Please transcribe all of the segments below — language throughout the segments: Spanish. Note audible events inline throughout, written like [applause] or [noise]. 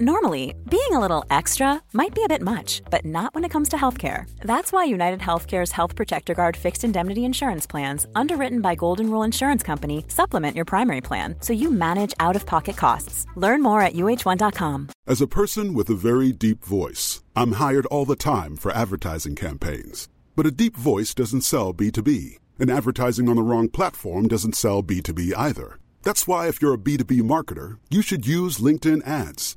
Normally, being a little extra might be a bit much, but not when it comes to healthcare. That's why United Healthcare's Health Protector Guard fixed indemnity insurance plans, underwritten by Golden Rule Insurance Company, supplement your primary plan so you manage out of pocket costs. Learn more at uh1.com. As a person with a very deep voice, I'm hired all the time for advertising campaigns. But a deep voice doesn't sell B2B, and advertising on the wrong platform doesn't sell B2B either. That's why, if you're a B2B marketer, you should use LinkedIn ads.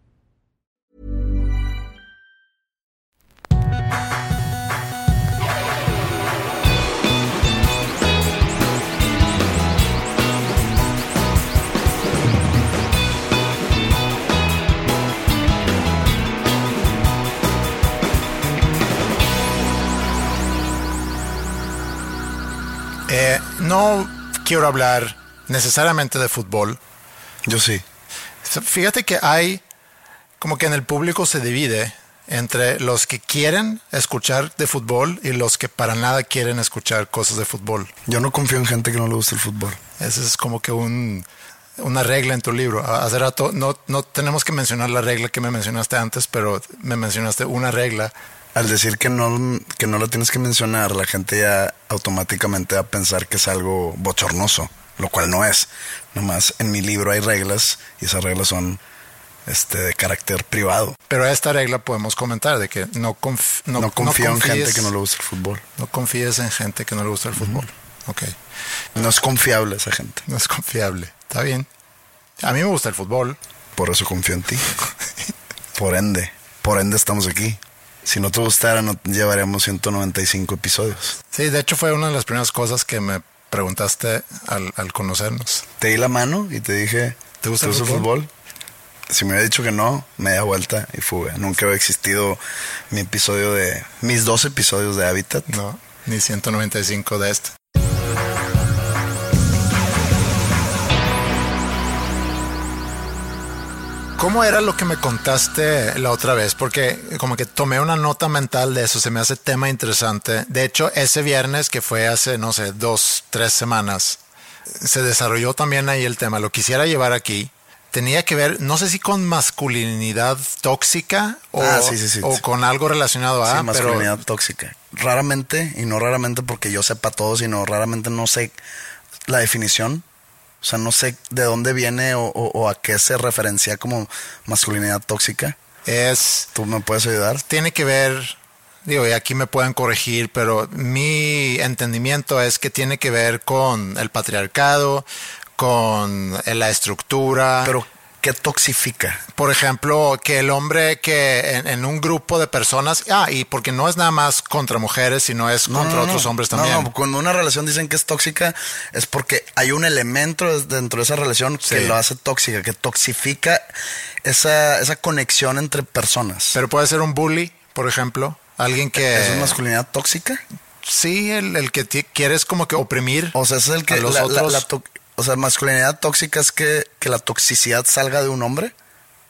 Eh, no quiero hablar necesariamente de fútbol. Yo sí. Fíjate que hay, como que en el público se divide entre los que quieren escuchar de fútbol y los que para nada quieren escuchar cosas de fútbol. Yo no confío en gente que no le gusta el fútbol. Esa es como que un, una regla en tu libro. Hace rato, no, no tenemos que mencionar la regla que me mencionaste antes, pero me mencionaste una regla al decir que no, que no lo tienes que mencionar, la gente ya automáticamente va a pensar que es algo bochornoso, lo cual no es. Nomás en mi libro hay reglas y esas reglas son este, de carácter privado. Pero esta regla podemos comentar de que no, no, confío en gente que no le gusta el fútbol. No confíes en gente que no le gusta el fútbol. Ok. No es confiable esa gente. No es confiable. Está bien. A mí me gusta el fútbol. Por eso confío en ti. por ende. Por ende estamos aquí. Si no te gustara, no llevaríamos 195 episodios. Sí, de hecho fue una de las primeras cosas que me preguntaste al, conocernos. Te di la mano y te dije, ¿te gusta, el fútbol? Si me hubiera dicho que no, me da vuelta y fuga. Nunca había existido mi episodio de... Mis dos episodios de Habitat. No, ni 195 de este. ¿Cómo era lo que me contaste la otra vez? Porque como que tomé una nota mental de eso, se me hace tema interesante. De hecho, ese viernes que fue hace, no sé, dos, tres semanas, se desarrolló también ahí el tema. Lo quisiera llevar aquí. Tenía que ver, no sé si con masculinidad tóxica o, ah, o con algo relacionado a... Sí, masculinidad tóxica. Raramente, y no raramente porque yo sepa todo, sino raramente no sé la definición o sea, no sé de dónde viene o, a qué se referencia como masculinidad tóxica. Es. ¿Tú me puedes ayudar? Tiene que ver, digo, y aquí me pueden corregir, pero mi entendimiento es que tiene que ver con el patriarcado, con la estructura. Pero ¿Qué toxifica? Por ejemplo, que el hombre que en, un grupo de personas, ah, y porque no es nada más contra mujeres, sino es contra otros hombres también. No, no, cuando una relación dicen que es tóxica, es porque hay un elemento dentro de esa relación que lo hace tóxica, que toxifica esa, esa conexión entre personas. Pero puede ser un bully, por ejemplo, alguien que... ¿Es una masculinidad tóxica? Sí, el, que quieres como que oprimir. O sea, es el que los otros. O sea, masculinidad tóxica es que, la toxicidad salga de un hombre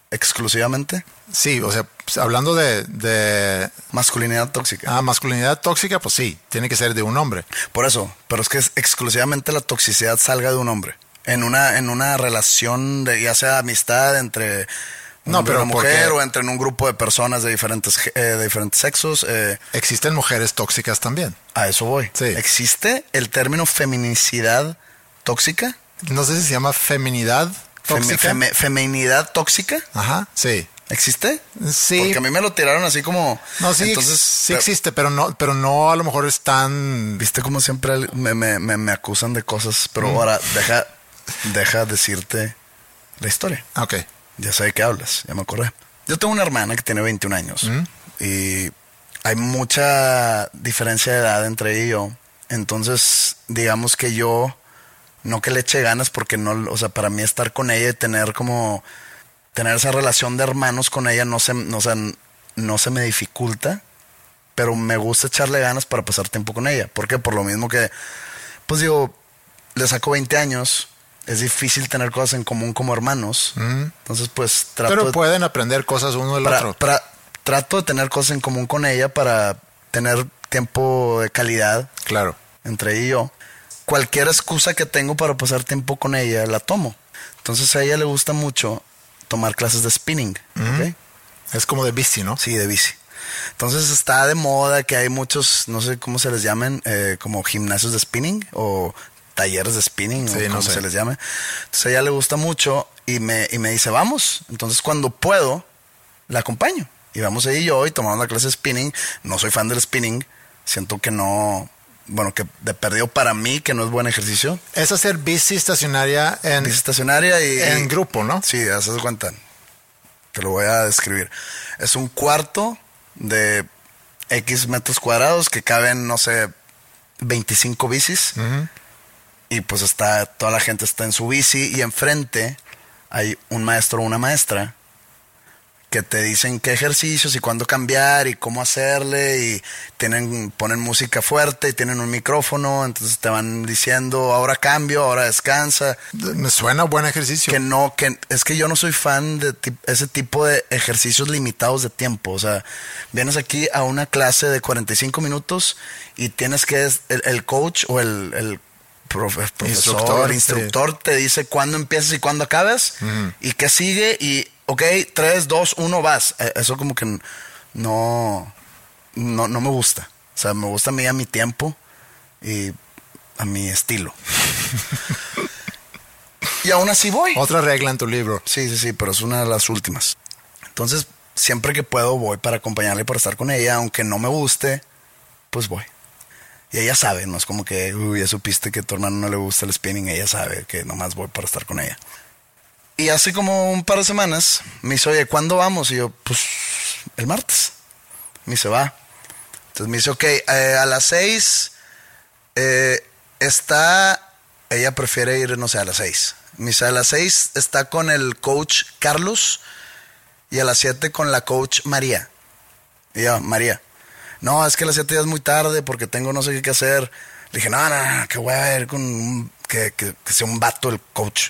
exclusivamente. Sí, o sea, pues, hablando de, Masculinidad tóxica. Ah, masculinidad tóxica, pues sí, tiene que ser de un hombre. Por eso, pero es que exclusivamente la toxicidad salga de un hombre. En una, en una relación de ya sea amistad entre no, pero una mujer o entre en un grupo de personas de diferentes, eh, de diferentes sexos. Eh. Existen mujeres tóxicas también. A eso voy. Sí. ¿Existe el término feminicidad tóxica? No sé si se llama feminidad tóxica. feminidad tóxica. Ajá, sí. ¿Existe? Sí. Porque a mí me lo tiraron así como. No, sí, entonces, sí existe, pero no, pero no a lo mejor es tan. Viste como siempre me, me, me, acusan de cosas, pero mm. ahora deja, deja decirte la historia. Ok. Ya sé de qué hablas, ya me acordé. Yo tengo una hermana que tiene 21 años y hay mucha diferencia de edad entre ella y yo. Entonces, digamos que yo, no que le eche ganas porque no, o sea, para mí estar con ella y tener como, tener esa relación de hermanos con ella no se, no, o sea, no se me dificulta, pero me gusta echarle ganas para pasar tiempo con ella. ¿Por qué? Por lo mismo que, pues digo, le saco 20 años, es difícil tener cosas en común como hermanos. Entonces, pues trato. Pero pueden aprender cosas uno del otro. trato de tener cosas en común con ella para tener tiempo de calidad. Claro. Entre ella y yo. Cualquier excusa que tengo para pasar tiempo con ella, la tomo. Entonces a ella le gusta mucho tomar clases de spinning. Es como de bici, ¿no? Sí, de bici. Entonces está de moda que hay muchos, no sé cómo se les llaman, eh, como gimnasios de spinning o talleres de spinning, o como se les llame. Entonces a ella le gusta mucho y me, y me dice, vamos. Entonces cuando puedo, la acompaño. Y vamos ella y yo y tomamos la clase de spinning. No soy fan del spinning. Siento que no, bueno, que de perdido para mí, que no es buen ejercicio. Es hacer bici estacionaria en... Bici estacionaria y... En grupo, ¿no? Sí, haces cuenta. Te lo voy a describir. Es un cuarto de X metros cuadrados que caben, no sé, 25 bicis. Y pues está, toda la gente está en su bici y enfrente hay un maestro o una maestra que te dicen qué ejercicios y cuándo cambiar y cómo hacerle y tienen ponen música fuerte y tienen un micrófono, entonces te van diciendo ahora cambio, ahora descansa. Me suena buen ejercicio. Que no, que es que yo no soy fan de ese tipo de ejercicios limitados de tiempo, o sea, vienes aquí a una clase de 45 minutos y tienes que el, el coach o el, el profesor, instructor te dice cuándo empiezas y cuándo acabas y qué sigue y, ok, 3, 2, 1, vas. Eh, eso como que no, no, no me gusta. O sea, me gusta a mí a mi tiempo y a mi estilo. [laughs] y aún así voy. Otra regla en tu libro. Sí, sí, sí, pero es una de las últimas. Entonces, siempre que puedo voy para acompañarle, para estar con ella, aunque no me guste, pues voy. Y ella sabe, no es como que, uy, ya supiste que a tu hermano no le gusta el spinning, ella sabe que nomás voy para estar con ella. Y hace como un par de semanas me dice, oye, ¿cuándo vamos? Y yo, pues, el martes. Me dice, va. Entonces me dice, ok, eh, a las seis eh, está, ella prefiere ir, no sé, a las seis. Me dice, a las seis está con el coach Carlos y a las siete con la coach María. Y yo, María no, es que a las 7 ya es muy tarde porque tengo no sé qué hacer. Le dije, no, no, que voy a ver con un, que, que, sea un vato el coach.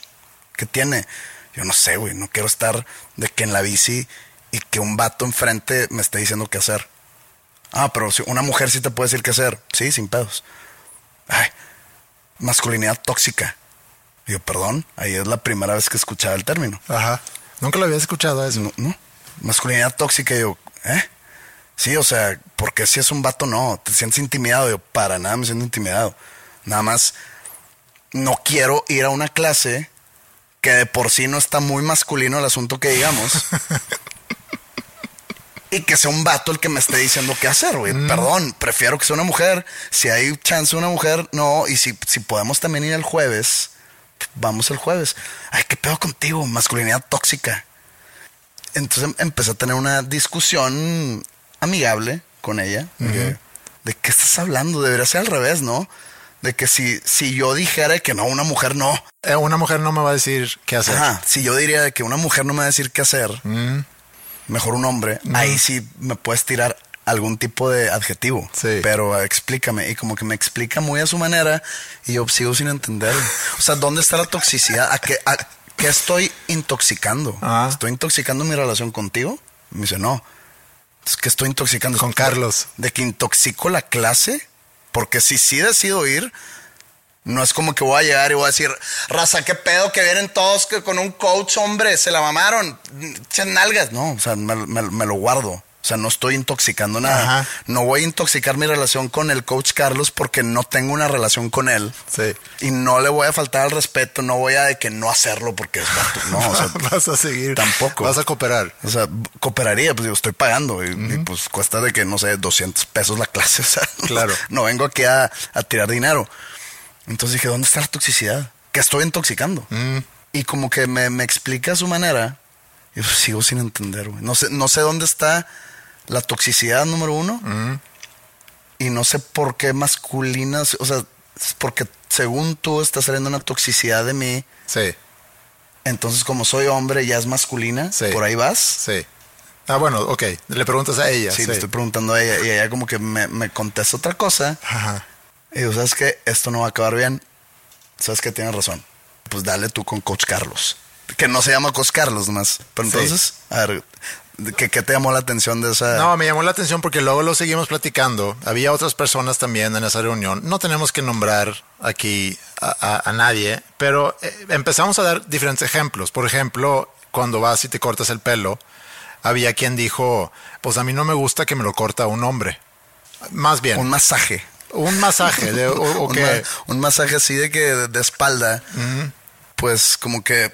¿Qué tiene? Yo no sé, güey, no quiero estar de que en la bici y que un vato enfrente me esté diciendo qué hacer. Ah, pero si una mujer sí te puede decir qué hacer. Sí, sin pedos. Ay, masculinidad tóxica. yo, perdón, ahí es la primera vez que escuchaba el término. Ajá. Nunca lo había escuchado eso. No, no. Masculinidad tóxica, yo, ¿eh? Sí, o sea, porque si es un vato, no, te sientes intimidado. Yo, para nada me siento intimidado. Nada más, no quiero ir a una clase que de por sí no está muy masculino el asunto que digamos. [laughs] y que sea un vato el que me esté diciendo qué hacer, güey. Mm. Perdón, prefiero que sea una mujer. Si hay chance de una mujer, no. Y si, si podemos también ir el jueves, vamos el jueves. Ay, qué pedo contigo, masculinidad tóxica. Entonces empecé a tener una discusión amigable con ella. de, qué estás hablando? Debería ser al revés, ¿no? De que si, si yo dijera que no, una mujer no. Eh, una mujer no me va a decir qué hacer. Ajá, si yo diría que una mujer no me va a decir qué hacer, mejor un hombre, ahí sí me puedes tirar algún tipo de adjetivo. Sí. Pero explícame. Y como que me explica muy a su manera y yo sigo sin entender. O sea, ¿dónde está la toxicidad? ¿A qué, a, qué estoy intoxicando? Ah. ¿Estoy intoxicando mi relación contigo? Me dice, no es que estoy intoxicando. Con Carlos. De que intoxico la clase. Porque si sí decido ir, no es como que voy a llegar y voy a decir, raza, qué pedo que vienen todos que con un coach, hombre, se la mamaron, echan nalgas. No, o sea, me lo guardo. O sea, no estoy intoxicando nada. No voy a intoxicar mi relación con el coach Carlos porque no tengo una relación con él. Sí. Y no le voy a faltar al respeto, no voy a de que no hacerlo porque es No, o sea, [laughs] vas a seguir. Tampoco. Vas a cooperar. O sea, cooperaría, pues digo, estoy pagando y, pues cuesta de que, no sé, 200 pesos la clase. [laughs] O sea, claro. No, vengo aquí a, tirar dinero. Entonces dije, ¿dónde está la toxicidad? Que estoy intoxicando. Y como que me, me explica su manera Y pues, sigo sin entender, güey. No sé, no sé dónde está la toxicidad número uno. Y no sé por qué masculinas, o sea, porque según tú estás saliendo una toxicidad de mí. Sí, Entonces, como soy hombre, ya es masculina. Sí. Por ahí vas. sí. Ah, bueno, ok. Le preguntas a ella. Sí, le estoy preguntando a ella. Y ella como que me, me contesta otra cosa. Ajá. Y digo, ¿sabes qué? Esto no va a acabar bien. ¿Sabes qué? Tienes razón. Pues dale tú con Coach Carlos. Que no se llama Coach Carlos nomás. Pero Sí. entonces, a ver, ¿qué, qué te llamó la atención de esa? No, me llamó la atención porque luego lo seguimos platicando. Había otras personas también en esa reunión. No tenemos que nombrar aquí a, a- a nadie, pero eh, empezamos a dar diferentes ejemplos. Por ejemplo, cuando vas y te cortas el pelo, había quien dijo, pues a mí no me gusta que me lo corta un hombre. Más bien, Un un, masaje. masaje de, o, o [laughs] un, que... ma- un masaje así de que de, de espalda. Pues como que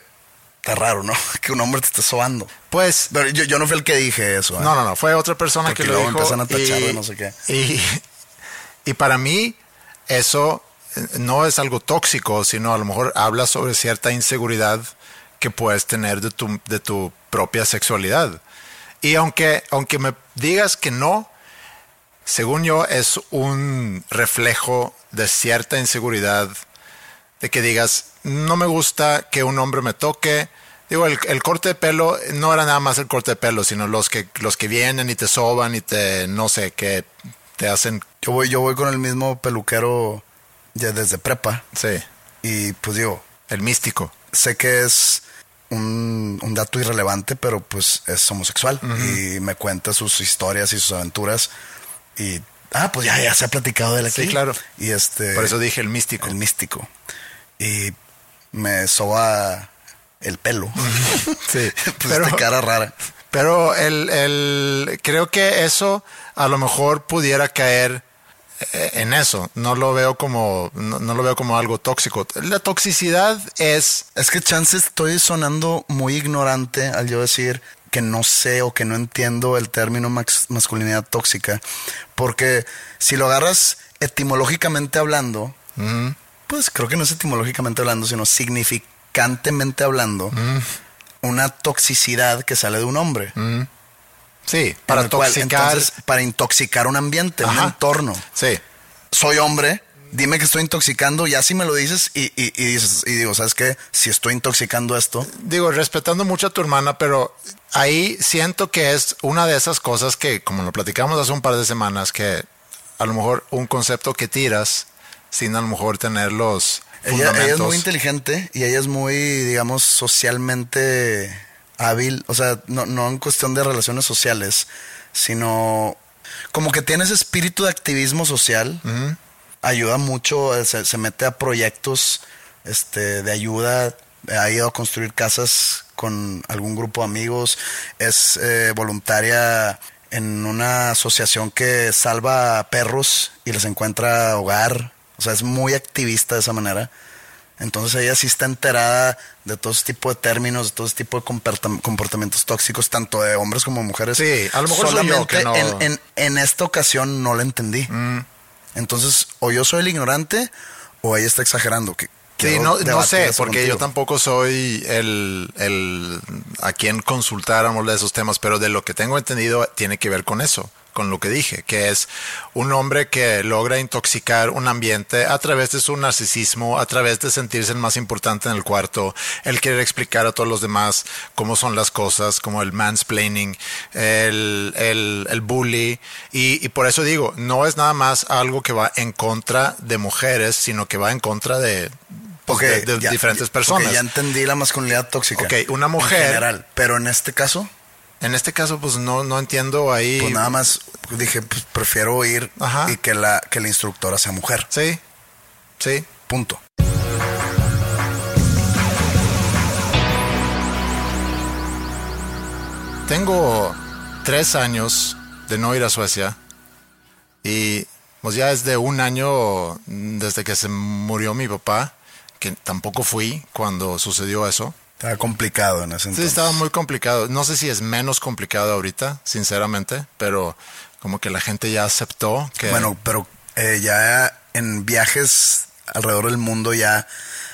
está raro, ¿no? [laughs] Que un hombre te esté sobando. Pues Pero yo, yo no fui el que dije eso. ¿eh? No, no, no, fue otra persona Porque que lo luego dijo. empiezan a tachar de no sé qué. Y, y para mí, eso eh, no es algo tóxico, sino a lo mejor habla sobre cierta inseguridad que puedes tener de tu, de tu propia sexualidad. Y aunque, aunque me digas que no, según yo, es un reflejo de cierta inseguridad, de que digas, no me gusta que un hombre me toque. Digo, el, el corte de pelo no era nada más el corte de pelo, sino los que, los que vienen y te soban y te, no sé, que te hacen, Yo voy, yo voy con el mismo peluquero ya desde prepa. sí, Y pues digo, el místico. sé que es un, un dato irrelevante, pero pues es homosexual. Y me cuenta sus historias y sus aventuras. Y, ah, pues ya, ya se ha platicado de aquí. Sí, claro. Y este... Por eso dije el místico. El místico. Y me soba el pelo. [laughs] Sí, pues pero- esta cara rara. Pero el, el, creo que eso a lo mejor pudiera caer eh, en eso. No lo veo como, no, no lo veo como algo tóxico. La toxicidad es, Es que chance estoy sonando muy ignorante al yo decir que no sé o que no entiendo el término masculinidad tóxica. Porque si lo agarras etimológicamente hablando, pues creo que no es etimológicamente hablando, sino significantemente hablando, una toxicidad que sale de un hombre. sí, En para el cual, toxicar. entonces, para intoxicar un ambiente, un entorno. sí, soy hombre, dime que estoy intoxicando, ya si me lo dices y, y- y dices, y digo, ¿sabes qué? Si estoy intoxicando esto, digo, respetando mucho a tu hermana, pero ahí siento que es una de esas cosas que, como lo platicamos hace un par de semanas, que a lo mejor un concepto que tiras sin a lo mejor tener los ella, ella es fundamentos. muy inteligente y ella es muy, digamos, socialmente hábil, o sea, no, no en cuestión de relaciones sociales, sino como que tiene ese espíritu de activismo social, ayuda mucho, eh, se, se mete a proyectos este, de ayuda, ha ido a construir casas con algún grupo de amigos, es eh, voluntaria en una asociación que salva a perros y les encuentra hogar, o sea, es muy activista de esa manera. Entonces ella sí está enterada de todo ese tipo de términos, de todo ese tipo de comportam- comportamientos tóxicos, tanto de hombres como de mujeres. Sí, a lo mejor soy yo que no- en, en- en esta ocasión no la entendí. Mm. Entonces, o yo soy el ignorante o ella está exagerando. Que, Sí, no, no sé, porque yo tampoco soy el, el a quien consultáramos de esos temas, pero de lo que tengo entendido tiene que ver con eso, con lo que dije, que es un hombre que logra intoxicar un ambiente a través de su narcisismo, a través de sentirse el más importante en el cuarto, el querer explicar a todos los demás cómo son las cosas, como el mansplaining, el, el, el bully, y, y por eso digo, no es nada más algo que va en contra de mujeres, sino que va en contra de pues, de, de ya- diferentes personas. ya entendí la masculinidad tóxica. Ok, una mujer- En general. Pero en este caso, En este caso, pues no, no entiendo ahí. pues nada más dije, pues prefiero ir Ajá. y que la, que la instructora sea mujer. Sí, sí. Punto. Tengo tres años de no ir a Suecia y pues ya es de un año desde que se murió mi papá, que tampoco fui cuando sucedió eso. Estaba complicado en ese Sí, entonces. estaba muy complicado. No sé si es menos complicado ahorita, sinceramente, pero como que la gente ya aceptó que... Bueno, pero eh, ya en viajes alrededor del mundo ya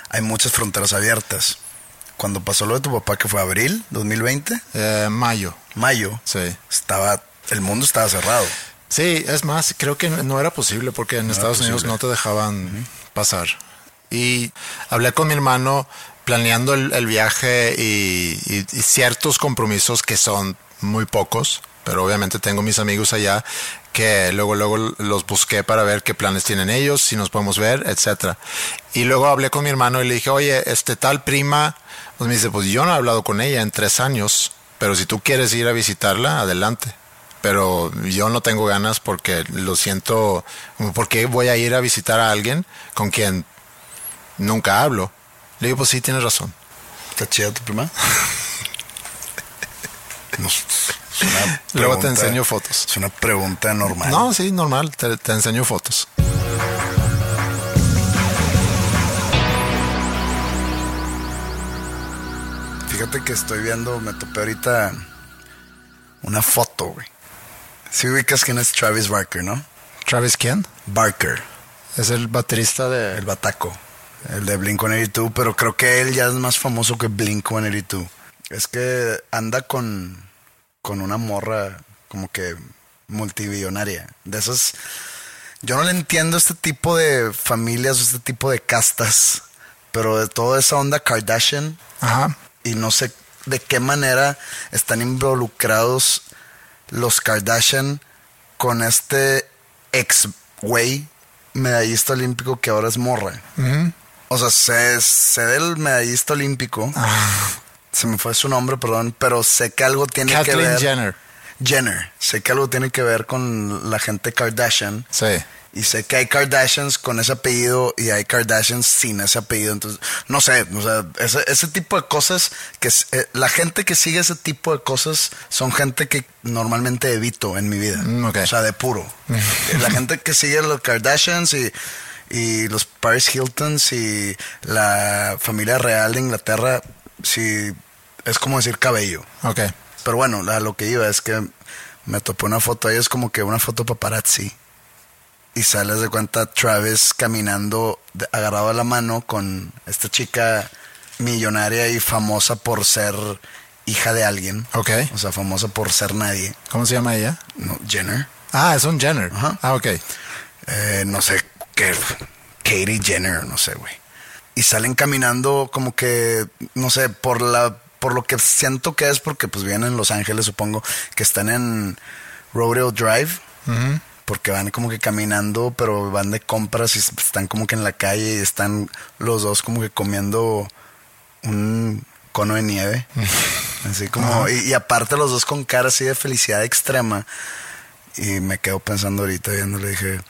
hay muchas fronteras abiertas. cuando pasó lo de tu papá, que fue abril 2020, Eh, mayo, mayo, sí. estaba, el mundo estaba cerrado. Sí, es más, creo que no era posible porque en Estados Unidos no te dejaban pasar. Y hablé con mi hermano planeando el, viaje y, ciertos compromisos que son muy pocos, pero obviamente tengo mis amigos allá que luego luego los busqué para ver qué planes tienen ellos, si nos podemos ver, etcétera. Y luego hablé con mi hermano y le dije, oye, este tal prima, pues me dice, pues yo no he hablado con ella en tres años, pero si tú quieres ir a visitarla, adelante pero yo no tengo ganas porque lo siento, como, ¿por qué voy a ir a visitar a alguien con quien nunca hablo? Le digo, pues sí, tienes razón. ¿Está chida tu prima? [laughs] No, Luego te enseño fotos. Es una pregunta normal. No, sí, normal, te, te enseño fotos. Fíjate que estoy viendo, me topé ahorita una foto, güey. Si ubicas quién es Travis Barker, ¿no? ¿Travis quién? Barker, Es el baterista de... el bataco, el de Blink-182, pero creo que él ya es más famoso que Blink-182. Es que anda con, con una morra como que multibillonaria. De esas... Yo no le entiendo este tipo de familias, este tipo de castas, pero de toda esa onda Kardashian, Ajá. y no sé de qué manera están involucrados los Kardashian con este ex güey medallista olímpico que ahora es morra. O sea, sé, sé del medallista olímpico. Ah. Se me fue su nombre, perdón, pero sé que algo tiene que Kathleen ver. Jenner. Jenner. Sé que algo tiene que ver con la gente Kardashian. Sí. Y sé que hay Kardashians con ese apellido y hay Kardashians sin ese apellido. Entonces, no sé, o sea, ese, ese tipo de cosas que eh, la gente que sigue ese tipo de cosas son gente que normalmente evito en mi vida. Mm. O sea, de puro. [laughs] la gente que sigue los Kardashians y, y los Paris Hiltons y la familia real de Inglaterra, sí, es como decir cabello. Ok. Pero bueno, a lo que iba es que me topé una foto ahí, es como que una foto paparazzi. Y sales de cuenta Travis caminando de- agarrado a la mano con esta chica millonaria y famosa por ser hija de alguien. Ok. O sea, famosa por ser nadie. ¿Cómo se llama ella? No, Jenner. Ah, es un Jenner. Ajá. Ah, ok. Eh, no sé qué. Katie Jenner, no sé, güey. Y salen caminando como que, no sé, por la, por lo que siento que es porque pues vienen en Los Ángeles, supongo, que están en Rodeo Drive. Porque van como que caminando, pero van de compras y están como que en la calle y están los dos como que comiendo un cono de nieve. [laughs] Así como, y, y aparte los dos con cara así de felicidad extrema. Y me quedo pensando ahorita viéndole, dije,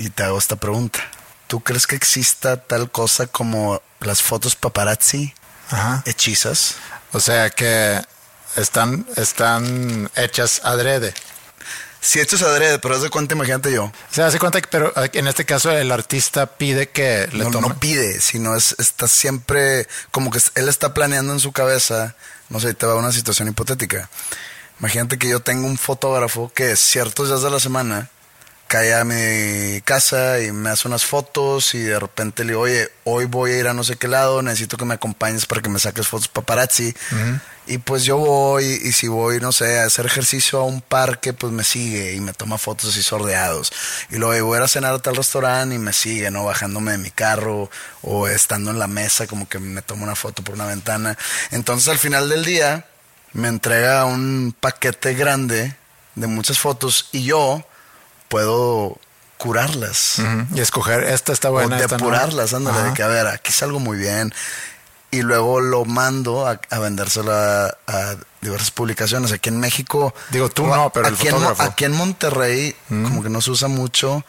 y te hago esta pregunta. ¿Tú crees que exista tal cosa como las fotos paparazzi Ajá. hechizas? O sea que están, están hechas adrede. Si hechos adrede, pero haz de cuenta, imagínate yo. Se hace cuenta que, pero eh, en este caso el artista pide que le no, tome. no pide, sino es, está siempre como que él está planeando en su cabeza, no sé, te va a una situación hipotética. Imagínate que yo tengo un fotógrafo que ciertos días de la semana cae a mi casa y me hace unas fotos y de repente le digo, oye, hoy voy a ir a no sé qué lado, necesito que me acompañes para que me saques fotos paparazzi. Y pues yo voy y si voy, no sé, a hacer ejercicio a un parque, pues me sigue y me toma fotos así sordeados. Y luego voy a ir a cenar a tal restaurante y me sigue, ¿no? Bajándome de mi carro o estando en la mesa como que me toma una foto por una ventana. Entonces al final del día me entrega un paquete grande de muchas fotos y yo puedo curarlas. Y escoger, esta está buena. o depurarlas, ándale, Ajá. de que a ver, aquí salgo muy bien. Y luego lo mando a, a vendérselo a, a diversas publicaciones. Aquí en México. Digo, tú o no, pero el aquí en aquí en Monterrey, como que no se usa mucho.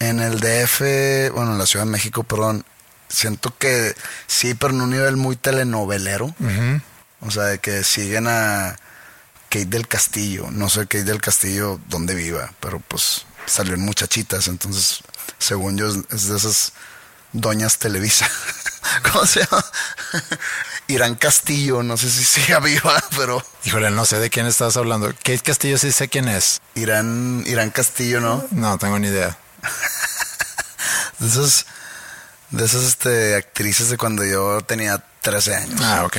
En el DF, bueno, en la Ciudad de México, perdón. Siento que sí, pero en un nivel muy telenovelero. O sea, de que siguen a Kate del Castillo. No sé Kate del Castillo dónde viva, pero pues salió en Muchachitas. Entonces, según yo, es, de esas doñas Televisa. [laughs] ¿Cómo se llama? [laughs] Irán Castillo, no sé si siga viva, pero Híjole, no sé de quién estás hablando. Kate Castillo sí sé quién es. Irán, Irán Castillo, ¿no? No, tengo ni idea. [laughs] De esas, de esas este, actrices de cuando yo tenía 13 años. Ah, ok.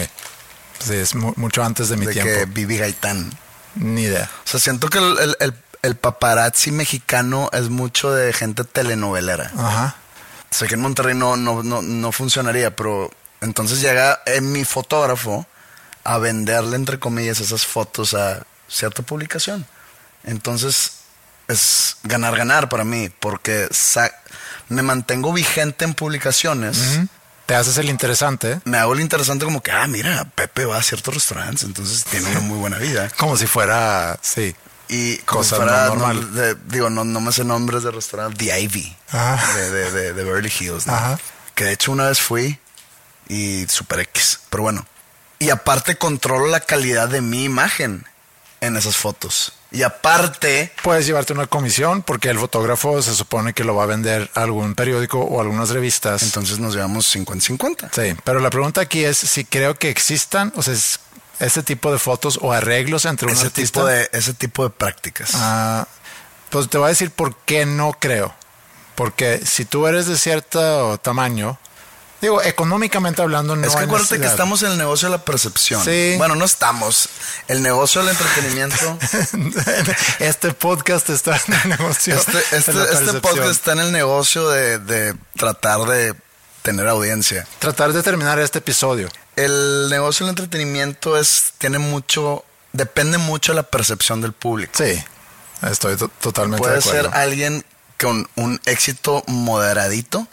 Sí, es mu- mucho antes de mi de tiempo. que Vivi Gaitán. Ni idea. O sea, siento que el, el- el- el paparazzi mexicano es mucho de gente telenovelera. Ajá. Sé que en Monterrey no, no, no, no funcionaría, pero entonces llega en mi fotógrafo a venderle, entre comillas, esas fotos a cierta publicación. Entonces es ganar, ganar para mí, porque me mantengo vigente en publicaciones. Te haces el interesante, Me hago el interesante como que, ah, mira, Pepe va a ciertos restaurantes, entonces tiene una muy buena vida. como si fuera, sí. Y como Cosas fuera, no no, normal. de- digo, no, no me sé nombres de restaurante, The Ivy, Ajá. de, de, de, de Beverly Hills, ¿no? Ajá. que de hecho una vez fui y super X, pero bueno. Y aparte controlo la calidad de mi imagen en esas fotos. Y aparte, Puedes llevarte una comisión porque el fotógrafo se supone que lo va a vender a algún periódico o algunas revistas. entonces nos llevamos 50-50. sí, pero la pregunta aquí es si creo que existan, o sea, ese tipo de fotos o arreglos entre un Ese artista. tipo, de, ese tipo de prácticas. Ah, pues te voy a decir por qué no creo. Porque si tú eres de cierto tamaño, digo, económicamente hablando, no es que acuérdate que estamos en el negocio de la percepción. Sí. Bueno, no estamos. El negocio del entretenimiento. [laughs] este podcast está en el negocio. Este, de este, la este podcast está en el negocio de, de tratar de tener audiencia. Tratar de terminar este episodio. El negocio del entretenimiento es, tiene mucho, depende mucho de la percepción del público. Sí, estoy to- totalmente Puede de acuerdo. ser alguien con un éxito moderadito,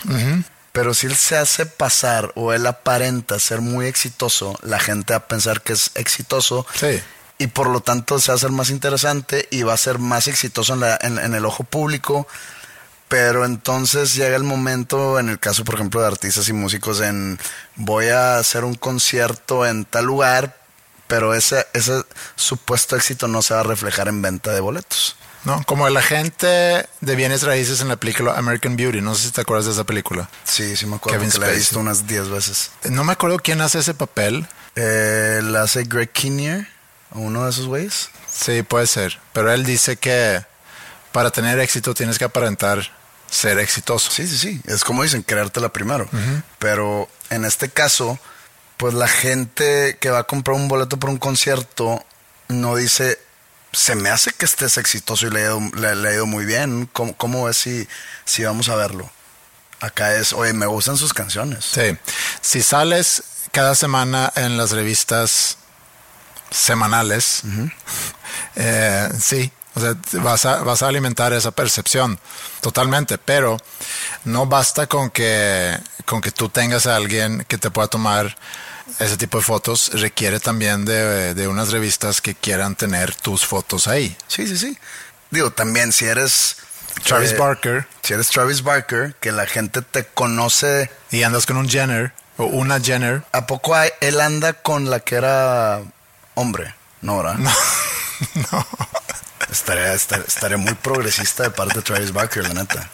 pero si él se hace pasar o él aparenta ser muy exitoso, la gente va a pensar que es exitoso Sí. y por lo tanto se va a hacer más interesante y va a ser más exitoso en, la- en- en el ojo público. Pero entonces llega el momento, en el caso, por ejemplo, de artistas y músicos, en voy a hacer un concierto en tal lugar, pero ese, ese supuesto éxito no se va a reflejar en venta de boletos. ¿no? Como el agente de bienes raíces en la película American Beauty. No sé si te acuerdas de esa película. Sí, sí me acuerdo Kevin que la he Spacey. visto unas 10 veces. No me acuerdo quién hace ese papel. Eh, la hace Greg Kinnear, uno de esos güeyes. Sí, puede ser. Pero él dice que para tener éxito tienes que aparentar ser exitoso. Sí, sí, sí. Es como dicen, creértela primero. Pero en este caso, pues la gente que va a comprar un boleto por un concierto no dice, se me hace que estés exitoso y le ha ido, le, le ha ido muy bien. ¿Cómo, cómo ves si, si vamos a verlo? Acá es, oye, me gustan sus canciones. Sí. Si sales cada semana en las revistas semanales, [laughs] eh, sí, o sea, vas a, vas a alimentar esa percepción totalmente, pero no basta con que, con que tú tengas a alguien que te pueda tomar ese tipo de fotos, requiere también de, de unas revistas que quieran tener tus fotos ahí. Sí, sí, sí. Digo, también si eres... Travis eh, Barker Si eres Travis Barker, que la gente te conoce... y andas con un Jenner o una Jenner. ¿A poco hay- él anda con la que era hombre? No, ¿verdad? [laughs] No. Estaría, estar- estaría muy progresista de parte de Travis Barker, la neta.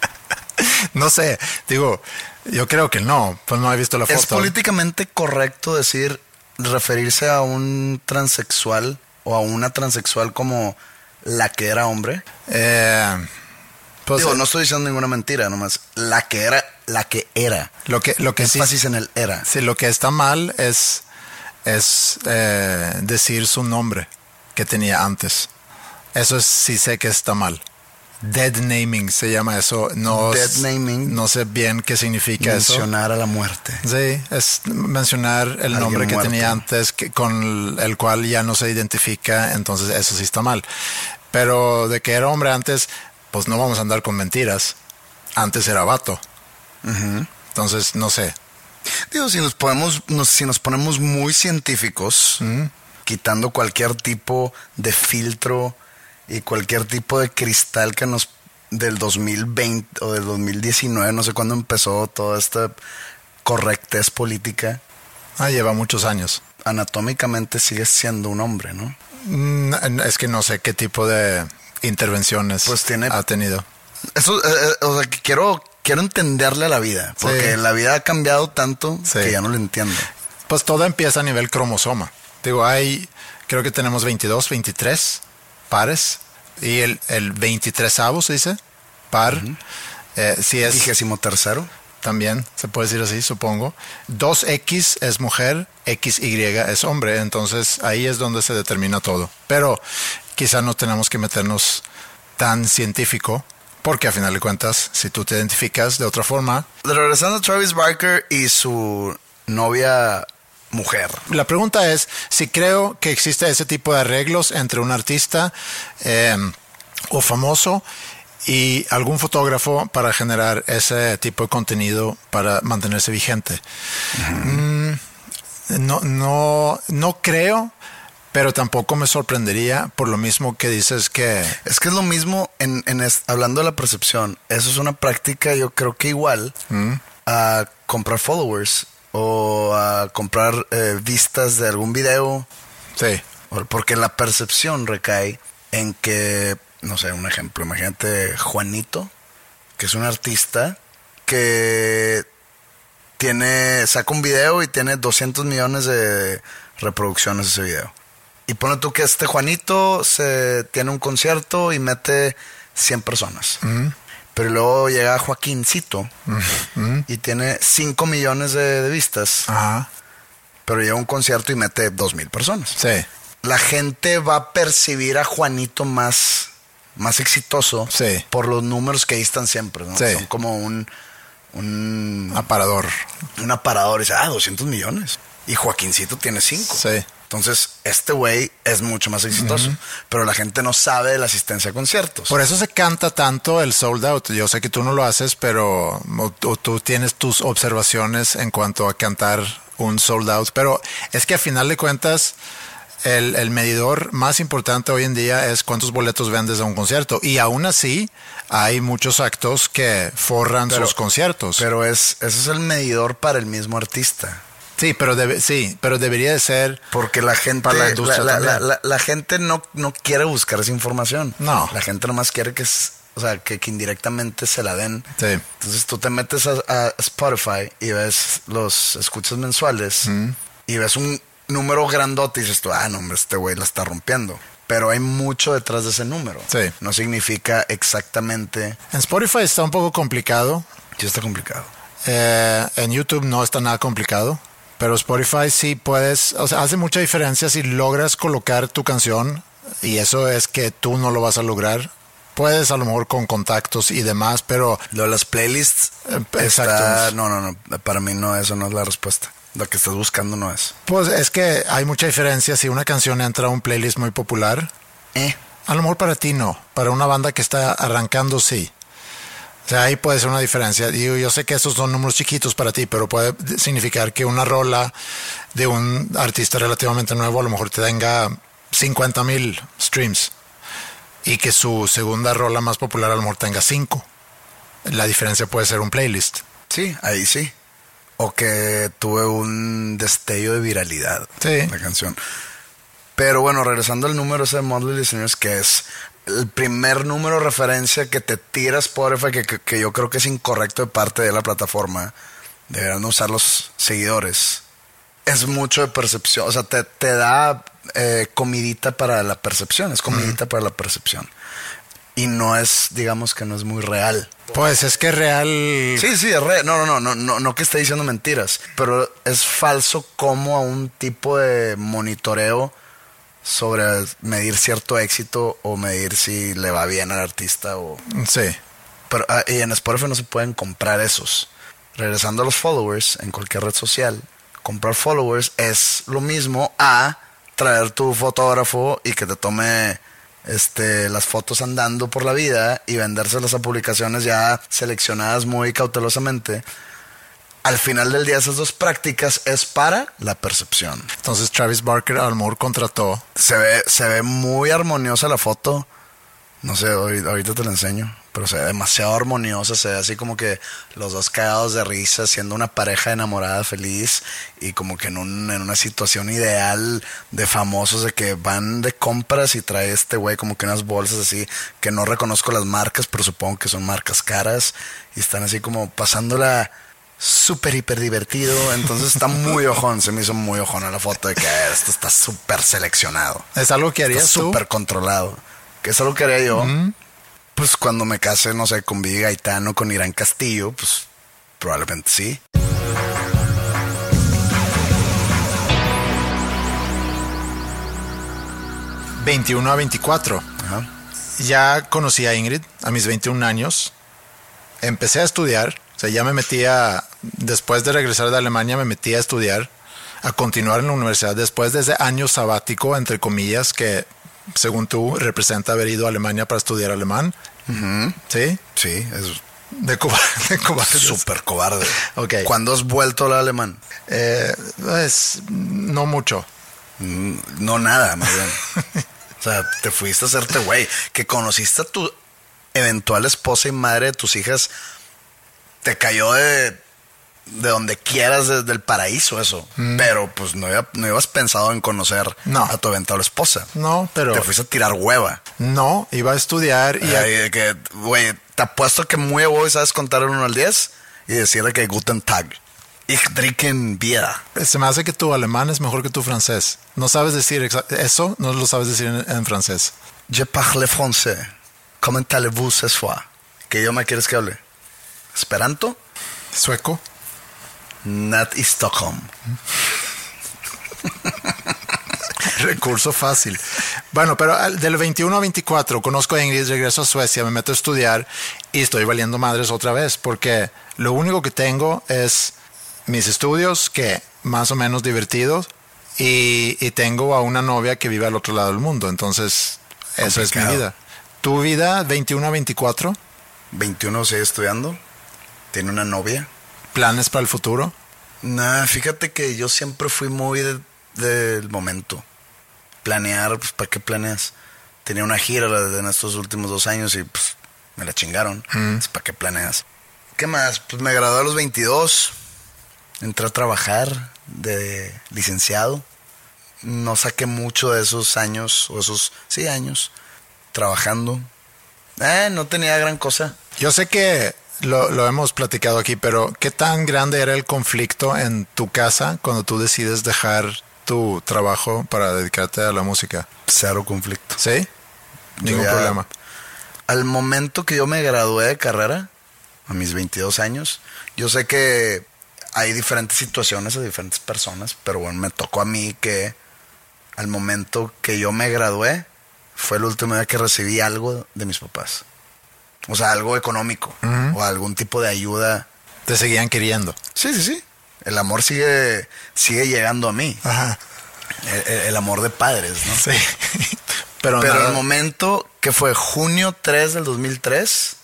No sé, digo, yo creo que no, pues no he visto la foto. ¿Es políticamente correcto decir, referirse a un transexual o a una transexual como la que era hombre? Eh, pues, Digo, eh, no estoy diciendo ninguna mentira, nomás la que era, la que era. lo que lo que sí, Énfasis en el era. sí, lo que está mal es es eh, decir su nombre que tenía antes. Eso es, sí sé que está mal. Dead naming se llama eso. No, Dead naming. No sé bien qué significa eso. Mencionar a la muerte. Sí, es mencionar el nombre que muerto. tenía antes, que, con el cual ya no se identifica, entonces eso sí está mal. Pero de que era hombre antes, pues no vamos a andar con mentiras. Antes era vato. Entonces, no sé. Digo, si nos podemos, nos- si nos ponemos muy científicos, quitando cualquier tipo de filtro y cualquier tipo de cristal que nos del 2020 o del 2019, no sé cuándo empezó toda esta correctez política, Ah, lleva muchos años. anatómicamente sigue siendo un hombre, ¿no? Mm, Es que no sé qué tipo de intervenciones Pues tiene- ha tenido. Eso, eh, eh, o sea, que quiero, quiero entenderle a la vida, porque Sí. la vida ha cambiado tanto Sí. que ya no lo entiendo. Pues todo empieza a nivel cromosoma. Digo, hay, creo que tenemos 22, 23 pares. Y el, el 23 se dice, par, eh, si es... Vigésimo tercero. también, se puede decir así, supongo. 2X es mujer, XY es hombre, entonces ahí es donde se determina todo. Pero quizá no tenemos que meternos tan científico, porque a final de cuentas, si tú te identificas de otra forma... Regresando a Travis Barker y su novia mujer. La pregunta es si creo que existe ese tipo de arreglos entre un artista eh, o famoso y algún fotógrafo para generar ese tipo de contenido para mantenerse vigente. Mm, no, no, no creo, pero tampoco me sorprendería por lo mismo que dices que... Es que es lo mismo en, hablando de la percepción. Eso es una práctica yo creo que igual mm. a comprar followers o a comprar eh, vistas de algún video. Sí. Porque la percepción recae en que no sé, un ejemplo, imagínate Juanito, que es un artista que tiene, saca un video y tiene 200 millones de reproducciones ese video. Y pone tú que este Juanito se tiene un concierto y mete 100 personas. Pero luego llega Joaquincito y tiene 5 millones de, vistas. Pero llega a un concierto y mete 2 mil personas. Sí. La gente va a percibir a Juanito más más exitoso por los números que ahí están siempre, ¿no? Son como un, un aparador. Un aparador. Y dice, ah, 200 millones. Y Joaquincito tiene 5. Sí. Entonces, este güey es mucho más exitoso, pero la gente no sabe de la asistencia a conciertos. Por eso se canta tanto el sold out. Yo sé que tú no lo haces, pero tú tienes tus observaciones en cuanto a cantar un sold out. Pero es que a final de cuentas, el, medidor más importante hoy en día es cuántos boletos vendes a un concierto. Y aún así, hay muchos actos que forran sus conciertos. Pero es, ese es el medidor para el mismo artista. Sí, pero debe, sí, pero debería de ser porque la gente, la, la, gente no, no quiere buscar esa información. No, la gente nomás quiere que, o sea, que, indirectamente se la den. Sí. Entonces tú te metes a, Spotify y ves los escuchas mensuales y ves un número grandote y dices tú, ah, no, hombre, este güey la está rompiendo. Pero hay mucho detrás de ese número. Sí. No significa exactamente. En Spotify está un poco complicado. Sí, está complicado. Eh, en YouTube no está nada complicado. Pero Spotify sí puedes, o sea, hace mucha diferencia si logras colocar tu canción y eso es que tú no lo vas a lograr. Puedes a lo mejor con contactos y demás, pero... Lo de las playlists... Exacto. no, no, no. Para mí no, eso no es la respuesta. Lo que estás buscando no es. Pues es que hay mucha diferencia si una canción entra a un playlist muy popular. Eh. A lo mejor para ti no, para una banda que está arrancando sí. O sea, ahí puede ser una diferencia. Yo sé que esos son números chiquitos para ti, pero puede significar que una rola de un artista relativamente nuevo a lo mejor te tenga 50 mil streams y que su segunda rola más popular a lo mejor tenga 5. La diferencia puede ser un playlist. Sí, ahí sí o que tuve un destello de viralidad sí. la canción. Pero bueno, regresando al número ese de Motley Listeners, que es el primer número de referencia que te tira Spotify, que, que, yo creo que es incorrecto de parte de la plataforma. Deberán usar los seguidores. Es mucho de percepción, o sea, te, te da eh, comidita para la percepción, es comidita para la percepción y no es, digamos que no es muy real. Pues es que es real. Sí, sí, es real. No, no, no, no, no, no que esté diciendo mentiras, pero es falso como a un tipo de monitoreo sobre medir cierto éxito o medir si le va bien al artista o... Sí. Pero ah, y en Spotify no se pueden comprar esos. Regresando a los followers en cualquier red social, comprar followers es lo mismo a traer tu fotógrafo y que te tome este, las fotos andando por la vida y vendérselas a publicaciones ya seleccionadas muy cautelosamente. Al final del día esas dos prácticas es para la percepción. Entonces Travis Barker Almore contrató. Se ve, se ve muy armoniosa la foto. No sé, ahorita te la enseño pero se ve demasiado armoniosa, se ve así como que los dos cagados de risa, siendo una pareja enamorada feliz y como que en, un, en una situación ideal de famosos de que van de compras y trae este güey como que unas bolsas así que no reconozco las marcas, pero supongo que son marcas caras y están así como pasándola súper hiper divertido, entonces está muy ojón, se me hizo muy ojón a la foto de que esto está súper seleccionado. ¿Es algo que harías Súper controlado. Que es algo que haría yo pues cuando me case, no sé, con Vivi Gaitano, con Irán Castillo, pues Probablemente sí. ¿21 a 24? Ajá. Ya conocí a Ingrid a mis 21 años. Empecé a estudiar. Sea, ya me metía, después de regresar de Alemania, me metí a estudiar, a continuar en la universidad después de ese año sabático, entre comillas, que según tú representa haber ido a Alemania para estudiar alemán. ¿Sí? Sí, es De cobarde. [laughs] De cobarde. súper cobarde. Ok. ¿Cuándo has vuelto al alemán? Eh, no mucho. Mm, No nada, más bien. [laughs] o sea, te fuiste a hacerte güey. Que conociste a tu eventual esposa y madre de tus hijas. Te cayó de, de donde quieras, desde el paraíso eso. Pero pues no, iba- no ibas pensado en conocer No. a tu eventual esposa. No, pero Te fuiste a tirar hueva. no, iba a estudiar y a- Ay, de que, güey, te apuesto que muy hoy sabes contar el 1 al 10 y decirle que Guten Tag. Ich trinken Bier. se me hace que tu alemán es mejor que tu francés. No sabes decir eso, no lo sabes decir en, en francés. Je parle français. Comment allez-vous ce soir? ¿Qué idioma quieres que hable? ¿Esperanto? Sueco. Not in Stockholm. [laughs] Recurso fácil. Bueno, pero del 21 a 24 conozco a Ingrid, regreso a Suecia, me meto a estudiar y estoy valiendo madres otra vez porque lo único que tengo es mis estudios, que más o menos divertidos, y, y tengo a una novia que vive al otro lado del mundo. Entonces, eso es mi Complicado. vida. ¿Tu vida 21 a 24? 21 sigue estudiando. Tiene una novia. ¿Planes para el futuro? Nah, fíjate que yo siempre fui muy de- del momento. Planear, pues, ¿para qué planeas? Tenía una gira en estos últimos dos años y pues me la chingaron. Pues, ¿Para qué planeas? ¿Qué más? Pues me gradué a los 22. Entré a trabajar de licenciado. No saqué mucho de esos años, o esos, sí, años, trabajando. Eh, no tenía gran cosa. Yo sé que lo, lo hemos platicado aquí, pero ¿qué tan grande era el conflicto en tu casa cuando tú decides dejar tu trabajo para dedicarte a la música? Cero conflicto. ¿Sí? Ningún ya- problema. Al momento que yo me gradué de carrera, a mis 22 años, yo sé que hay diferentes situaciones a diferentes personas, pero bueno, me tocó a mí que al momento que yo me gradué, fue el último día que recibí algo de mis papás. O sea, algo económico o algún tipo de ayuda. Te seguían queriendo. Sí, sí, sí. El amor sigue, sigue llegando a mí. Ajá. El, el- el amor de padres, ¿no? Sí. [laughs] pero Pero nada- el momento que fue junio 3 del 2003,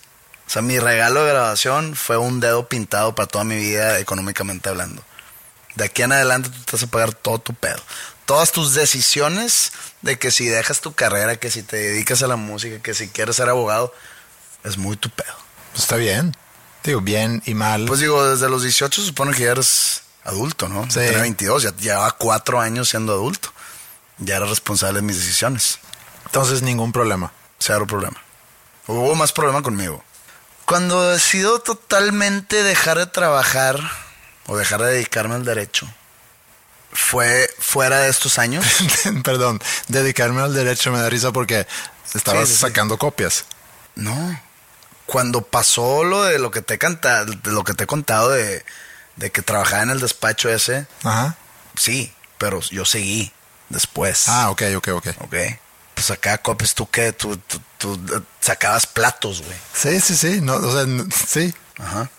o sea, mi regalo de graduación fue un dedo pintado para toda mi vida económicamente hablando. De aquí en adelante tú te vas a pagar todo tu pedo. Todas tus decisiones de que si dejas tu carrera, que si te dedicas a la música, que si quieres ser abogado, es muy tu pedo. Está bien. Digo, bien y mal. Pues digo, desde los 18 supone que ya eres adulto, ¿no? Sí. Tenía 22, ya llevaba cuatro años siendo adulto. Ya era responsable de mis decisiones. Entonces, ningún problema. Cero problema. Hubo más problema conmigo. Cuando decido totalmente dejar de trabajar o dejar de dedicarme al derecho, fue fuera de estos años. [laughs] Perdón, dedicarme al derecho me da risa porque estabas Sí, sí, sí. sacando copias. No. Cuando pasó lo de lo que te he canta- de lo que te he contado de, de que trabajaba en el despacho ese, Ajá. sí, pero yo seguí después. Ah, ok, ok, ok. ok. Pues sacaba copias, tú que tú, tú, tú, eh, sacabas platos, güey. Sí, sí, sí. No, o sea, sí. Ajá.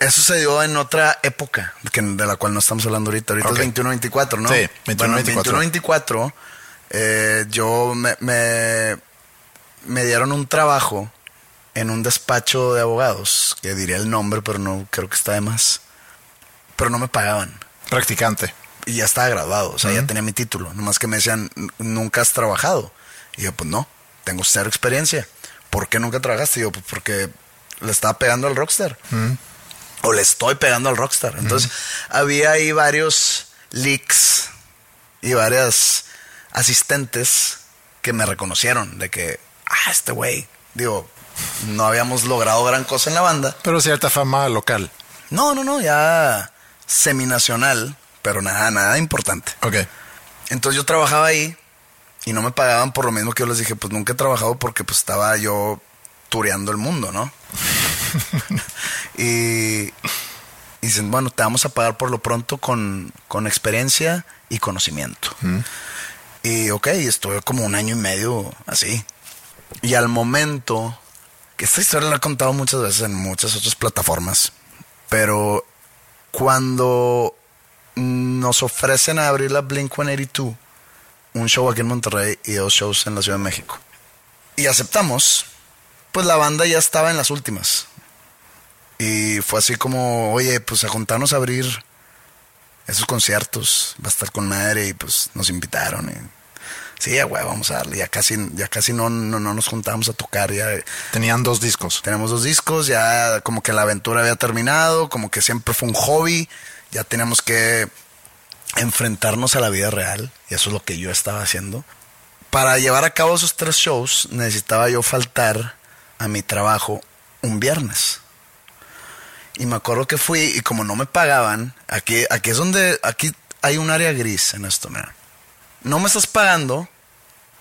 Eso se dio en otra época, que, de la cual no estamos hablando ahorita. Ahorita es 21-24, ¿no? Sí, 21-24. Bueno, en 21-24, eh, yo me, me, me dieron un trabajo en un despacho de abogados, que diría el nombre, pero no creo que está de más. Pero no me pagaban. Practicante. Y ya estaba graduado, o sea, ya tenía mi título. Nomás que me decían, "N- nunca has trabajado. Y yo, pues no, tengo cero experiencia. ¿Por qué nunca trabajaste? Y yo, pues porque le estaba pegando al rockstar. O le estoy pegando al rockstar. Entonces, había ahí varios leaks y varias asistentes que me reconocieron de que, ah, este güey, digo, no habíamos logrado gran cosa en la banda. Pero cierta fama local. No, no, no, ya seminacional, pero nada, nada importante. Ok. Entonces yo trabajaba ahí y no me pagaban por lo mismo que yo les dije, pues nunca he trabajado porque pues estaba yo tureando el mundo, ¿no? y [laughs] Y dicen, bueno, te vamos a pagar por lo pronto con, con experiencia y conocimiento. Y ok, estuve como un año y medio así. Y al momento, esta historia la he contado muchas veces en muchas otras plataformas, pero cuando nos ofrecen a abrir la Blink 182, un show aquí en Monterrey y dos shows en la Ciudad de México. Y aceptamos, pues la banda ya estaba en las últimas. Y fue así como, oye, pues a juntarnos a abrir esos conciertos, va a estar con madre y pues nos invitaron. Y, sí, güey, vamos a darle. Ya casi, ya casi no, no, no nos juntábamos a tocar. Ya, Tenían dos discos. tenemos dos discos, ya como que la aventura había terminado, como que siempre fue un hobby, ya teníamos que enfrentarnos a la vida real, y eso es lo que yo estaba haciendo. Para llevar a cabo esos tres shows necesitaba yo faltar a mi trabajo un viernes. Y me acuerdo que fui y como no me pagaban, aquí, aquí es donde, aquí hay un área gris en esto, mira. No me estás pagando,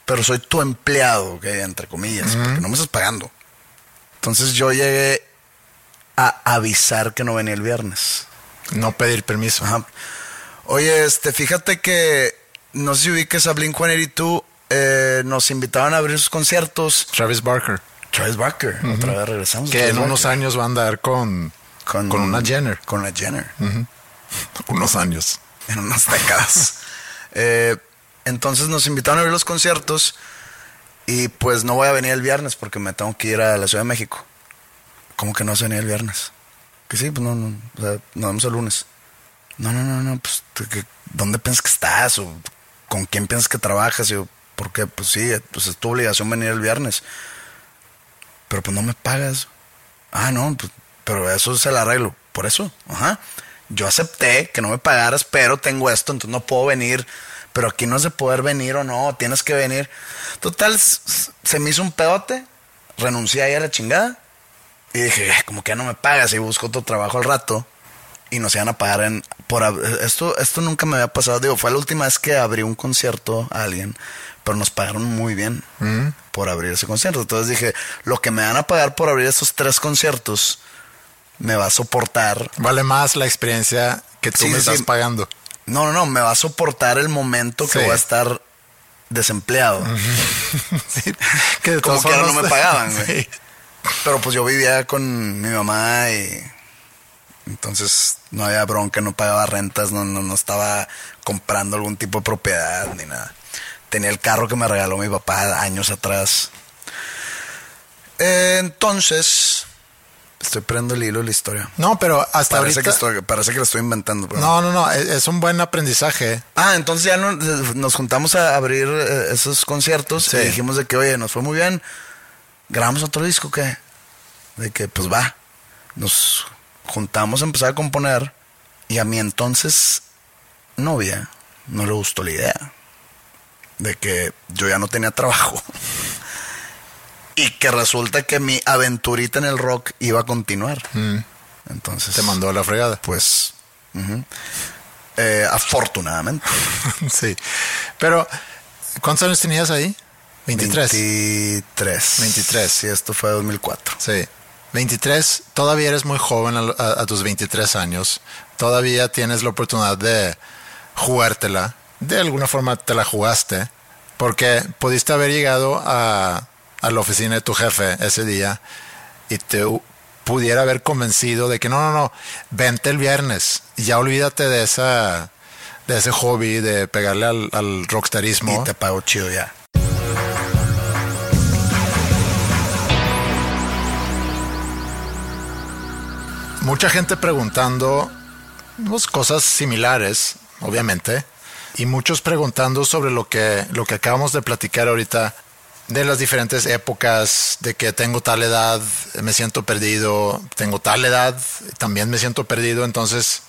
pero soy tu empleado, ¿ok? entre comillas, porque no me estás pagando. Entonces yo llegué a avisar que no venía el viernes. No pedir permiso. Ajá. Oye, este, fíjate que no sé si ubiques a Blink 182, eh, nos invitaban a abrir sus conciertos. Travis Barker. Travis Barker, otra vez regresamos. Que en unos años va a andar con, con, una Jenner. Con una Jenner. [laughs] Unos años. en unas décadas. [laughs] Eh, entonces nos invitaron a ver los conciertos y pues no voy a venir el viernes porque me tengo que ir a la Ciudad de México. ¿Cómo que no vas a venir el viernes? Que sí, pues no, no, o sea, nos vemos el lunes. No, no, no, no, pues, ¿tú qué- ¿dónde piensas que estás? ¿O con quién piensas que trabajas? Y yo, ¿por qué? Pues sí, pues es tu obligación venir el viernes. Pero pues no me pagas. Ah, no, pues, pero eso se lo arreglo. Por eso, ajá. Yo acepté que no me pagaras, pero tengo esto, entonces no puedo venir. Pero aquí no es de poder venir o no, tienes que venir. Total, se me hizo un pedote, renuncié ahí a la chingada. Y dije, "Eh, como que ya no me pagas y busco otro trabajo al rato. Y nos iban a pagar en... Por, esto, esto nunca me había pasado. Digo, fue la última vez que abrí un concierto a alguien, pero nos pagaron muy bien por abrir ese concierto. Entonces dije, lo que me van a pagar por abrir esos tres conciertos me va a soportar. Vale más la experiencia que tú Sí, me sí, estás sí. pagando. No, no, no, me va a soportar el momento que voy a estar desempleado. [laughs] Sí, que de Como que no formas- me pagaban, güey. [laughs] Sí. Pero pues yo vivía con mi mamá y entonces no había bronca, no pagaba rentas, no, no, no estaba comprando algún tipo de propiedad ni nada. Tenía el carro que me regaló mi papá años atrás. Eh, entonces, estoy perdiendo el hilo de la historia. No, pero hasta Parece ahorita... que, estoy, parece que lo estoy inventando. pero- No, no, no. Es, es un buen aprendizaje. Ah, entonces ya no- nos juntamos a abrir eh, esos conciertos Sí. y dijimos de que, oye, nos fue muy bien. ¿Grabamos otro disco qué? De que, pues va. Nos juntamos a empezar a componer y a mi entonces novia no le gustó la idea de que yo ya no tenía trabajo. [laughs] y que resulta que mi aventurita en el rock iba a continuar. Entonces... Te mandó a la fregada. Pues... Eh, afortunadamente. [laughs] sí. Pero, ¿cuántos años tenías ahí? 23. 23. 23. Sí, esto fue 2004. Sí. 23, todavía eres muy joven a, a- a tus 23 años. Todavía tienes la oportunidad de jugártela. De alguna forma te la jugaste. Porque pudiste haber llegado a, a la oficina de tu jefe ese día y te pudiera haber convencido de que no, no, no, vente el viernes. Y ya olvídate de esa de ese hobby de pegarle al, al rockstarismo. Y te pago chido ya. mucha gente preguntando pues, cosas similares, obviamente, y muchos preguntando sobre lo que, lo que acabamos de platicar ahorita de las diferentes épocas, de que tengo tal edad, me siento perdido, tengo tal edad, también me siento perdido, entonces,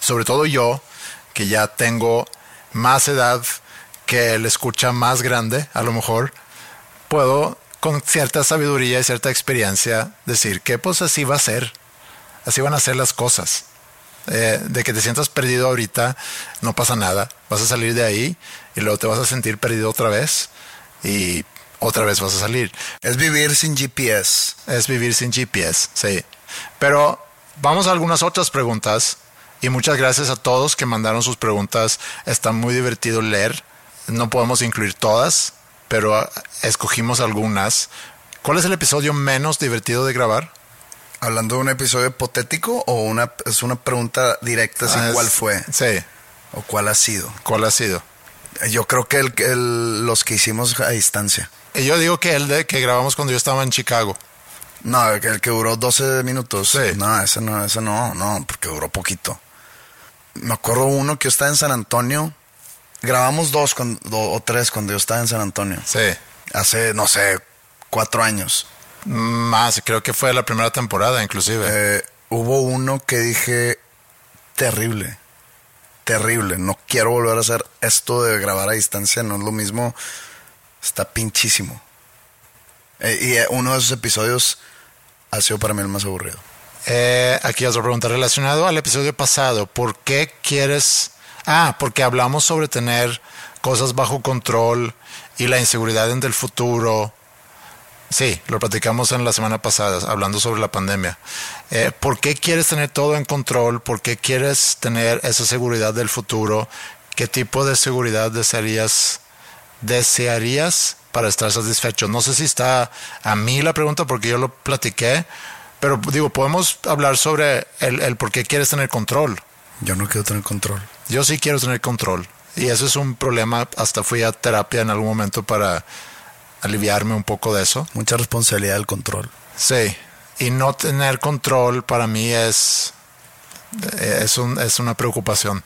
sobre todo yo, que ya tengo más edad que el escucha más grande, a lo mejor, puedo con cierta sabiduría y cierta experiencia decir que pues así va a ser, así van a ser las cosas. Eh, de que te sientas perdido ahorita, no pasa nada. Vas a salir de ahí y luego te vas a sentir perdido otra vez y otra vez vas a salir. Es vivir sin GPS. Es vivir sin GPS, sí. Pero Vamos a algunas otras preguntas. Y muchas gracias a todos que mandaron sus preguntas. Está muy divertido leer. No podemos incluir todas, pero escogimos algunas. ¿Cuál es el episodio menos divertido de grabar? Hablando de un episodio hipotético o una es una pregunta directa así Ah, cuál es- fue Sí. o cuál ha sido. ¿Cuál ha sido? Yo creo que el, el- los que hicimos a distancia. Y yo digo que el de que grabamos cuando yo estaba en Chicago. No, el que, duró 12 minutos. Sí. No, ese no, ese no, no, porque duró poquito. Me acuerdo uno que yo estaba en San Antonio. Grabamos dos cuando- do- o tres cuando yo estaba en San Antonio. Sí. Hace, no sé, cuatro años. Más, creo que fue la primera temporada, inclusive. Eh, hubo uno que dije, terrible, terrible. No quiero volver a hacer esto de grabar a distancia, no es lo mismo. Está pinchísimo. Eh, y eh, uno de esos episodios ha sido para mí el más aburrido. Eh, aquí otra pregunta relacionado al episodio pasado. ¿Por qué quieres... Ah, porque hablamos sobre tener cosas bajo control y la inseguridad en el futuro. Sí, lo platicamos en la semana pasada, hablando sobre la pandemia. Eh, ¿Por qué quieres tener todo en control? ¿Por qué quieres tener esa seguridad del futuro? ¿Qué tipo de seguridad desearías, desearías para estar satisfecho? No sé si está a mí la pregunta porque yo lo platiqué, pero digo, podemos hablar sobre el, el por qué quieres tener control. Yo no quiero tener control. Yo sí quiero tener control. Y eso es un problema. Hasta fui a terapia en algún momento para aliviarme un poco de eso. Mucha responsabilidad del control. Sí. Y no tener control para mí es, es, un, es una preocupación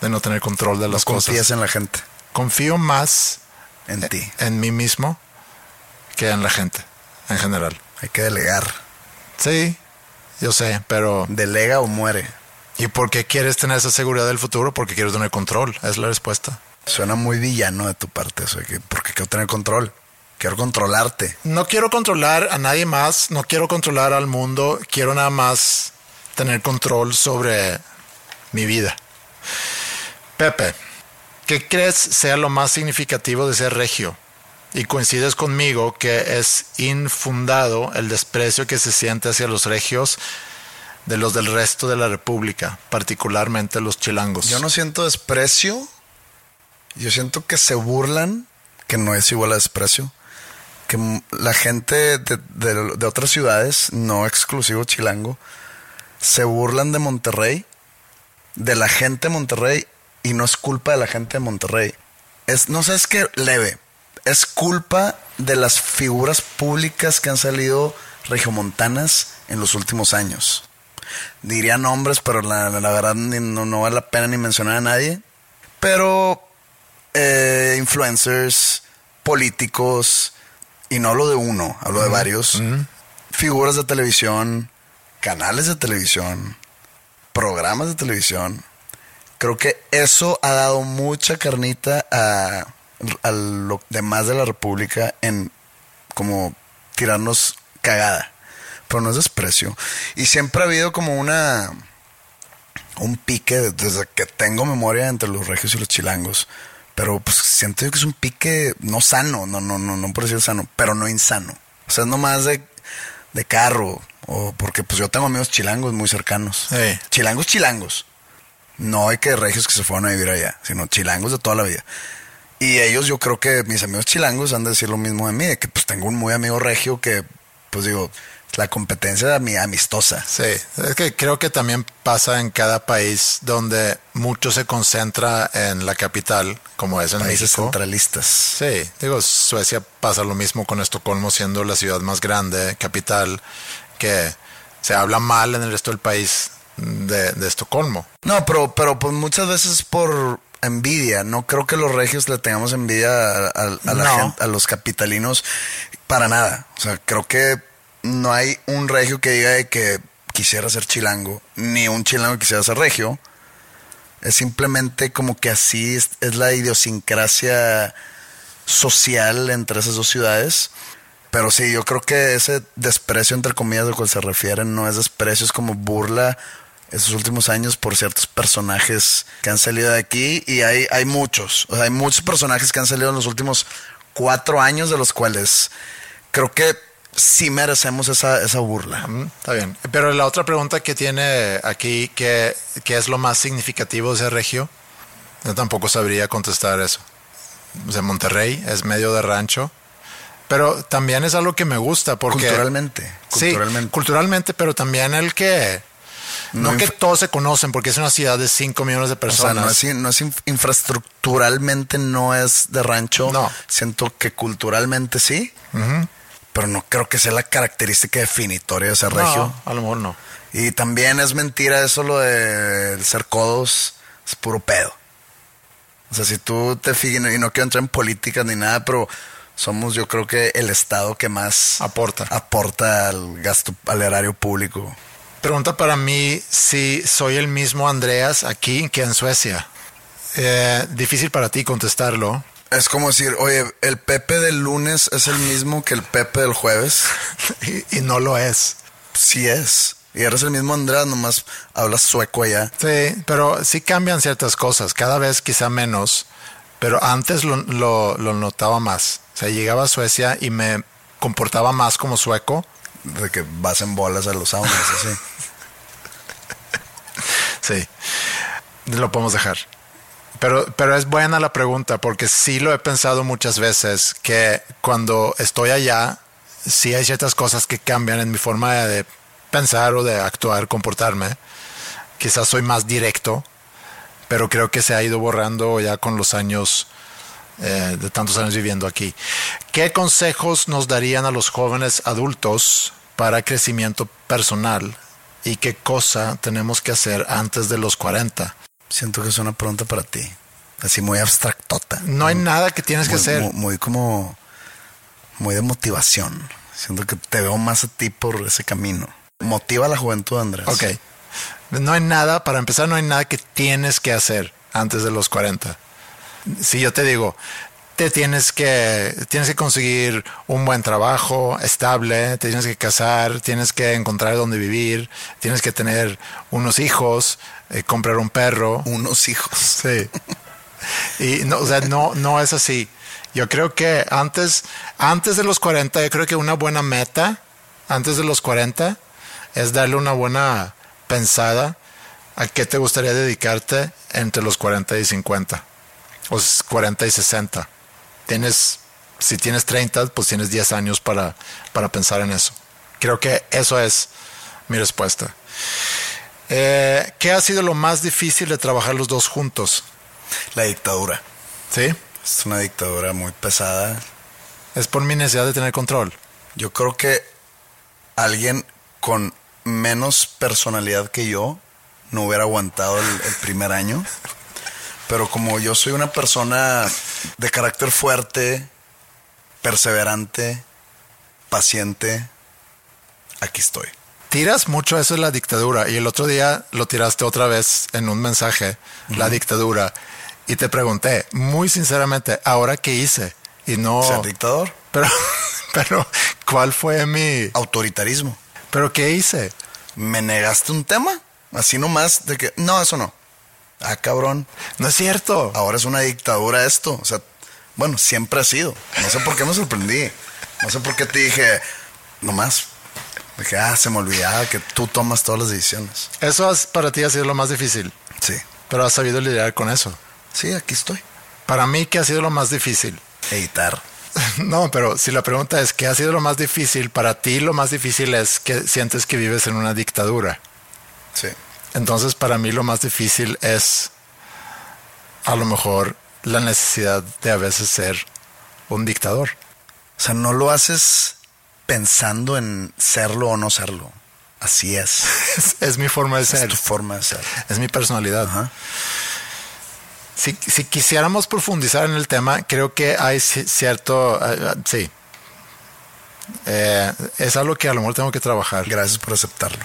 de no tener control de No las confías cosas. en la gente, Confío más en ti. en mí mismo que en la gente en general. Hay que delegar. Sí, yo sé, pero Delega o muere. ¿y por qué quieres tener esa seguridad del futuro? Porque quieres tener control, es la respuesta. Suena muy villano de tu parte, o sea, que porque quiero tener control. Quiero controlarte. No quiero controlar a nadie más, no quiero controlar al mundo, quiero nada más tener control sobre mi vida. Pepe, ¿qué crees sea lo más significativo de ser regio? Y coincides conmigo que es infundado el desprecio que se siente hacia los regios de los del resto de la República, particularmente los chilangos. Yo no siento desprecio. Yo siento que se burlan, que no es igual a desprecio. Que la gente de- de otras ciudades, no exclusivo chilango, se burlan de Monterrey, de la gente de Monterrey, y no es culpa de la gente de Monterrey. Es, no sé, es que leve. Es culpa de las figuras públicas que han salido regiomontanas en los últimos años diría nombres, pero la, la verdad ni- no, no vale la pena ni mencionar a nadie. Pero eh, influencers, políticos, y no hablo de uno, hablo de varios, figuras de televisión, canales de televisión, programas de televisión. Creo que eso ha dado mucha carnita a, a lo demás de la República en como tirarnos cagada. Pero no es desprecio. Y siempre ha habido como una un pique desde que tengo memoria entre los regios y los chilangos. Pero pues siento yo que es un pique no sano, no, no, no, no por decir sano, pero no insano. O sea, es nomás de, de carro. O porque pues yo tengo amigos chilangos muy cercanos. Sí. Chilangos, chilangos. No hay que regios que se fueron a vivir allá, sino chilangos de toda la vida. Y ellos, yo creo que mis amigos chilangos han de decir lo mismo de mí, de que pues tengo un muy amigo regio que, pues digo, la competencia amistosa. Sí, es que creo que también pasa en cada país donde mucho se concentra en la capital, como es en Países México. centralistas. Sí, digo, Suecia pasa lo mismo con Estocolmo siendo la ciudad más grande, capital, que se habla mal en el resto del país de, de Estocolmo. No, pero, pero pues muchas veces por envidia. No creo que los regios le tengamos envidia a, a- a la No. gente, a los capitalinos para nada. O sea, creo que no hay un regio que diga de que quisiera ser chilango, ni un chilango que quisiera ser regio. Es simplemente como que así es, es la idiosincrasia social entre esas dos ciudades. Pero sí, yo creo que ese desprecio, entre comillas, de cual se refieren, no es desprecio, es como burla esos últimos años por ciertos personajes que han salido de aquí. Y hay, hay muchos, o sea, hay muchos personajes que han salido en los últimos cuatro años, de los cuales creo que sí merecemos esa, esa burla. Mm, Está bien. Pero la otra pregunta que tiene aquí, ¿qué, qué es lo más significativo de ser regio? Yo tampoco sabría contestar eso. O sea, Monterrey es medio de rancho. Pero también es algo que me gusta porque... Culturalmente. Sí, Culturalmente. culturalmente, pero también el que... No, No que todos se conocen porque es una ciudad de 5 millones de O sea, personas. no es, in- no es inf- infraestructuralmente no es de rancho. No. Siento que culturalmente sí. Pero no creo que sea la característica definitoria de No, regio. a lo mejor no. Y también es mentira eso lo de ser codos. Es puro pedo. O sea, si tú te fijas, y no quiero entrar en política ni nada, pero somos yo creo que el estado que más Aporta. aporta al gasto, al erario público. Pregunta para mí si soy el mismo Andreas aquí que en Suecia. Eh, difícil para ti contestarlo. Es como decir, oye, el Pepe del lunes es el mismo que el Pepe del jueves. [laughs] y, y no lo es. Sí es. Y eres el mismo Andrés, nomás hablas sueco allá. Sí, pero sí cambian ciertas cosas. Cada vez quizá menos. Pero antes lo, lo- lo notaba más. O sea, llegaba a Suecia y me comportaba más como sueco. De que vas en bolas a los saunas, así. [laughs] Sí, lo podemos dejar. Pero, pero es buena la pregunta porque sí lo he pensado muchas veces que cuando estoy allá, sí hay ciertas cosas que cambian en mi forma de pensar o de actuar, comportarme. Quizás soy más directo, pero creo que se ha ido borrando ya con los años, eh, de tantos años viviendo aquí. ¿Qué consejos nos darían a los jóvenes adultos para crecimiento personal? ¿Y qué cosa tenemos que hacer antes de los 40? Siento que es una pregunta para ti. Así muy abstractota. No hay nada que tienes que muy, hacer. Muy, muy como... Muy de motivación. Siento que te veo más a ti por ese camino. Motiva a la juventud, Andrés. Ok. No hay nada, para empezar, no hay nada que tienes que hacer antes de los 40. Si yo te digo, te tienes que, tienes que conseguir un buen trabajo estable, te tienes que casar, tienes que encontrar dónde vivir, tienes que tener unos hijos, eh, comprar un perro. Unos hijos. Sí. Y no, o sea, no, no es así. Yo creo que antes, antes de los 40, yo creo que una buena meta, antes de los 40, es darle una buena pensada a qué te gustaría dedicarte entre los 40 y 50. O s- 40 y 60. Tienes, si tienes 30, pues tienes 10 años para, para pensar en eso. Creo que eso es mi respuesta. Eh, ¿Qué ha sido lo más difícil de trabajar los dos juntos? La dictadura. ¿Sí? Es una dictadura muy pesada. Es por mi necesidad de tener control. Yo creo que alguien con menos personalidad que yo no hubiera aguantado el, el primer año. [laughs] Pero como yo soy una persona de carácter fuerte, perseverante, paciente, aquí estoy. Tiras mucho eso de la dictadura y el otro día lo tiraste otra vez en un mensaje, la dictadura, y te pregunté, muy sinceramente, ¿ahora qué hice? Y no... ¿Ser dictador? Pero, [laughs] pero, ¿cuál fue mi... Autoritarismo. ¿Pero qué hice? ¿Me negaste un tema? Así nomás de que, no, eso no. Ah, cabrón. No es cierto. ahora es una dictadura esto. O sea, bueno, siempre ha sido. No sé por qué me sorprendí. No sé por qué te dije, nomás. Dije, ah, se me olvidaba que tú tomas todas las decisiones. Eso has- para ti ha sido lo más difícil, Sí. pero has sabido lidiar con eso. Sí, aquí estoy. Para mí, ¿qué ha sido lo más difícil? Editar. [laughs] No, pero si la pregunta es ¿qué ha sido lo más difícil? Para ti lo más difícil es que sientes que vives en una dictadura. Sí. Entonces para mí lo más difícil es a lo mejor la necesidad de a veces ser un dictador. O sea, no lo haces pensando en serlo o no serlo. Así es. [laughs] Es, es mi forma de Es ser, tu forma de ser. es mi personalidad. Ajá. Si, si quisiéramos profundizar en el tema, creo que hay ci- cierto, eh, sí, Eh, es algo que a lo mejor tengo que trabajar. Gracias por aceptarlo.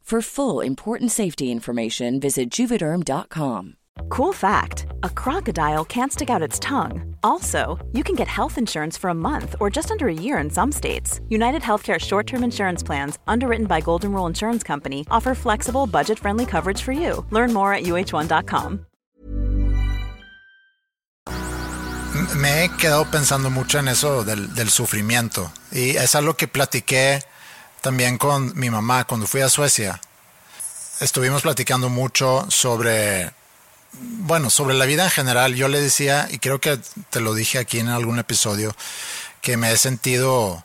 For full important safety information, visit juvederm.com. Cool fact a crocodile can't stick out its tongue. Also, you can get health insurance for a month or just under a year in some states. United Healthcare short term insurance plans, underwritten by Golden Rule Insurance Company, offer flexible, budget friendly coverage for you. Learn more at uh1.com. Me he quedado pensando mucho en eso del, del sufrimiento y es algo que platiqué también con mi mamá cuando fui a Suecia. Estuvimos platicando mucho sobre, bueno, sobre la vida en general. Yo le decía, y creo que te lo dije aquí en algún episodio, que me he sentido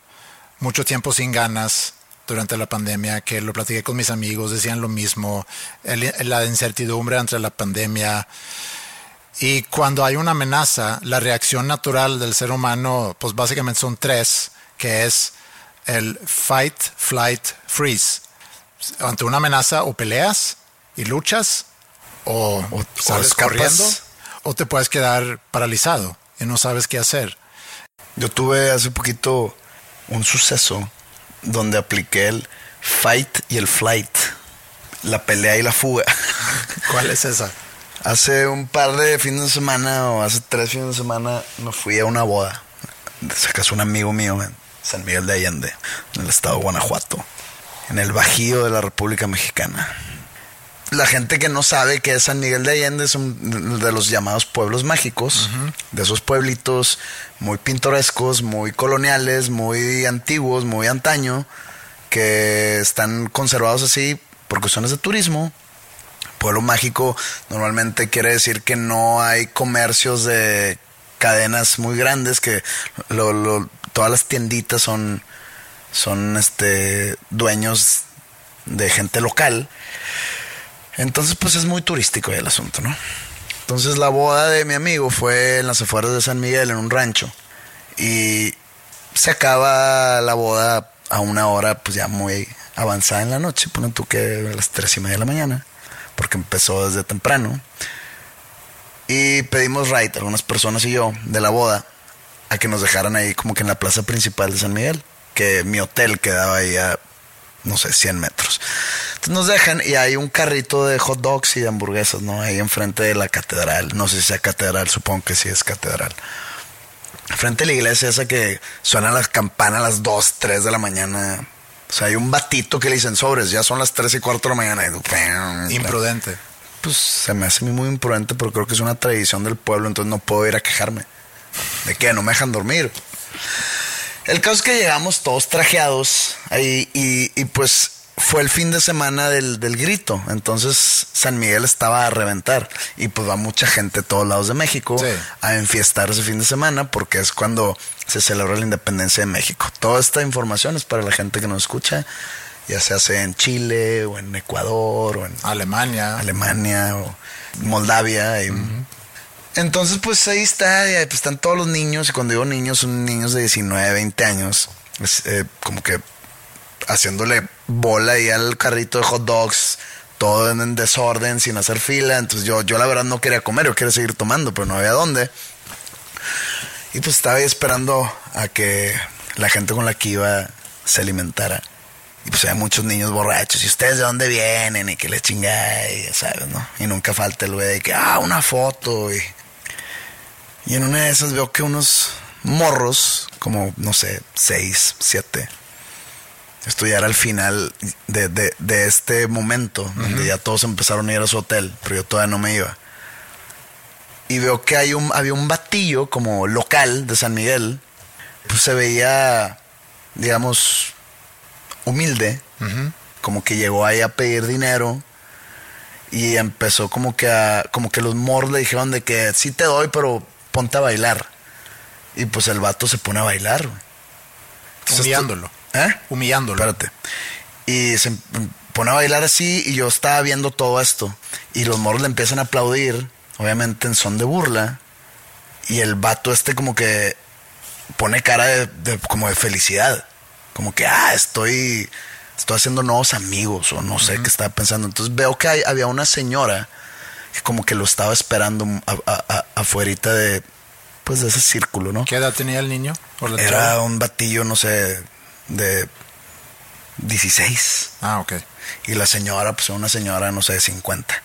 mucho tiempo sin ganas durante la pandemia, que lo platiqué con mis amigos, decían lo mismo, la incertidumbre entre la pandemia. Y cuando hay una amenaza, la reacción natural del ser humano, pues básicamente son tres, que es el fight, flight, freeze. Ante una amenaza o peleas y luchas o, O- o sales escapas. corriendo o te puedes quedar paralizado y no sabes qué hacer. Yo tuve hace poquito un suceso donde apliqué el fight y el flight, la pelea y la fuga. [laughs] ¿Cuál es esa? Hace un par de fines de semana o hace tres fines de semana me fui a una boda. Se casó un amigo mío San Miguel de Allende, en el estado de Guanajuato, en el Bajío de la República Mexicana. La gente que no sabe que es San Miguel de Allende es un de los llamados pueblos mágicos, de esos pueblitos muy pintorescos, muy coloniales, muy antiguos, muy antaño, que están conservados así por cuestiones de turismo, Pueblo mágico normalmente quiere decir que no hay comercios de cadenas muy grandes, que lo- lo- todas las tienditas son, son este, dueños de gente local. Entonces, pues es muy turístico el asunto, ¿no? Entonces, la boda de mi amigo fue en las afueras de San Miguel, en un rancho. Y se acaba la boda a una hora, pues ya muy avanzada en la noche. Ponen tú que a las tres y media de la mañana, porque empezó desde temprano. Y pedimos ride, algunas personas y yo, de la boda, a que nos dejaran ahí como que en la plaza principal de San Miguel, que mi hotel quedaba ahí a, no sé, 100 metros. Entonces nos dejan y hay un carrito de hot dogs y de hamburguesas, ¿no? Ahí enfrente de la catedral. No sé si sea catedral, supongo que sí es catedral. Frente a la iglesia esa que suenan las campanas a las 2, 3 de la mañana. O sea, hay un batito que le dicen sobres, ya son las 3 y cuarto de la mañana. Imprudente. pues se me hace a mí muy imprudente, pero creo que es una tradición del pueblo, entonces no puedo ir a quejarme. ¿De qué? No me dejan dormir. El caso es que llegamos todos trajeados ahí y, y pues fue el fin de semana del, del grito. Entonces San Miguel estaba a reventar y pues va mucha gente de todos lados de México Sí. a enfiestar ese fin de semana porque es cuando se celebra la independencia de México. Toda esta información es para la gente que nos escucha, ya sea sea en Chile o en Ecuador o en Alemania. Alemania o Moldavia. y- Entonces, pues ahí está, y pues, están todos los niños, y cuando digo niños, son niños de 19, 20 años, es, eh, como que haciéndole bola ahí al carrito de hot dogs, todo en, en desorden, sin hacer fila. Entonces yo, yo la verdad no quería comer, yo quería seguir tomando, pero no había dónde. Y pues estaba ahí esperando a que la gente con la que iba se alimentara. Y pues había muchos niños borrachos. ¿Y ustedes de dónde vienen? Y que le chingada, y ya sabes, ¿no? Y nunca falta el güey de que, ah, una foto. Y, y en una de esas veo que unos morros, como, no sé, seis, siete, Esto ya era el final de, de- de este momento, donde ya todos empezaron a ir a su hotel, pero yo todavía no me iba. Y veo que hay un, había un batillo como local de San Miguel, pues se veía, digamos, humilde, como que llegó ahí a pedir dinero y empezó como que a, como que los morros le dijeron de que sí te doy, pero ponte a bailar. Y pues el vato se pone a bailar. güey. Entonces, Humillándolo. ¿Eh? Humillándolo. Espérate. Y se pone a bailar así y yo estaba viendo todo esto. Y los morros le empiezan a aplaudir, obviamente en son de burla. Y el vato este como que pone cara de, de- como de felicidad. Como que, ah, estoy, estoy haciendo nuevos amigos o no sé qué estaba pensando. Entonces veo que hay- había una señora que como que lo estaba esperando a- a- a- afuerita de, pues de ese círculo, ¿no? ¿Qué edad tenía el niño? ¿O la Era un batillo, no sé, de 16. Ah, ok. Y la señora, pues una señora, no sé, de 50.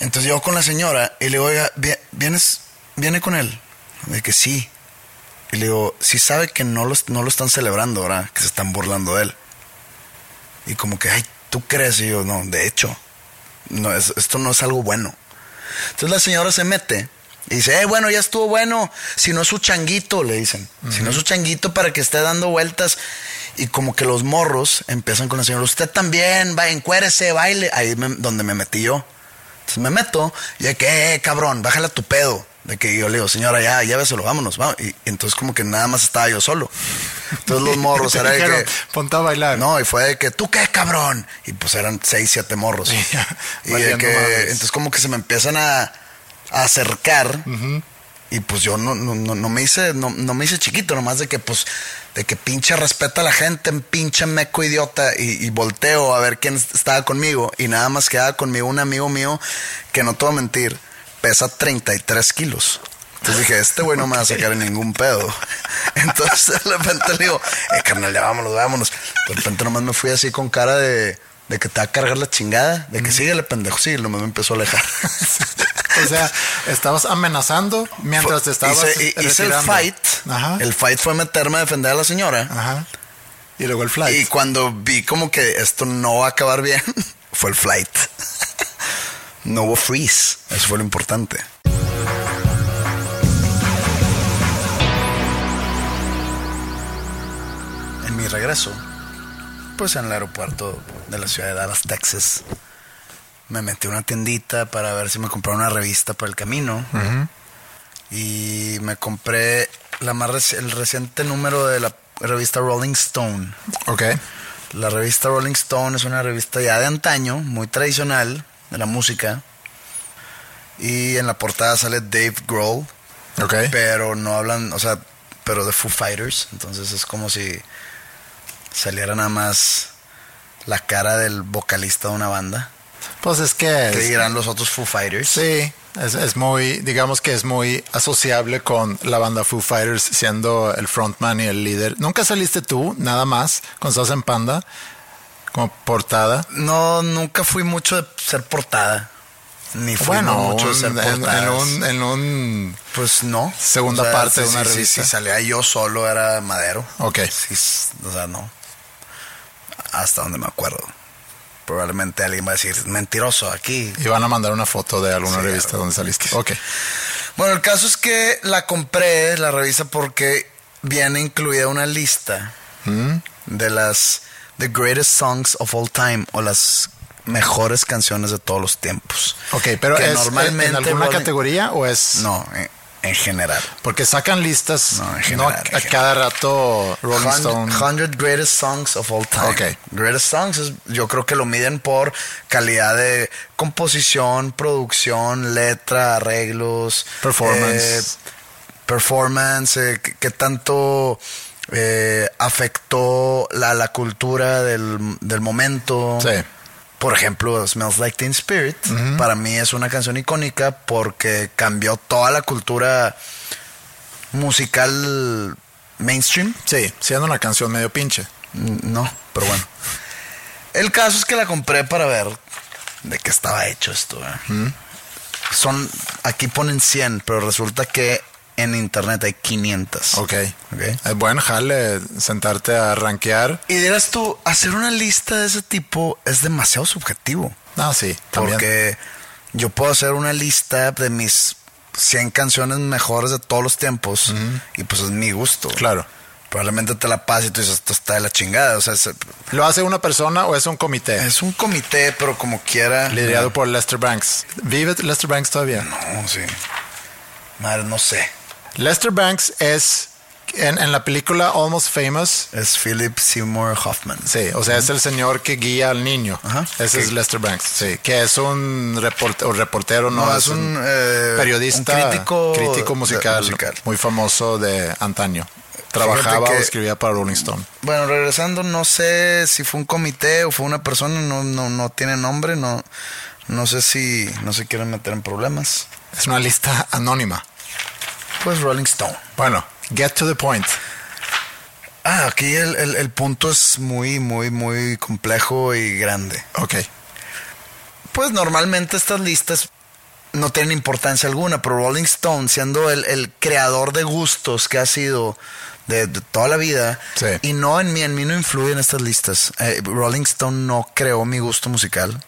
Entonces yo con la señora y le digo, oiga, vi- ¿vienes, viene con él? De que sí. Y le digo, si sabe que no lo, no lo están celebrando ahora, que se están burlando de él. Y como que, ay, ¿tú crees? Y yo, no, de hecho, no, es- esto no es algo bueno. Entonces la señora se mete y dice, eh, bueno, ya estuvo bueno. Si no es su changuito, le dicen. Si no es su changuito para que esté dando vueltas. Y como que los morros empiezan con la señora, usted también, va, encuérese, baile. Ahí me- donde me metí yo. Entonces me meto y de que, eh, cabrón, bájale a tu pedo. De que yo le digo, señora, ya, lléveselo, vámonos, vamos. Y, y entonces como que nada más estaba yo solo. Entonces los morros [laughs] era de que... Ponte a bailar. No, y fue de que, ¿tú qué, cabrón? Y pues eran seis, siete morros. Y de que, entonces como que se me empiezan a, a acercar. Y pues yo no, no, no, no me hice, no, no me hice chiquito, nomás de que pues, de que pinche respeta a la gente, pinche meco idiota, y, y volteo a ver quién estaba conmigo, y nada más quedaba conmigo un amigo mío que no te voy a mentir, pesa 33 kilos. Entonces dije, este güey no me va a sacar en ningún pedo. [laughs] Entonces de repente le digo, eh, carnal, ya vámonos, vámonos. De repente nomás me fui así con cara de, de que te va a cargar la chingada, de que síguele, pendejo, sí, nomás me empezó a alejar. [laughs] O sea, estabas amenazando mientras te estabas hice, hice el fight. Ajá. El fight fue meterme a defender a la señora. Ajá. Y luego el flight. Y cuando vi como que esto no va a acabar bien, [laughs] fue el flight. No hubo freeze. Eso fue lo importante. En mi regreso, pues en el aeropuerto de la ciudad de Dallas, Texas, me metí a una tiendita para ver si me compraba una revista para el camino. Y me compré la más reci- el reciente número de la revista Rolling Stone. Ok. La revista Rolling Stone es una revista ya de antaño, muy tradicional de la música. Y en la portada sale Dave Grohl, Ok. pero no hablan, o sea, pero de Foo Fighters. Entonces es como si saliera nada más la cara del vocalista de una banda. Pues es que ¿Qué dirán los otros Foo Fighters? sí, es, es muy, digamos que es muy asociable con la banda Foo Fighters siendo el frontman y el líder. ¿Nunca saliste tú, nada más, cuando estás en Panda, como portada? No, nunca fui mucho de ser portada. Ni fui Bueno, mucho de ser portada. en un, en un... Pues no. Segunda parte de una sí, revista. Si salía yo solo era madero. Ok. Sí, o sea, no. Hasta donde me acuerdo. Probablemente alguien va a decir, mentiroso, aquí. Y van a mandar una foto de alguna Sí, revista donde saliste. Ok. Bueno, el caso es que la compré, la revista, porque viene incluida una lista Mm. de las The Greatest Songs of All Time o las mejores canciones de todos los tiempos. Ok, pero Que ¿es normalmente en alguna Rolling- categoría o es...? No, en, en general. Porque sacan listas, No, en no, general, a, en a general. cada rato Rolling Stone. 100 Greatest Songs of All Time. Ok. Greatest Songs, es- yo creo que lo miden por calidad de composición, producción, letra, arreglos. Performance. eh, performance, eh, qué tanto eh, afectó la, la cultura del, del momento. Sí. Por ejemplo, Smells Like Teen Spirit, para mí es una canción icónica porque cambió toda la cultura musical mainstream. Sí, siendo una canción medio pinche. No, pero bueno. [laughs] El caso es que la compré para ver de qué estaba hecho esto. ¿eh? Son, aquí ponen 100, pero resulta que en internet hay 500. Ok. Ok. Es buen jale sentarte a rankear. Y dirás tú, hacer una lista de ese tipo es demasiado subjetivo. Ah, sí, también. Porque yo puedo hacer una lista de mis 100 canciones mejores de todos los tiempos y pues es mi gusto. Claro. Probablemente te la pases y tú dices, esto está de la chingada. O sea, es, ¿Lo hace una persona o es un comité? es un comité, pero como quiera. Liderado por Lester Banks. ¿Vive Lester Banks todavía? No, sí. Madre, no sé. Lester Banks es, en, en la película Almost Famous, Es Philip Seymour Hoffman. sí, o sea, es el señor que guía al niño. Ajá. Ese Que- es Lester Banks, sí, que es un report- o reportero, no, No, es un, eh, periodista, un crítico crítico musical, musical. muy famoso de antaño. Trabajaba que- o escribía para Rolling Stone. Bueno, regresando, no sé si fue un comité o fue una persona, no, no, no tiene nombre, no, no sé si no se quieren meter en problemas. Es una lista anónima. Pues Rolling Stone. Bueno, get to the point. Ah, aquí el, el- el punto es muy, muy, muy complejo y grande. Ok. Pues normalmente estas listas no tienen importancia alguna, pero Rolling Stone, siendo el, el creador de gustos que ha sido de, de toda la vida, Sí. y no en mí, en mí no influye en estas listas. Eh, Rolling Stone no creó mi gusto musical.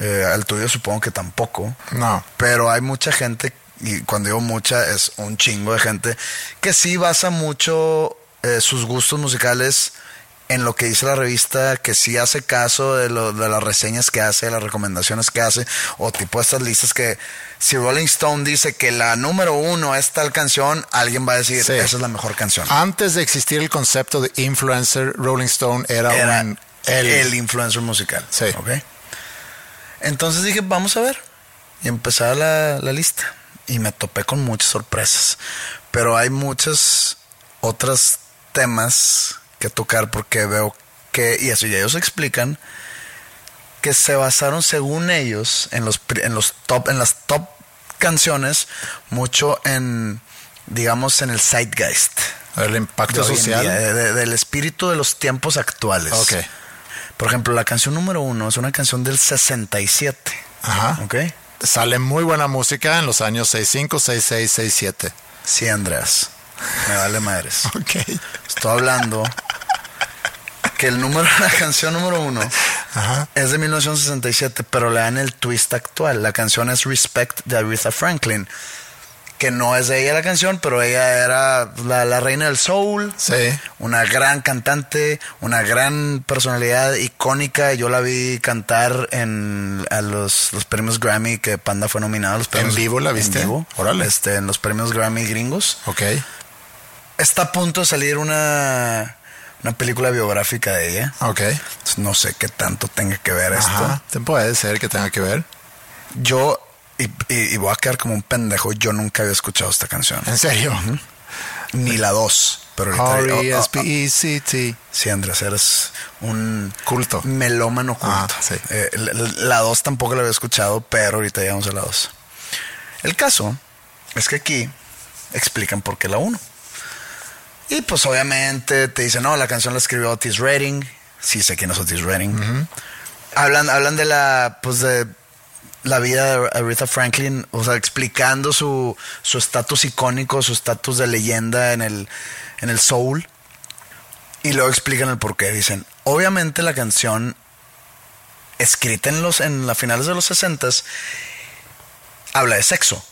Eh, al tuyo supongo que tampoco. No. Pero hay mucha gente, y cuando digo mucha, es un chingo de gente, que sí basa mucho eh, sus gustos musicales en lo que dice la revista, que sí hace caso de, lo, de las reseñas que hace, de las recomendaciones que hace, o tipo estas listas que si Rolling Stone dice que la número uno es tal canción, alguien va a decir, Sí. esa es la mejor canción. Antes de existir el concepto de influencer, Rolling Stone era, Era un... el, influencer musical. Entonces dije, vamos a ver. Y empezaba la, la lista. Y me topé con muchas sorpresas. Pero hay muchos otros temas que tocar porque veo que, y eso ya ellos explican, que se basaron según ellos en los, en los top, en las top canciones, mucho en, digamos, en el zeitgeist. el impacto social. día, de- de- del espíritu de los tiempos actuales. Ok. Por ejemplo, la canción número uno es una canción del 67. Ajá. ¿Ok? Sale muy buena música en los años 65, 66, 67. Sí, Andreas. Me vale madres. [laughs] Ok. Estoy hablando que el número, la canción número uno Ajá. es de 1967, pero le dan el twist actual. La canción es Respect de Aretha Franklin. Que no es de ella la canción, pero ella era la, la reina del soul. Sí. Una gran cantante, una gran personalidad icónica. Yo la vi cantar en a los, los premios Grammy que Panda fue nominado. Los premios, vivo la viste? En vivo. Órale. Este, en los premios Grammy gringos. Ok. Está a punto de salir una, una película biográfica de ella. Ok. Entonces, No sé qué tanto tenga que ver esto. Ajá. Puede ser que tenga que ver. Yo, y, y- y voy a quedar como un pendejo, yo nunca había escuchado esta canción. En serio. Ni la dos. Pero ahorita- oh, oh, oh. R-E-S-P-E-C-T. Sí, Andrés, eres un Culto. melómano culto. Ah, sí. Eh, la- la 2 tampoco la había escuchado, pero ahorita llegamos a la 2. El caso es que aquí explican por qué la 1. Y pues obviamente te dicen, no, la canción la escribió Otis Redding. Sí sé quién es Otis Redding. hablan, hablan de la, pues de la vida de Aretha Franklin, o sea, explicando su su estatus icónico, su estatus de leyenda en el, en el soul. Y luego explican el por qué. Dicen, obviamente la canción escrita en los en las finales de los 60 habla de sexo.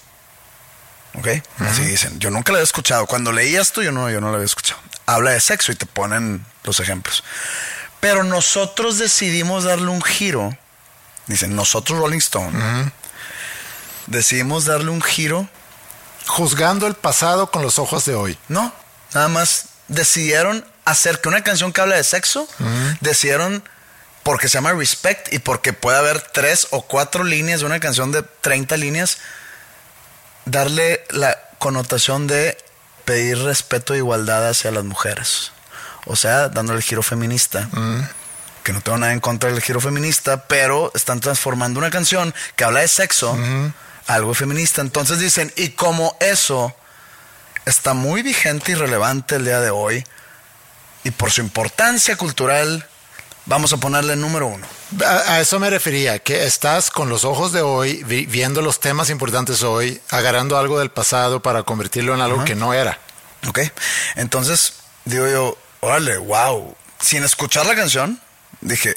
¿Ok? Así dicen. Yo nunca la había escuchado. Cuando leí esto, yo no, yo no la había escuchado. Habla de sexo y te ponen los ejemplos. Pero nosotros decidimos darle un giro. Dicen, nosotros Rolling Stone. Decidimos darle un giro. Juzgando el pasado con los ojos de hoy. No, nada más decidieron hacer que una canción que habla de sexo, decidieron porque se llama Respect y porque puede haber tres o cuatro líneas de una canción de 30 líneas, darle la connotación de pedir respeto e igualdad hacia las mujeres. O sea, dándole el giro feminista. Que no tengo nada en contra del giro feminista, pero están transformando una canción que habla de sexo a algo feminista. Entonces dicen, y como eso está muy vigente y relevante el día de hoy, y por su importancia cultural, vamos a ponerle número uno. A, a eso me refería, que estás con los ojos de hoy, vi- viendo los temas importantes hoy, agarrando algo del pasado para convertirlo en algo que no era. ¿Ok? Entonces, digo yo, órale, wow. Sin escuchar la canción, dije,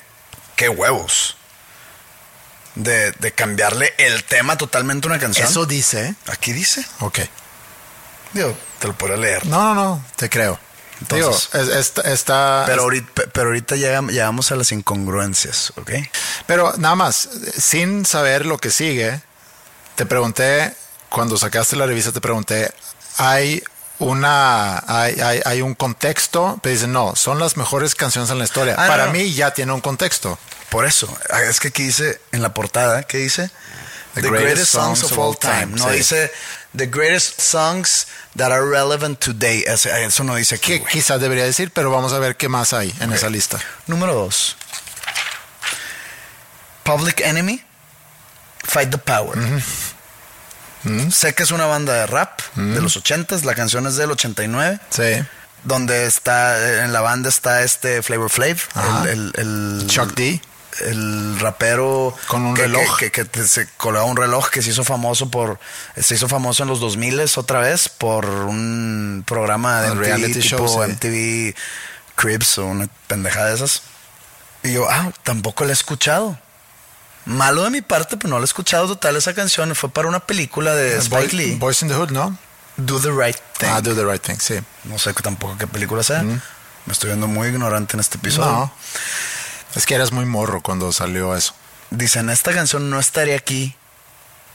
qué huevos. De, de cambiarle el tema totalmente a una canción. Eso dice, ¿eh? Aquí dice. ok. Digo, te lo podría leer. No, no, no, te creo. Entonces- Digo, es- está, está- Pero ahorita, pe- pero ahorita llegam- llegamos a las incongruencias, ¿ok? Pero nada más, sin saber lo que sigue, te pregunté, cuando sacaste la revista, te pregunté, ¿hay una, hay, hay, hay un contexto? Te dicen, no, son las mejores canciones en la historia. Ah, Para no. mí ya tiene un contexto. Por eso, ah, es que aquí dice en la portada, ¿qué dice? The, greatest, songs, of all time. No sí. dice The greatest songs that are relevant today. Eso, eso no dice aquí. Que quizás debería decir, pero vamos a ver qué más hay en esa lista. Número dos. Public Enemy. Fight the Power. Sé que es una banda de rap de los 80s. La canción es del 89. Sí. Donde está, en la banda está este Flavor Flav. El, el- el- Chuck D. el rapero Con un que, reloj. que, que- que se colgaba un reloj que se hizo famoso por se hizo famoso en los 2000 otra vez por un programa de Un reality tipo show, sí. MTV Cribs o una pendejada de esas y yo ah tampoco la he escuchado malo de mi parte pero no la he escuchado total esa canción fue para una película de Spike Boy- Lee Boys in the Hood, ¿no? Do the Right Thing Ah, Do the Right Thing, sí. no sé tampoco qué película sea me estoy viendo muy ignorante en este episodio No. Es que eras muy morro cuando salió eso. Dicen, esta canción no estaría aquí,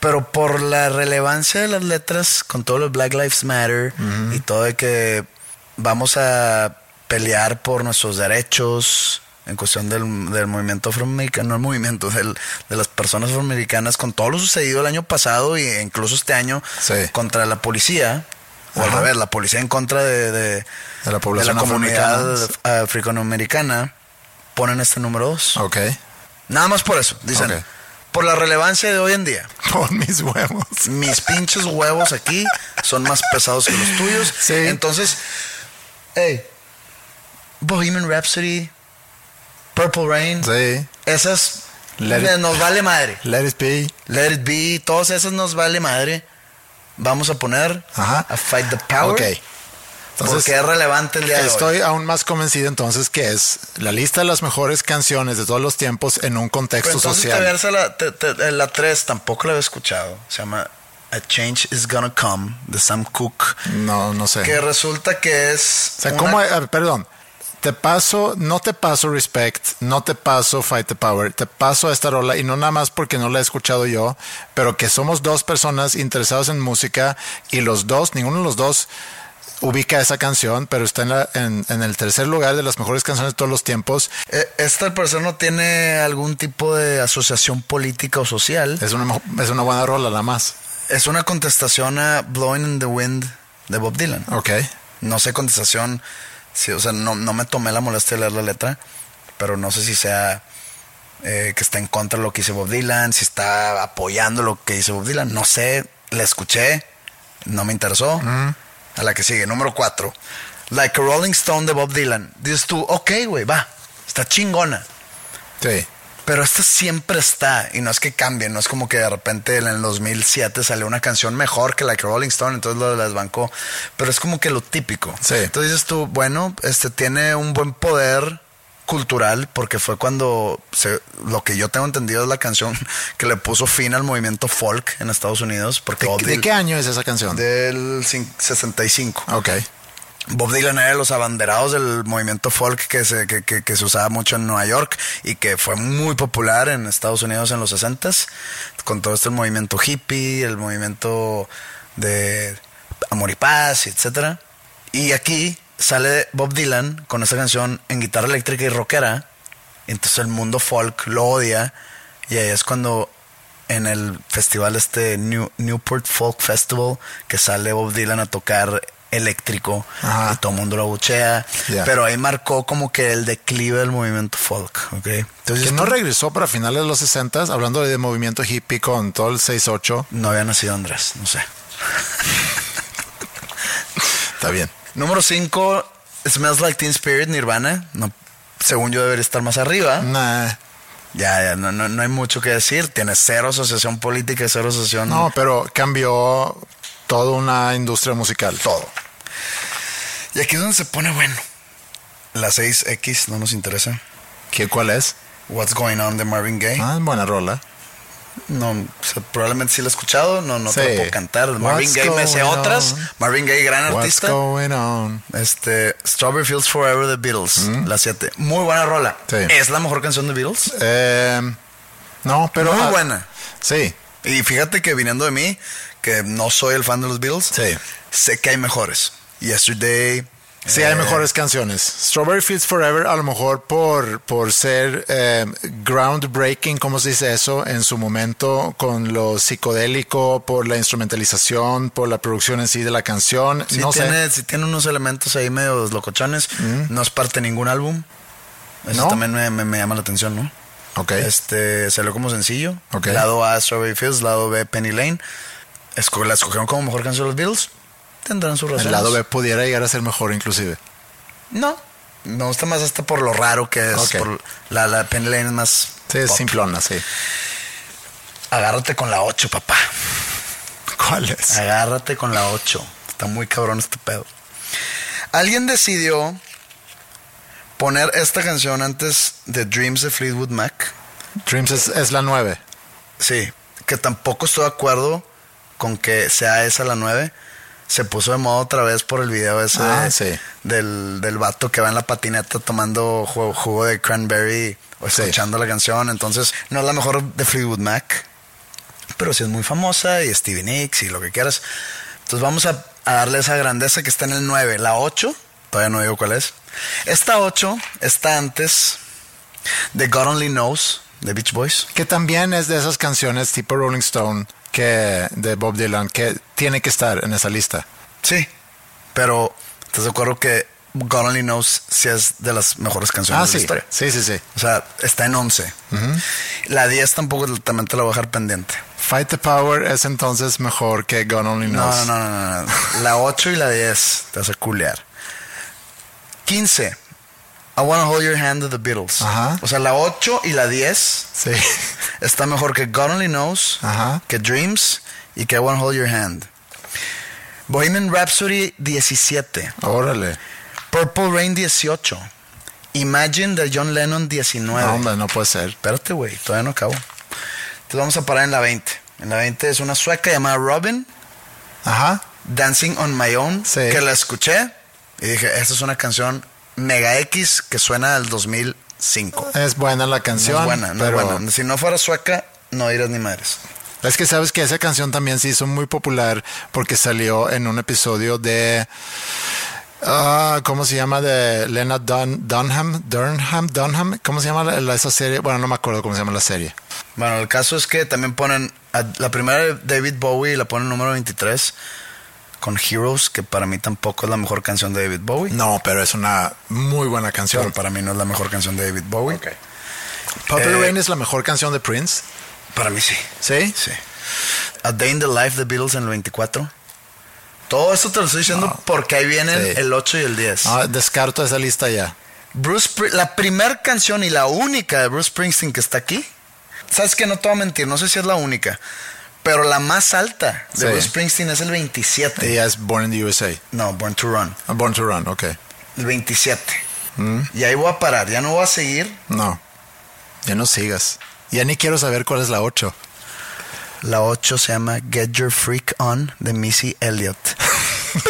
pero por la relevancia de las letras, con todo lo de Black Lives Matter y todo de que vamos a pelear por nuestros derechos en cuestión del, del movimiento afroamericano, no el movimiento, del- de las personas afroamericanas, con todo lo sucedido el año pasado e incluso este año Sí. contra la policía, o al revés, la policía en contra de, de, De la población comunidad afroamericana. africanoamericana, ponen este número dos. Ok. Nada más por eso. Dicen, por la relevancia de hoy en día. [laughs] Pon mis huevos. Mis pinches huevos aquí son más pesados que los tuyos. Sí. Entonces, hey, Bohemian Rhapsody, Purple Rain, Sí. esas Let it- nos vale madre. Let it be. Let It Be, todas esas nos vale madre. Vamos a poner Ajá. a Fight the Power. Ok. porque Entonces, es relevante el día de hoy. estoy aún más convencido entonces que es la lista de las mejores canciones de todos los tiempos en un Pero contexto entonces te social. versa la, te- te- la 3, tampoco la había escuchado. Se llama A Change is Gonna Come, de Sam Cooke. No, no sé. Que resulta que es. O sea, una- ¿cómo? perdón. Te paso, no te paso Respect, no te paso Fight the Power, te paso esta rola y no nada más porque no la he escuchado yo, pero que somos dos personas interesadas en música y los dos, ninguno de los dos ubica esa canción, pero está en, la- en- en el tercer lugar de las mejores canciones de todos los tiempos. Eh, Esta persona no tiene algún tipo de asociación política o social. Es una, es una buena rola, la más. Es una contestación a Blowing in the Wind de Bob Dylan. Ok. No sé contestación. Sí, o sea, no, no me tomé la molestia de leer la letra, pero no sé si sea eh, que está en contra de lo que dice Bob Dylan, si está apoyando lo que dice Bob Dylan. No sé, la escuché, no me interesó. A la que sigue, número cuatro. Like a Rolling Stone de Bob Dylan. Dices tú, ok, güey, va, está chingona. Sí. Pero esta siempre está, y no es que cambie, no es como que de repente en el 2007 salió una canción mejor que la que Rolling Stone, entonces lo desbancó. Pero es como que lo típico. Sí. Entonces dices tú, bueno, este tiene un buen poder cultural porque fue cuando se- lo que yo tengo entendido es la canción [laughs] que le puso fin al movimiento folk en Estados Unidos porque ¿De, de qué año es esa canción? del cin- 65 Ok. Bob Dylan era de los abanderados del movimiento folk que se, que, que- se usaba mucho en Nueva York y que fue muy popular en Estados Unidos en los 60s, con todo este movimiento hippie, el movimiento de amor y paz, etcétera. Y aquí sale Bob Dylan con esta canción en guitarra eléctrica y rockera, entonces el mundo folk lo odia, y ahí es cuando en el festival este New, Newport Folk Festival que sale Bob Dylan a tocar eléctrico Ajá. y todo el mundo lo buchea pero ahí marcó como que el declive del movimiento folk ¿ok? entonces Que no regresó para finales de los 60 hablando de movimiento hippie con todo el 6-8. no había nacido Andrés no sé Está bien. número 5 Smells Like Teen Spirit Nirvana no, según yo debería estar más arriba Nah. Ya, ya, no, no, no hay mucho que decir. Tiene cero asociación política y cero asociación. No, pero cambió toda una industria musical. todo. Y aquí es donde se pone bueno. La 6X no nos interesa. ¿Qué, ¿Cuál es? What's Going On de Marvin Gaye. Ah, buena rola. No, o sea, probablemente sí lo he escuchado, no, no te lo puedo cantar. Marvin What's Gaye me sé otras. Marvin Gaye, gran What's artista. going on? Este, Strawberry Fields Forever de Beatles, la 7. Muy buena rola. Sí. ¿Es la mejor canción de Beatles? Eh, no, pero... Muy ah, buena. Sí, Y fíjate que viniendo de mí, que no soy el fan de los Beatles, Sí. sé que hay mejores. Yesterday. sí hay eh, mejores canciones. Strawberry Fields Forever, a lo mejor por, por ser eh, groundbreaking, ¿cómo se dice eso? En su momento, con lo psicodélico, por la instrumentalización, por la producción en sí de la canción. Sí, no tiene, sé. sí tiene unos elementos ahí medio locochones. No es parte de ningún álbum. Eso ¿No? también me, me- me llama la atención, ¿no? Ok. Este salió como sencillo. Ok. Lado A, Strawberry Fields, lado B, Penny Lane. Esco- la escogieron como mejor canción de los Beatles. Tendrán su razón. El lado B pudiera llegar a ser mejor inclusive. No. Me gusta más hasta por lo raro que es. Ok. por la, la Penny Lane es más. Sí, es simplona, sí. Agárrate con la 8, papá. ¿Cuál es? Agárrate con la 8. Está muy cabrón este pedo. Alguien decidió poner esta canción antes de Dreams de Fleetwood Mac. Dreams es, es la 9. Sí, que tampoco estoy de acuerdo con que sea esa la 9. Se puso de moda otra vez por el video ese Ah, de- sí. del, del vato que va en la patineta tomando jugo, jugo de cranberry o Sí. escuchando la canción. Entonces, no es la mejor de Fleetwood Mac, pero sí es muy famosa y Stevie Nicks y lo que quieras. Entonces, vamos a, a darle esa grandeza que está en el 9. La 8, todavía no digo cuál es. Esta 8 está antes de God Only Knows de Beach Boys. Que también es de esas canciones tipo Rolling Stone que de Bob Dylan que tiene que estar en esa lista. Sí, pero ¿estás de acuerdo que God Only Knows sí es de las mejores canciones Ah, de sí. la historia? Sí, sí, sí. O sea, está en 11. La 10 tampoco también te la voy a dejar pendiente. Fight the Power es entonces mejor que God Only No, Knows. no, no, no, no. La 8 y la 10 te a culear. 15. I Wanna Hold Your Hand de The Beatles. Ajá. O sea, la 8 y la 10 Sí. [laughs] está mejor que God Only Knows, Ajá. que Dreams y que I Wanna Hold Your Hand. Bohemian Rhapsody 17. Órale. Purple Rain 18. Imagine de John Lennon 19. No, hombre, no puede ser. Espérate, güey, todavía no acabo. Entonces vamos a parar en la 20. En la 20 es una sueca llamada Robin, Ajá. Dancing on My Own, Sí. que la escuché y dije, esta es una canción mega X que suena del 2005. Es buena la No canción. es buena, no pero es buena. Si no fuera sueca, no dirás ni madres. Es que sabes que esa canción también se hizo muy popular porque salió en un episodio de. ah, ¿Cómo se llama? De Lena Dun- Dunham. Dunham. Dunham. ¿Cómo se llama la- la- esa serie? Bueno, no me acuerdo cómo se llama la serie. Bueno, el caso es que también ponen a- la primera de David Bowie la ponen número 23 con Heroes, que para mí tampoco es la mejor canción de David Bowie. No, pero es una muy buena Pero canción. para mí no es la mejor canción de David Bowie. Purple Eh, Rain es la mejor canción de Prince. Para mí sí. ¿Sí? Sí. A Day in the Life de Beatles en el 24. Todo esto te lo estoy diciendo porque ahí vienen Sí. el 8 y el 10. Ah, descarto esa lista ya. Bruce la primera canción y la única de Bruce Springsteen que está aquí. Sabes que no te voy a mentir, no sé si es la única, pero la más alta de Sí. Bruce Springsteen es el 27. Ella es Born in the USA. No, Born to Run. Ah, Born to Run, ok. El 27. Mm. Y ahí voy a parar, ya no voy a seguir. No. Ya no sigas. Ya ni quiero saber cuál es la 8. La 8 se llama Get Your Freak On de Missy Elliott. [laughs] Es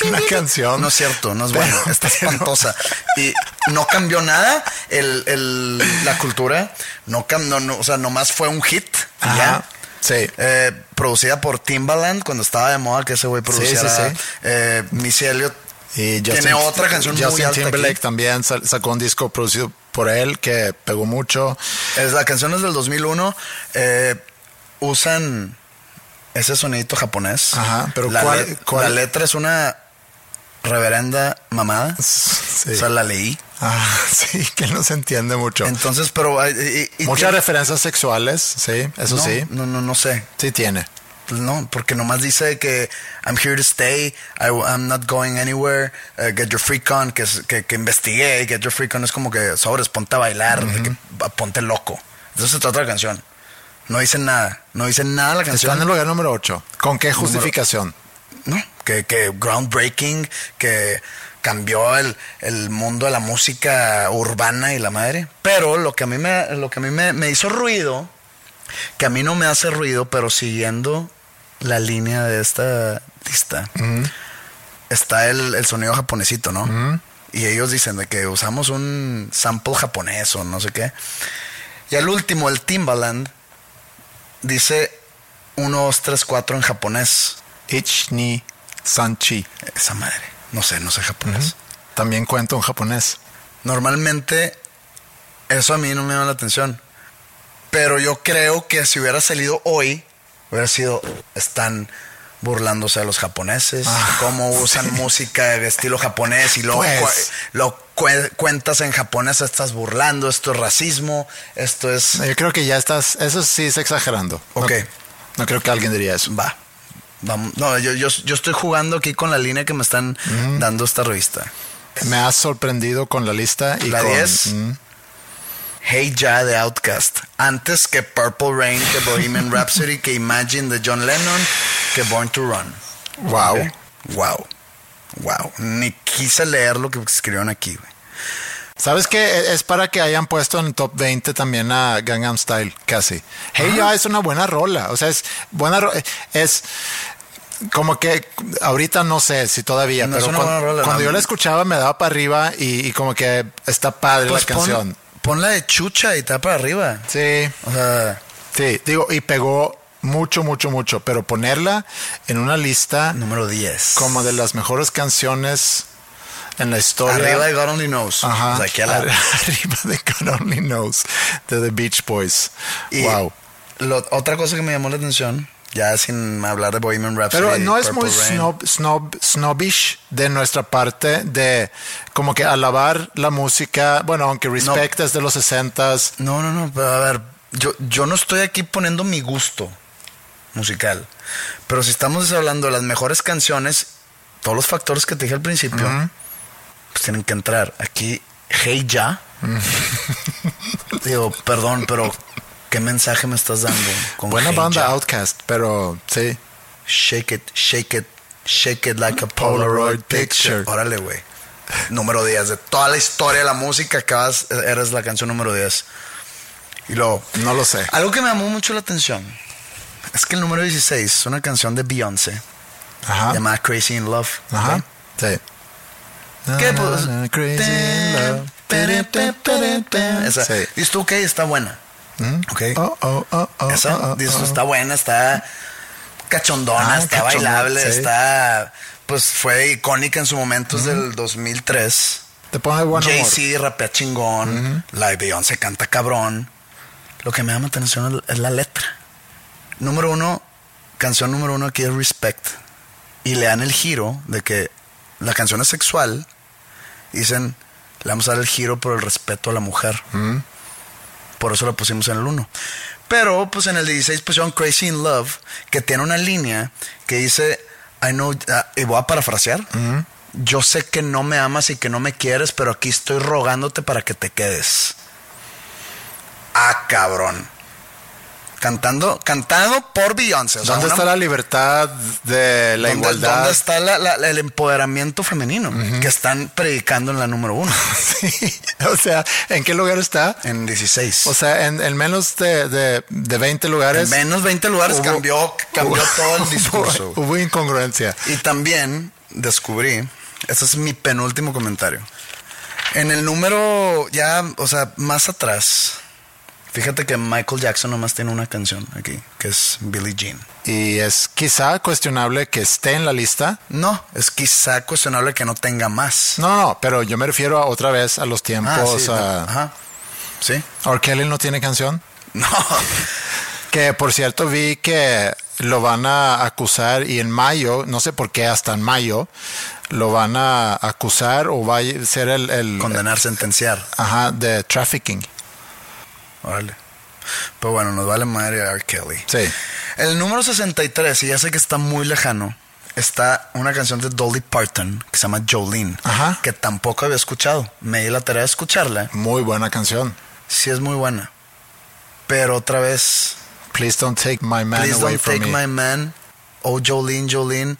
buena canción. No es cierto, no es buena, Pero- está pero- espantosa. Y no cambió nada el, el- la cultura. No, no, no, o sea, nomás fue un hit. Ajá. ya. Sí. Eh, producida por Timbaland cuando estaba de moda que ese güey produciera. sí, sí. eh, Missy Elliott Y tiene otra canción muy alta Timberlake aquí. también sa- sacó un disco producido por él que pegó mucho. Es, la canción es del 2001. eh, usan ese sonidito japonés. Ajá, pero la, ¿cuál- le- cuál? la letra es una reverenda mamada. Sí. O sea, la leí. Ah, [laughs] sí, que no se entiende mucho. Entonces, pero... y- y Muchas tiene- referencias sexuales, sí, eso no, sí. No, no, no sé. Sí tiene. no, porque nomás dice que I'm here to stay, I, I'm not going anywhere, uh, get your freak on, que, que, que investigué, get your freak on es como que sobres, ponte a bailar, ponte loco. Entonces es otra canción. No dice nada, no dice nada la canción. Está en el lugar número 8. ¿Con qué justificación? No, que, que groundbreaking, que cambió el, el, mundo de la música urbana y la madre. Pero lo que a mí me, lo que a mí me, me hizo ruido, que a mí no me hace ruido, pero siguiendo la línea de esta lista, está el, el, sonido japonesito, ¿no? Y ellos dicen de que usamos un sample japonés o no sé qué. Y al último, el Timbaland, dice 1, 2, 3, 4 en japonés. Ich ni sanchi. Esa madre. No sé, no sé japonés. También cuento en japonés. Normalmente, eso a mí no me llama la atención. Pero yo creo que si hubiera salido hoy, hubiera sido, están burlándose de los japoneses, Ah, cómo usan música de estilo japonés y luego Pues. cu- lo cue- cuentas en japonés, estás burlando, esto es racismo, esto es... Yo creo que ya estás, eso sí es exagerando. No- Ok. No, creo que alguien diría eso. Va. Vamos. No, yo, yo, yo estoy jugando aquí con la línea que me están dando esta revista. Me has sorprendido con la lista y La con 10. Mm. Hey Ya de Outcast. Antes que Purple Rain, que Bohemian [laughs] Rhapsody, que Imagine de John Lennon, que Born to Run. wow. Wow. Wow. Ni quise leer lo que escribieron aquí, güey. ¿Sabes qué? Es para que hayan puesto en el top 20 también a Gangnam Style, casi. Hey Ya es una buena rola. O sea, es buena ro- Es como que ahorita no sé si todavía, No pero cuando la- yo la escuchaba me daba para arriba y, y como que está padre Pues la pon- canción. Ponla de chucha y está para arriba. Sí, O sea, sí, digo, y pegó mucho, mucho, mucho, pero ponerla en una lista número 10. como de las mejores canciones en la historia. Arriba de God Only Knows. Ajá. O sea, aquí a la- [laughs] Arriba de God Only Knows de The Beach Boys. Y wow. lo- otra cosa que me llamó la atención, ya sin hablar de Bohemian Rhapsody. Pero no es muy snob, snob, snobbish de nuestra parte de como que alabar la música. Bueno, aunque Respect es de los 60s. No, no, no, pero a ver, yo, yo no estoy aquí poniendo mi gusto musical. Pero si estamos hablando de las mejores canciones, todos los factores que te dije al principio, pues tienen que entrar. Aquí, Hey Ya. Digo, perdón, pero ¿qué mensaje me estás dando? Con Buena Hey banda Ya? Outcast, pero sí. Shake it, shake it, shake it like a Polaroid picture. picture. Órale, güey. Número 10. De toda la historia de la música, acabas, eres la canción número 10. Y luego, No lo sé. algo que me llamó mucho la atención es que el número 16 es una canción de Beyoncé Ajá. llamada Crazy in Love. Ajá. ¿ok? Sí. ¿Qué, pues? Crazy in love. Esa, Sí. Dices tú, ok, está buena. Ok. Oh, oh, oh, oh, Esa, oh, oh, oh. está buena, está cachondona, Ah, está cachondona, bailable, sí. está, pues fue icónica en su momento es del 2003. Te pone buen humor. Jay-Z rapea chingón, la de Beyoncé canta cabrón. Lo que me llama la atención es- la letra. Número uno, canción número uno aquí es Respect. Y le dan el giro de que la canción es sexual. Dicen, le vamos a dar el giro por el respeto a la mujer. Por eso la pusimos en el 1. Pero, pues en el 16 pusieron Crazy in Love, que tiene una línea que dice, I know, ah, y voy a parafrasear. Yo sé que no me amas y que no me quieres, pero aquí estoy rogándote para que te quedes. Ah, cabrón. Cantando, cantado por Beyoncé. o sea, ¿Dónde una- está la libertad de la ¿Dónde- igualdad? ¿Dónde está la- la- el empoderamiento femenino que están predicando en la número uno? [laughs] Sí. O sea, ¿en qué lugar está? En 16. O sea, en, en menos de, de, de 20 lugares. en menos 20 lugares hubo- cambió, cambió hubo- todo el [laughs] hubo- discurso. Hubo, incongruencia. Y también descubrí, ese es mi penúltimo comentario. En el número ya, o sea, más atrás, fíjate que Michael Jackson nomás tiene una canción aquí, que es Billie Jean. Y es quizá cuestionable que esté en la lista. No, es quizá cuestionable que no tenga más. No, no, pero yo me refiero a otra vez a los Ah, tiempos. sí, a- ajá. Sí. ¿R. Kelly no tiene canción? No. [laughs] Que por cierto vi que lo van a acusar y en mayo, no sé por qué hasta en mayo, lo van a acusar o va a ser el, el Condenar, sentenciar. ajá, de trafficking. Órale. Pero bueno, nos vale madre a R. Kelly. Sí. El número 63, y ya sé que está muy lejano, está una canción de Dolly Parton que se llama Jolene, Ajá. que tampoco había escuchado. Me di la tarea de escucharla. Muy buena canción. Sí es muy buena. Pero otra vez, Please don't take my man please away don't from take me. my man. Oh, Jolene, Jolene,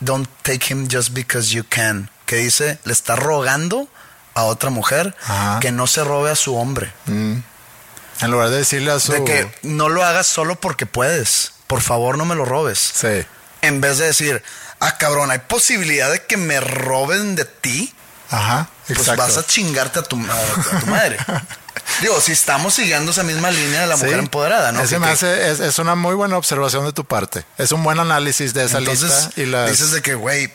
don't take him just because you can. Que dice, le está rogando a otra mujer Ajá. que no se robe a su hombre. En lugar de decirle a su... De que no lo hagas solo porque puedes. Por favor, no me lo robes. Sí. En vez de decir, ah, cabrón, hay posibilidad de que me roben de ti, Ajá, pues exacto. vas a chingarte a tu, a- a tu madre. [laughs] Digo, si estamos siguiendo esa misma línea de la mujer Sí. empoderada, ¿no? Ese me hace, es, es una muy buena observación de tu parte. Es un buen análisis de esa Entonces, lista. Y las... dices de que, güey,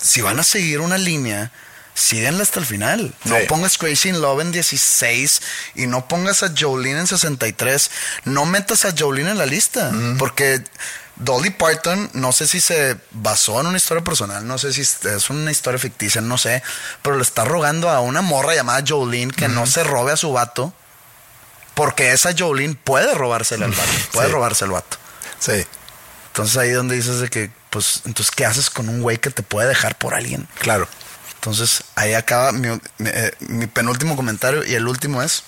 si van a seguir una línea, síguenla hasta el final. No pongas Crazy in Love en 16 y no pongas a Jolene en 63. No metas a Jolene en la lista, porque Dolly Parton, no sé si se basó en una historia personal, no sé si es una historia ficticia, no sé, pero le está rogando a una morra llamada Jolene que no se robe a su vato. Porque esa Jolene puede robársela al vato, puede Sí. robarse al vato. Sí, Entonces ahí donde dices de que, pues, entonces, ¿qué haces con un güey que te puede dejar por alguien? claro. Entonces ahí acaba mi, mi, eh, mi penúltimo comentario y el último es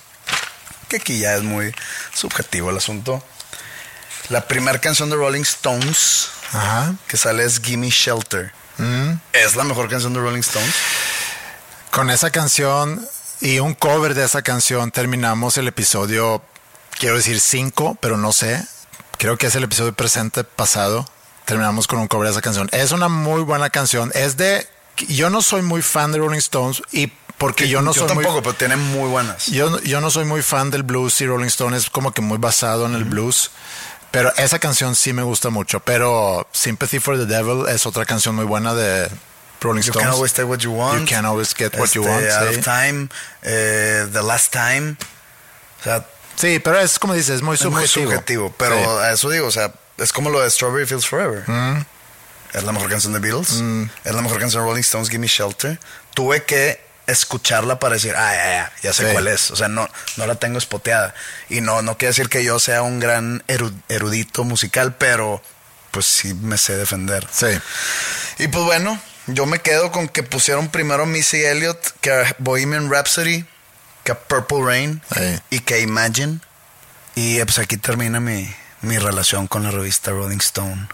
que aquí ya es muy subjetivo el asunto. La primera canción de Rolling Stones Ajá. que sale es Gimme Shelter. Mm. ¿Es la mejor canción de Rolling Stones? Con esa canción y un cover de esa canción terminamos el episodio, quiero decir 5, pero no sé. Creo que es el episodio presente pasado. Terminamos con un cover de esa canción. Es una muy buena canción. Es de... Yo no soy muy fan de Rolling Stones y porque yo no soy muy... tampoco, pero tiene muy buenas. Yo, yo no soy muy fan del blues y Rolling Stone es como que muy basado en el blues. Pero esa canción sí me gusta mucho. Pero Sympathy for the Devil es otra canción muy buena de Rolling You Stones. can always take what you want. You can always get what you want. Out sí. of time. eh, the last time. O sea, Sí, pero es como dices, es muy Es subjetivo. muy subjetivo, pero Sí. a eso digo, o sea, es como lo de Strawberry Fields Forever. Es la mejor canción de Beatles, es la mejor canción de Rolling Stones, Give Me Shelter. Tuve que escucharla para decir, ah, ya, ya, ya sé Sí. cuál es. O sea, no, no la tengo espoteada. Y no, no quiere decir que yo sea un gran eru- erudito musical, pero pues sí me sé defender. Sí. Y pues bueno, yo me quedo con que pusieron primero Missy Elliott que a Bohemian Rhapsody, que a Purple Rain Sí. y que Imagine. Y pues aquí termina mi, mi relación con la revista Rolling Stone.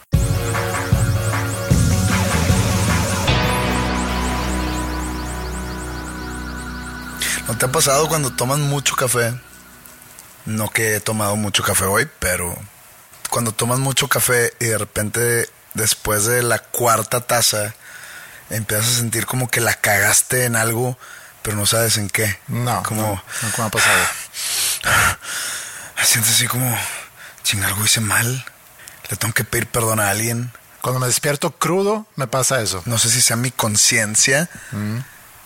¿No te ha pasado cuando tomas mucho café? No que he tomado mucho café hoy, pero cuando tomas mucho café y de repente después de la cuarta taza empiezas a sentir como que la cagaste en algo, pero no sabes en qué. No, como no, no, ¿cómo ha pasado? [sighs] sientes así como, ching, algo hice mal. Le tengo que pedir perdón a alguien. Cuando me despierto crudo, me pasa eso. No sé si sea mi conciencia,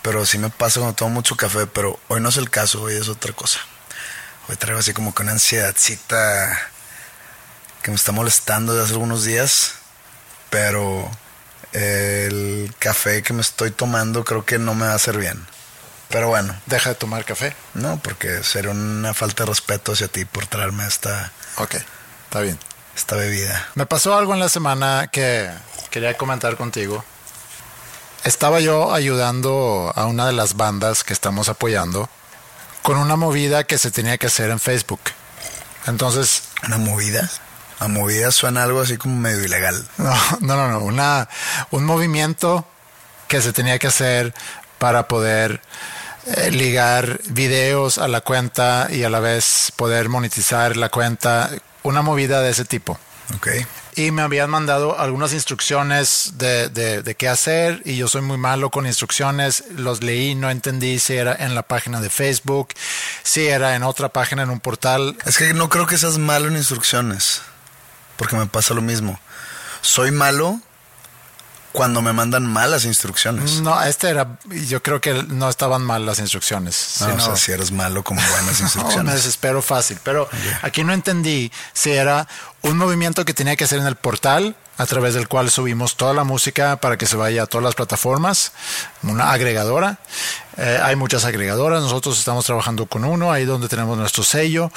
pero sí me pasa cuando tomo mucho café, pero hoy no es el caso, hoy es otra cosa. Hoy traigo así como que una ansiedadcita que me está molestando de hace algunos días, pero el café que me estoy tomando creo que no me va a hacer bien. Pero bueno, Deja de tomar café. no, porque sería una falta de respeto hacia ti por traerme esta, Ok, está bien. esta bebida. Me pasó algo en la semana que quería comentar contigo. Estaba yo ayudando a una de las bandas que estamos apoyando con una movida que se tenía que hacer en Facebook. Entonces, ¿Una movida? A movida suena algo así como medio ilegal. [laughs] no, no, no, no, una, un movimiento que se tenía que hacer para poder eh, ligar videos a la cuenta y a la vez poder monetizar la cuenta, una movida de ese tipo. Ok. Y me habían mandado algunas instrucciones de, de, de qué hacer y yo soy muy malo con instrucciones. Los leí, no entendí si era en la página de Facebook, si era en otra página, en un portal. Es que no creo que seas malo en instrucciones. Porque me pasa lo mismo. Soy malo cuando me mandan malas instrucciones. No, este era, yo creo que no estaban mal las instrucciones. No, o sino- sea, si eres malo como buenas [laughs] No, me instrucciones. desespero fácil, pero aquí no entendí si era un movimiento que tenía que hacer en el portal a través del cual subimos toda la música para que se vaya a todas las plataformas, una agregadora. Eh, hay muchas agregadoras, nosotros estamos trabajando con uno, ahí donde tenemos nuestro sello,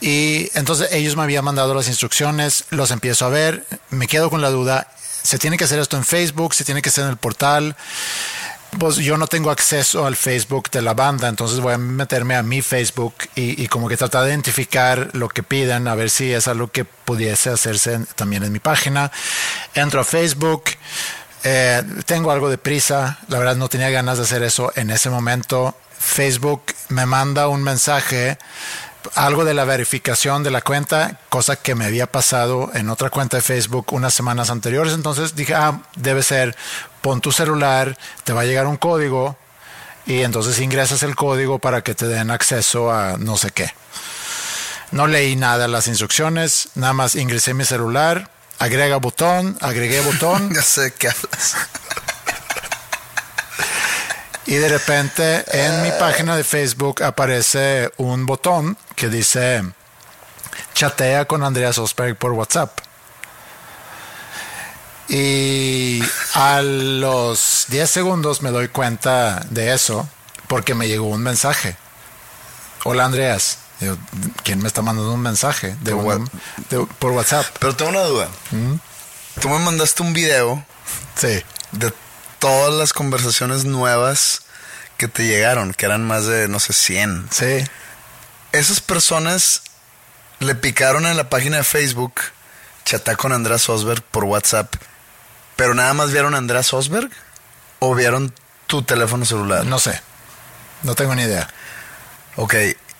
Y entonces ellos me habían mandado las instrucciones, los empiezo a ver, me quedo con la duda, se tiene que hacer esto en Facebook, se tiene que hacer en el portal. Pues yo no tengo acceso al Facebook de la banda, entonces voy a meterme a mi Facebook y, como que tratar de identificar lo que piden, a ver si es algo que pudiese hacerse también en mi página. Entro a Facebook, eh, tengo algo de prisa, la verdad no tenía ganas de hacer eso en ese momento. Facebook me manda un mensaje algo de la verificación de la cuenta, cosa que me había pasado en otra cuenta de Facebook unas semanas anteriores. Entonces dije, ah, debe ser, pon tu celular, te va a llegar un código y entonces ingresas el código para que te den acceso a no sé qué. No leí nada las instrucciones, nada más ingresé mi celular, agrega botón, agregué botón. [laughs] ya sé qué hablas. Y de repente en mi página de Facebook aparece un botón que dice chatea con Andreas Osberg por WhatsApp. Y a los 10 segundos me doy cuenta de eso porque me llegó un mensaje. Hola Andreas. ¿Quién me está mandando un mensaje? De por, WhatsApp. Pero tengo una duda. ¿Mm? Tú me mandaste un video. Sí. De todas las conversaciones nuevas que te llegaron, que eran más de, no sé, 100. Sí. Esas personas le picaron en la página de Facebook, chatá con Andrés Osberg por WhatsApp, pero nada más vieron a Andrés Osberg o vieron tu teléfono celular. No sé. No tengo ni idea. Ok,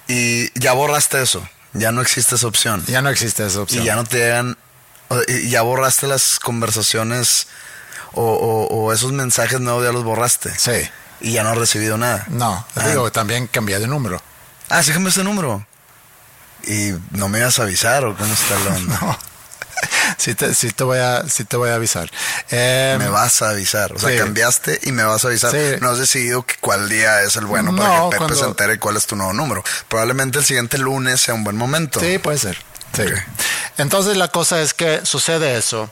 y ya borraste eso. Ya no existe esa opción. Ya no existe esa opción. Y ya no te llegan. Ya borraste las conversaciones o, esos mensajes nuevos ya los borraste. Sí. Y ya no has recibido nada. No, ah. digo, también cambié de número. Ah, sí cambiaste de número. ¿Y no me ibas a avisar o cómo está la [laughs] no. Sí te, sí te, voy, a, sí te voy a avisar. Em, me vas a avisar. O sea, cambiaste y me vas a avisar. No has decidido cuál día es el bueno para que Pepe se entere cuál es tu nuevo número. Probablemente el siguiente lunes sea un buen momento. Sí, puede ser. Sí. Entonces la cosa es que sucede eso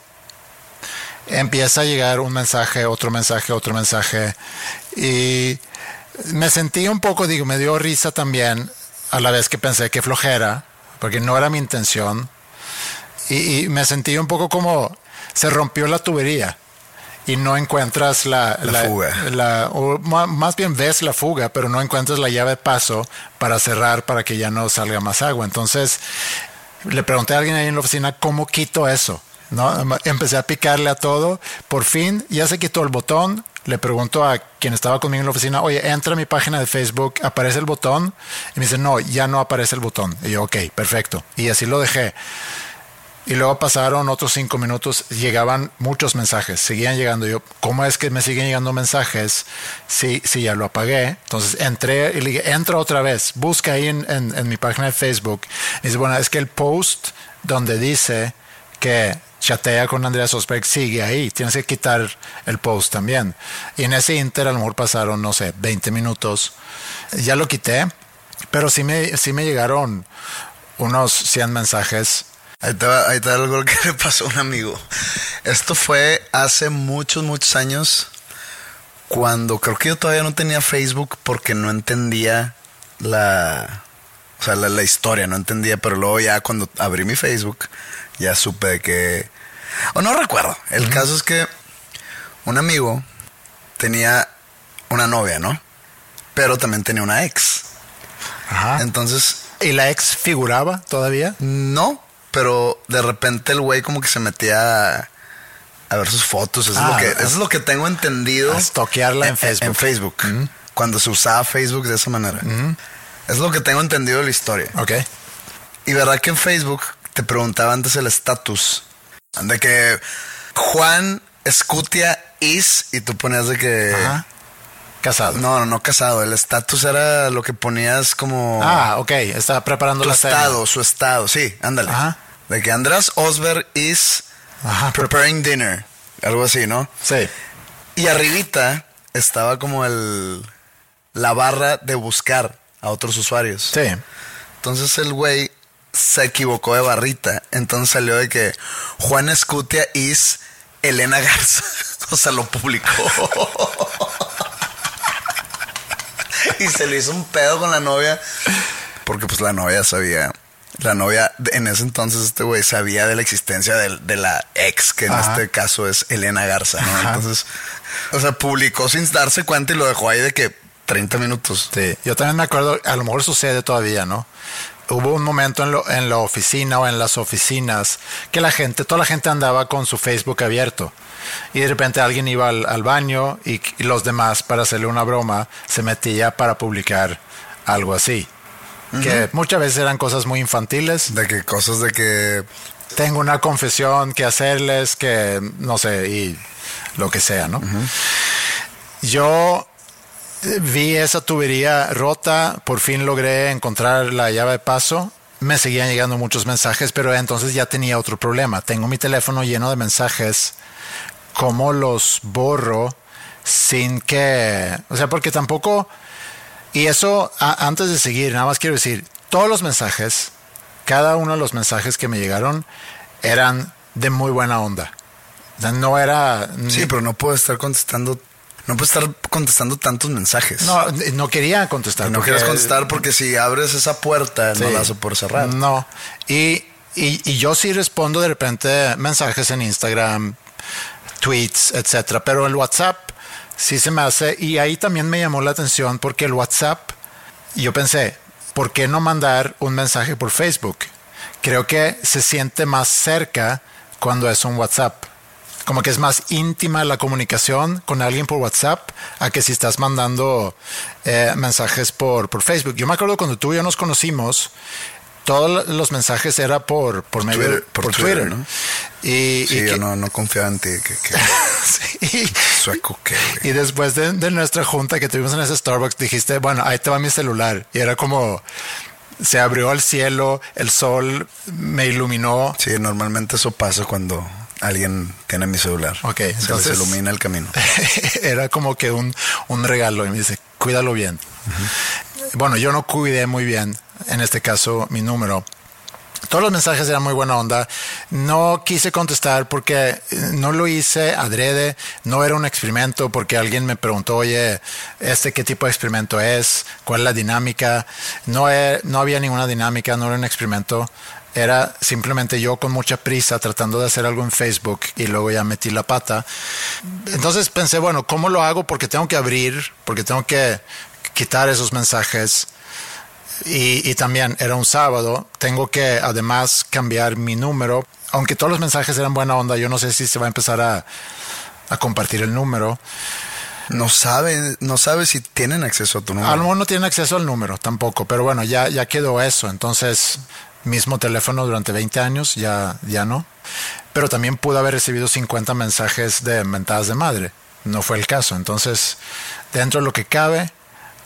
empieza a llegar un mensaje, otro mensaje, otro mensaje. Y me sentí un poco, digo, me dio risa también, a la vez que pensé que flojera, porque no era mi intención. Y, me sentí un poco como se rompió la tubería y no encuentras la, fuga. o más bien ves la fuga, pero no encuentras la llave de paso para cerrar para que ya no salga más agua. Entonces le pregunté a alguien ahí en la oficina cómo quito eso. ¿No? Empecé a picarle a todo. Por fin ya se quitó el botón. Le pregunto a quien estaba conmigo en la oficina, oye, entra a mi página de Facebook, aparece el botón. Y me dice, no, ya no aparece el botón. Y yo, ok, perfecto. Y así lo dejé. Y luego pasaron otros cinco minutos, llegaban muchos mensajes, seguían llegando. Yo, ¿cómo es que me siguen llegando mensajes si, si ya lo apagué? Entonces entré y le dije, entra otra vez, busca ahí en, en mi página de Facebook. Y dice, bueno, es que el post donde dice que chatea con Andrea Sosberg sigue ahí. Tienes que quitar el post también. Y en ese inter a lo mejor pasaron, no sé, 20 minutos. Ya lo quité, pero sí me, sí me llegaron unos 100 mensajes. Ahí está, ahí está algo que le pasó a un amigo. Esto fue hace muchos, muchos años, cuando creo que yo todavía no tenía Facebook porque no entendía la, o sea, la, la historia, no entendía, pero luego ya cuando abrí mi Facebook, ya supe que... O no recuerdo. El caso es que un amigo tenía una novia, ¿no? Pero también tenía una ex. Ajá. Entonces... ¿Y la ex figuraba todavía? No, pero de repente el güey como que se metía a, ver sus fotos. Eso, es lo ah, que, es lo que tengo entendido. Toquearla en, Facebook. En Facebook. Cuando se usaba Facebook de esa manera. Es lo que tengo entendido de la historia. Ok. Y verdad que en Facebook te preguntaba antes el estatus. De que Juan Escutia is y tú ponías de que... Casado. No, no, no casado. El estatus era lo que ponías como... Ah, ok. Estaba preparando tu la estado, su estado. Sí, ándale. Ajá. De que András Osberg is preparing dinner. Algo así, ¿no? Sí. Y arribita estaba como el... La barra de buscar a otros usuarios. Sí. Entonces el güey se equivocó de barrita. Entonces salió de que Juan Escutia is Elena Garza. [laughs] O sea, lo publicó. [laughs] y se le hizo un pedo con la novia. Porque pues la novia sabía la novia, en ese entonces este güey sabía de la existencia de, de la ex, que en Ajá. este caso es Elena Garza, ¿no? Entonces, o sea, publicó sin darse cuenta y lo dejó ahí de que 30 minutos. Sí, yo también me acuerdo, a lo mejor sucede todavía, ¿no? Hubo un momento en, lo- en la oficina o en las oficinas que la gente, toda la gente andaba con su Facebook abierto. Y de repente alguien iba al, al baño y, y los demás, para hacerle una broma, se metía para publicar algo así. Que muchas veces eran cosas muy infantiles. De que cosas de que Tengo una confesión que hacerles, que no sé, y lo que sea, ¿no? Yo vi esa tubería rota, por fin logré encontrar la llave de paso. Me seguían llegando muchos mensajes, pero entonces ya tenía otro problema. Tengo mi teléfono lleno de mensajes. ¿Cómo los borro sin que... O sea, porque tampoco... Y eso, antes de seguir, nada más quiero decir, todos los mensajes, cada uno de los mensajes que me llegaron eran de muy buena onda. No era... Sí, pero no puedo estar contestando, no puedo estar contestando tantos mensajes. No, no quería contestar. no quieres contestar porque si abres esa puerta no Sí. la vas a poder cerrar. No. Y, y, y yo sí respondo de repente mensajes en Instagram, tweets, etcétera. Pero el WhatsApp sí se me hace. Y ahí también me llamó la atención porque el WhatsApp, yo pensé, ¿por qué no mandar un mensaje por Facebook? Creo que se siente más cerca cuando es un WhatsApp. Como que es más íntima la comunicación con alguien por WhatsApp a que si estás mandando eh, mensajes por, por Facebook. Yo me acuerdo cuando tú y yo nos conocimos, todos los mensajes era por, por medio Twitter, por por Twitter, Twitter. ¿no? Y, Sí, y yo que- no, no confiaba en ti. Que, que [laughs] sí. sueco que. Y después de, de nuestra junta que tuvimos en ese Starbucks, dijiste, bueno, ahí te va mi celular. Y era como, se abrió el cielo, el sol me iluminó. Sí, normalmente eso pasa cuando alguien tiene mi celular. Ok, se entonces- les ilumina el camino. [laughs] era como que un, un regalo. Y me dice, cuídalo bien. Bueno, yo no cuidé muy bien, en este caso, mi número. Todos los mensajes eran muy buena onda. No quise contestar porque eh, no lo hice adrede. No era un experimento porque alguien me preguntó, oye, ¿este qué tipo de experimento es? ¿Cuál es la dinámica? No, he- no había ninguna dinámica, no era un experimento. Era simplemente yo con mucha prisa tratando de hacer algo en Facebook y luego ya metí la pata. Entonces pensé, bueno, ¿cómo lo hago? Porque tengo que abrir, porque tengo que quitar esos mensajes. Y, y también era un sábado. Tengo que además cambiar mi número. Aunque todos los mensajes eran buena onda, yo no sé si se va a empezar a, a compartir el número. No sabe, no sabe si tienen acceso a tu A lo número. mejor no tienen acceso al número tampoco, pero bueno, ya, ya quedó eso. Entonces, mismo teléfono durante 20 años, ya, ya no. Pero también pude haber recibido 50 mensajes de mentadas de madre. No fue el caso. Entonces, dentro de lo que cabe,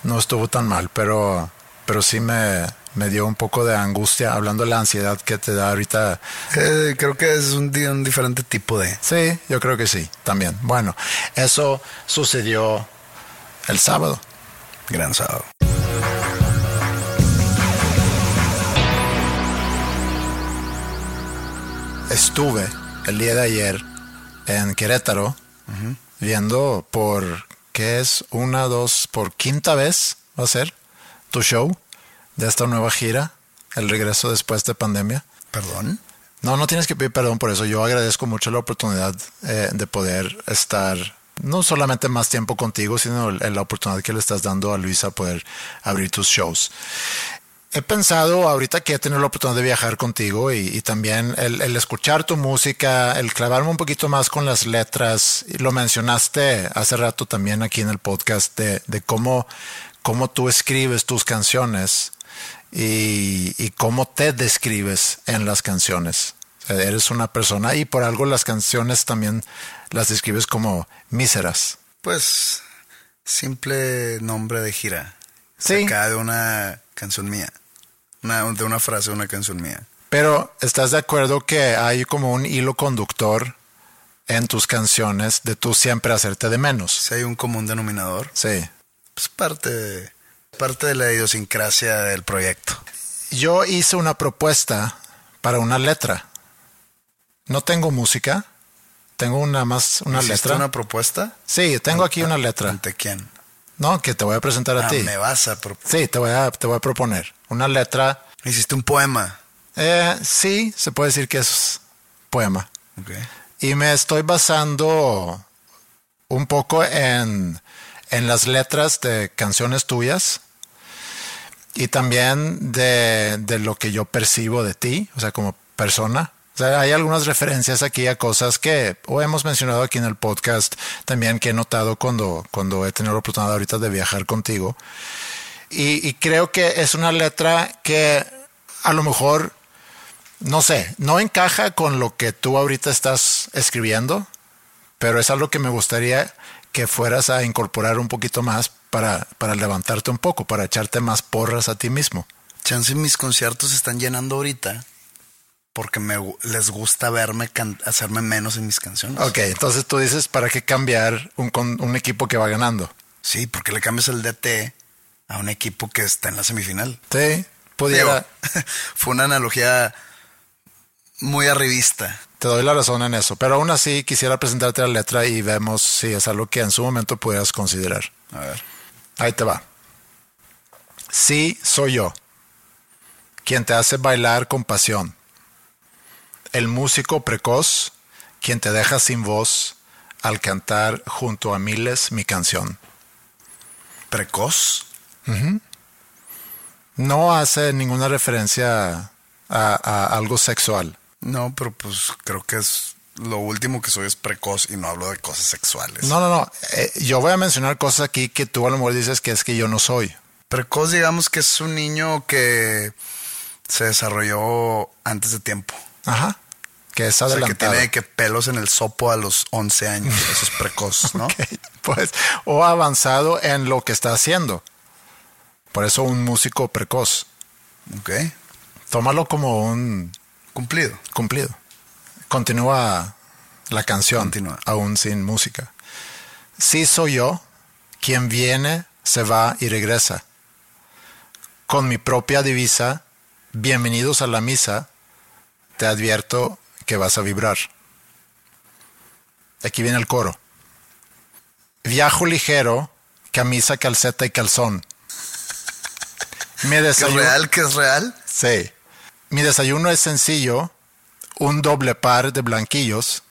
no estuvo tan mal, pero, pero sí me, me dio un poco de angustia hablando de la ansiedad que te da ahorita. Eh, creo que es un, un diferente tipo de. Sí, yo creo que sí, también. Bueno, eso sucedió el sábado. Gran sábado. Estuve el día de ayer en Querétaro viendo por, ¿qué es? Una, dos, por quinta vez va a ser tu show de esta nueva gira, el regreso después de pandemia. Perdón. No, no tienes que pedir perdón por eso. Yo agradezco mucho la oportunidad eh, de poder estar no solamente más tiempo contigo, sino la oportunidad que le estás dando a Luisa poder abrir tus shows. He pensado ahorita que he tenido la oportunidad de viajar contigo y, y también el, el escuchar tu música, el clavarme un poquito más con las letras. Lo mencionaste hace rato también aquí en el podcast de, de cómo, cómo tú escribes tus canciones y, y cómo te describes en las canciones. O sea, eres una persona y por algo las canciones también las describes como míseras. Pues, simple nombre de gira. Sí. Sacada de una canción mía. Una, de una frase de una canción mía. Pero ¿estás de acuerdo que hay como un hilo conductor en tus canciones de tú siempre hacerte de menos? Si hay un común denominador, Sí. pues parte de, parte de la idiosincrasia del proyecto. Yo hice una propuesta para una letra. No tengo música, tengo una más una ¿Hiciste letra. una propuesta? Sí, tengo aquí una letra. ¿Ante quién? No, que te voy a presentar a Ah, ti. me vas a... pro- Sí, te voy a, te voy a proponer una letra. Hiciste un poema. Eh, sí, se puede decir que es poema. Ok. Y me estoy basando un poco en, en las letras de canciones tuyas y también de, de lo que yo percibo de ti, o sea, como persona. O sea, hay algunas referencias aquí a cosas que o hemos mencionado aquí en el podcast también que he notado cuando, cuando he tenido la oportunidad ahorita de viajar contigo. Y, creo que es una letra que a lo mejor, no sé, no encaja con lo que tú ahorita estás escribiendo, pero es algo que me gustaría que fueras a incorporar un poquito más para, para levantarte un poco, para echarte más porras a ti mismo. Chance mis conciertos se están llenando ahorita porque me, les gusta verme can- hacerme menos en mis canciones. Ok, entonces tú dices, ¿para qué cambiar un, equipo que va ganando? Sí, porque le cambias el DT a un equipo que está en la semifinal. Sí, pudiera, Digo, [laughs] fue una analogía muy arribista. te doy la razón en eso, pero aún así quisiera presentarte la letra y vemos si es algo que en su momento pudieras considerar. A ver. Ahí te va. Sí, soy yo, quien te hace bailar con pasión. El músico precoz, quien te deja sin voz al cantar junto a miles mi canción. Precoz. No hace ninguna referencia a, a algo sexual. No, pero pues creo que es lo último que soy es precoz y no hablo de cosas sexuales. No, no, no. Eh, yo voy a mencionar cosas aquí que tú a lo mejor dices que es que yo no soy. Precoz, digamos que es un niño que se desarrolló antes de tiempo. Ajá. Que es O sea, que adelantado. tiene que pelos en el sopo a los 11 años. Eso es precoz, [laughs] ¿no? Ok, Pues, o avanzado en lo que está haciendo. Por eso un músico precoz. Ok. Tómalo como un Cumplido. cumplido. Continúa la canción, Continúa. aún sin música. Sí soy yo, quien viene, se va y regresa. Con mi propia divisa, bienvenidos a la misa, te advierto que vas a vibrar. Aquí viene el coro. Viajo ligero, camisa, calceta y calzón. Mi ¿Que es desayuno. real? ¿Que es real? Sí. Mi desayuno es sencillo, un doble par de blanquillos.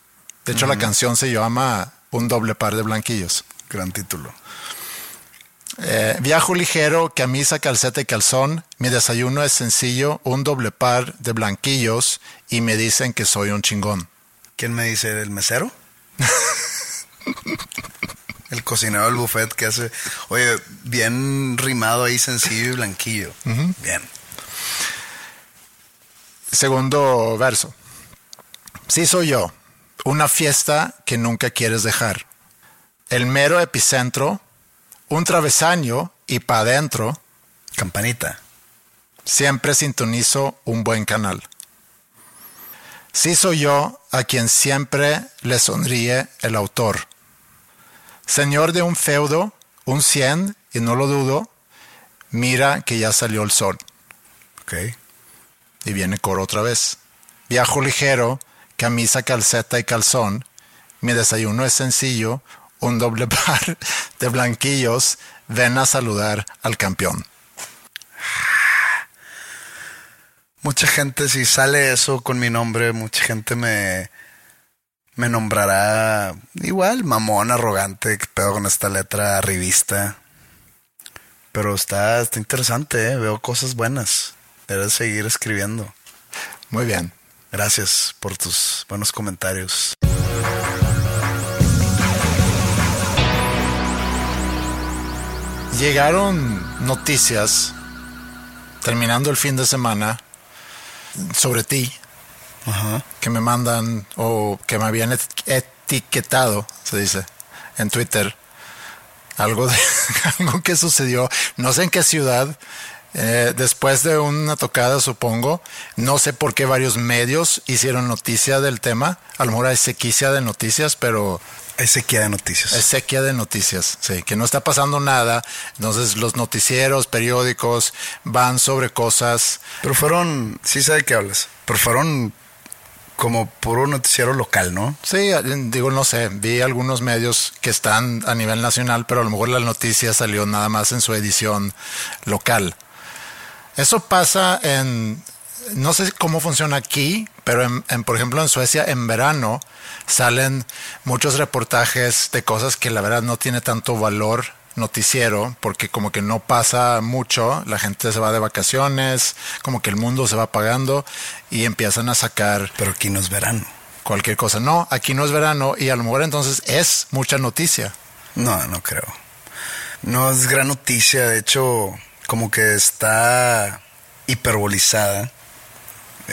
De hecho, la canción se llama Un doble par de blanquillos. Gran título. Eh, viajo ligero, camisa, calceta y calzón. Mi desayuno es sencillo, un doble par de blanquillos y me dicen que soy un chingón. ¿Quién me dice? ¿El mesero? el cocinero del buffet que hace... Oye, bien rimado ahí, sencillo y blanquillo. Bien. Segundo verso. Sí soy yo, una fiesta que nunca quieres dejar. El mero epicentro, un travesaño y pa' adentro, Campanita. siempre sintonizo un buen canal. Sí soy yo a quien siempre le sonríe el autor. Señor de un feudo, un cien, y no lo dudo, mira que ya salió el sol. Ok. Y viene coro otra vez. Viajo ligero, camisa, calceta y calzón. Mi desayuno es sencillo, un doble par de blanquillos. Ven a saludar al campeón. Mucha gente, si sale eso con mi nombre, mucha gente me, me nombrará igual, mamón, arrogante, que pedo con esta letra revista. Pero está, está interesante, ¿eh? veo cosas buenas. Debes seguir escribiendo. Muy bien. Gracias por tus buenos comentarios. Llegaron noticias terminando el fin de semana sobre ti Ajá. que me mandan o que me habían et- etiquetado, se dice, en Twitter. Algo, de, [laughs] algo que sucedió, no sé en qué ciudad, eh, después de una tocada, supongo. No sé por qué varios medios hicieron noticia del tema. A lo mejor hay sequicia de noticias, pero Hay sequía de noticias. es sequía de noticias, sí, que no está pasando nada. Entonces los noticieros, periódicos van sobre cosas. Pero fueron, sí sé de qué hablas, pero fueron como puro noticiero local, ¿no? Sí, digo, no sé, vi algunos medios que están a nivel nacional, pero a lo mejor la noticia salió nada más en su edición local. Eso pasa en, no sé cómo funciona aquí, pero en, por ejemplo en Suecia en verano salen muchos reportajes de cosas que la verdad no tiene tanto valor noticiero porque como que no pasa mucho, la gente se va de vacaciones, como que el mundo se va apagando y empiezan a sacar... Pero aquí no es verano. Cualquier cosa. No, aquí no es verano y a lo mejor entonces es mucha noticia. No, no creo. No es gran noticia, de hecho como que está hiperbolizada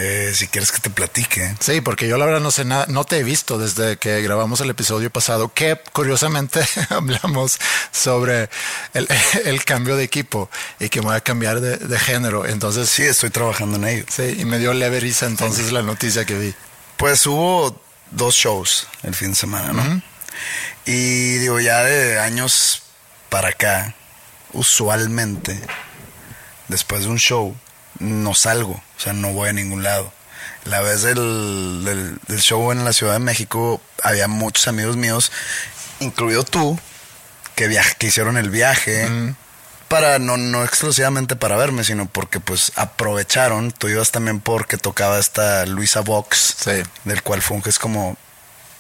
eh, si quieres que te platique. Sí, porque yo la verdad no sé nada, no te he visto desde que grabamos el episodio pasado, que curiosamente [laughs] hablamos sobre [laughs] el, cambio de equipo y que me voy a cambiar de, género. Entonces. Sí, estoy trabajando en ello. Sí, y me dio leve risa entonces la noticia que vi. Pues hubo dos shows el fin de semana, ¿no? Y digo, ya de años para acá, usualmente, después de un show, no salgo, o sea, no voy a ningún lado. La vez del, del, show en la Ciudad de México había muchos amigos míos, incluido tú, que, viaje, que hicieron el viaje. Para, no, no exclusivamente para verme, sino porque pues aprovecharon. Tú ibas también porque tocaba esta Luisa Vox, del cual funges como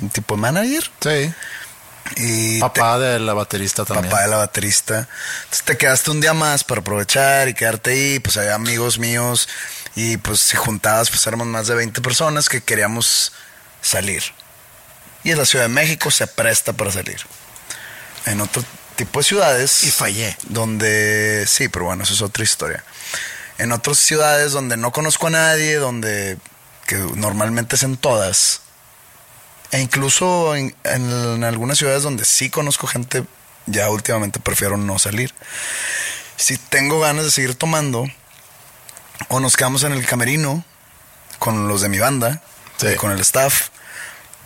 un tipo de manager. Sí. Y papá de la baterista también. Papá de la baterista. Entonces te quedaste un día más para aprovechar y quedarte ahí. Pues había amigos míos y pues si juntabas, pues éramos más de 20 personas que queríamos salir. Y en la Ciudad de México se presta para salir. En otro tipo de ciudades. Y fallé. Donde, sí, pero bueno, eso es otra historia. En otras ciudades donde no conozco a nadie, donde, que normalmente es en todas, e incluso en, algunas ciudades donde sí conozco gente, ya últimamente prefiero no salir. Si tengo ganas de seguir tomando, o nos quedamos en el camerino con los de mi banda, con el staff,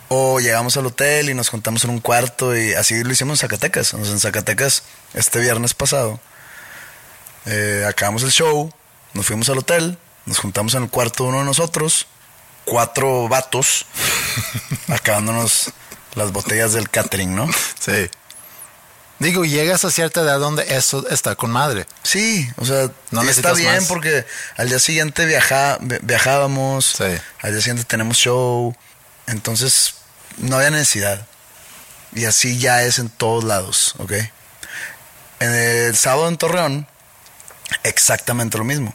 o llegamos al hotel y nos contamos en un cuarto y así lo hicimos en Zacatecas. en Zacatecas este viernes pasado. Eh, acabamos el show, nos fuimos al hotel, nos juntamos en el cuarto uno de nosotros cuatro vatos acabándonos las botellas del catering, ¿no? Sí. Digo, llegas a cierta edad donde eso está con madre. Sí, o sea, no está bien porque al día siguiente viaja, viajábamos, sí. al día siguiente tenemos show, entonces no había necesidad. Y así ya es en todos lados, ¿ok? En el sábado en Torreón, exactamente lo mismo.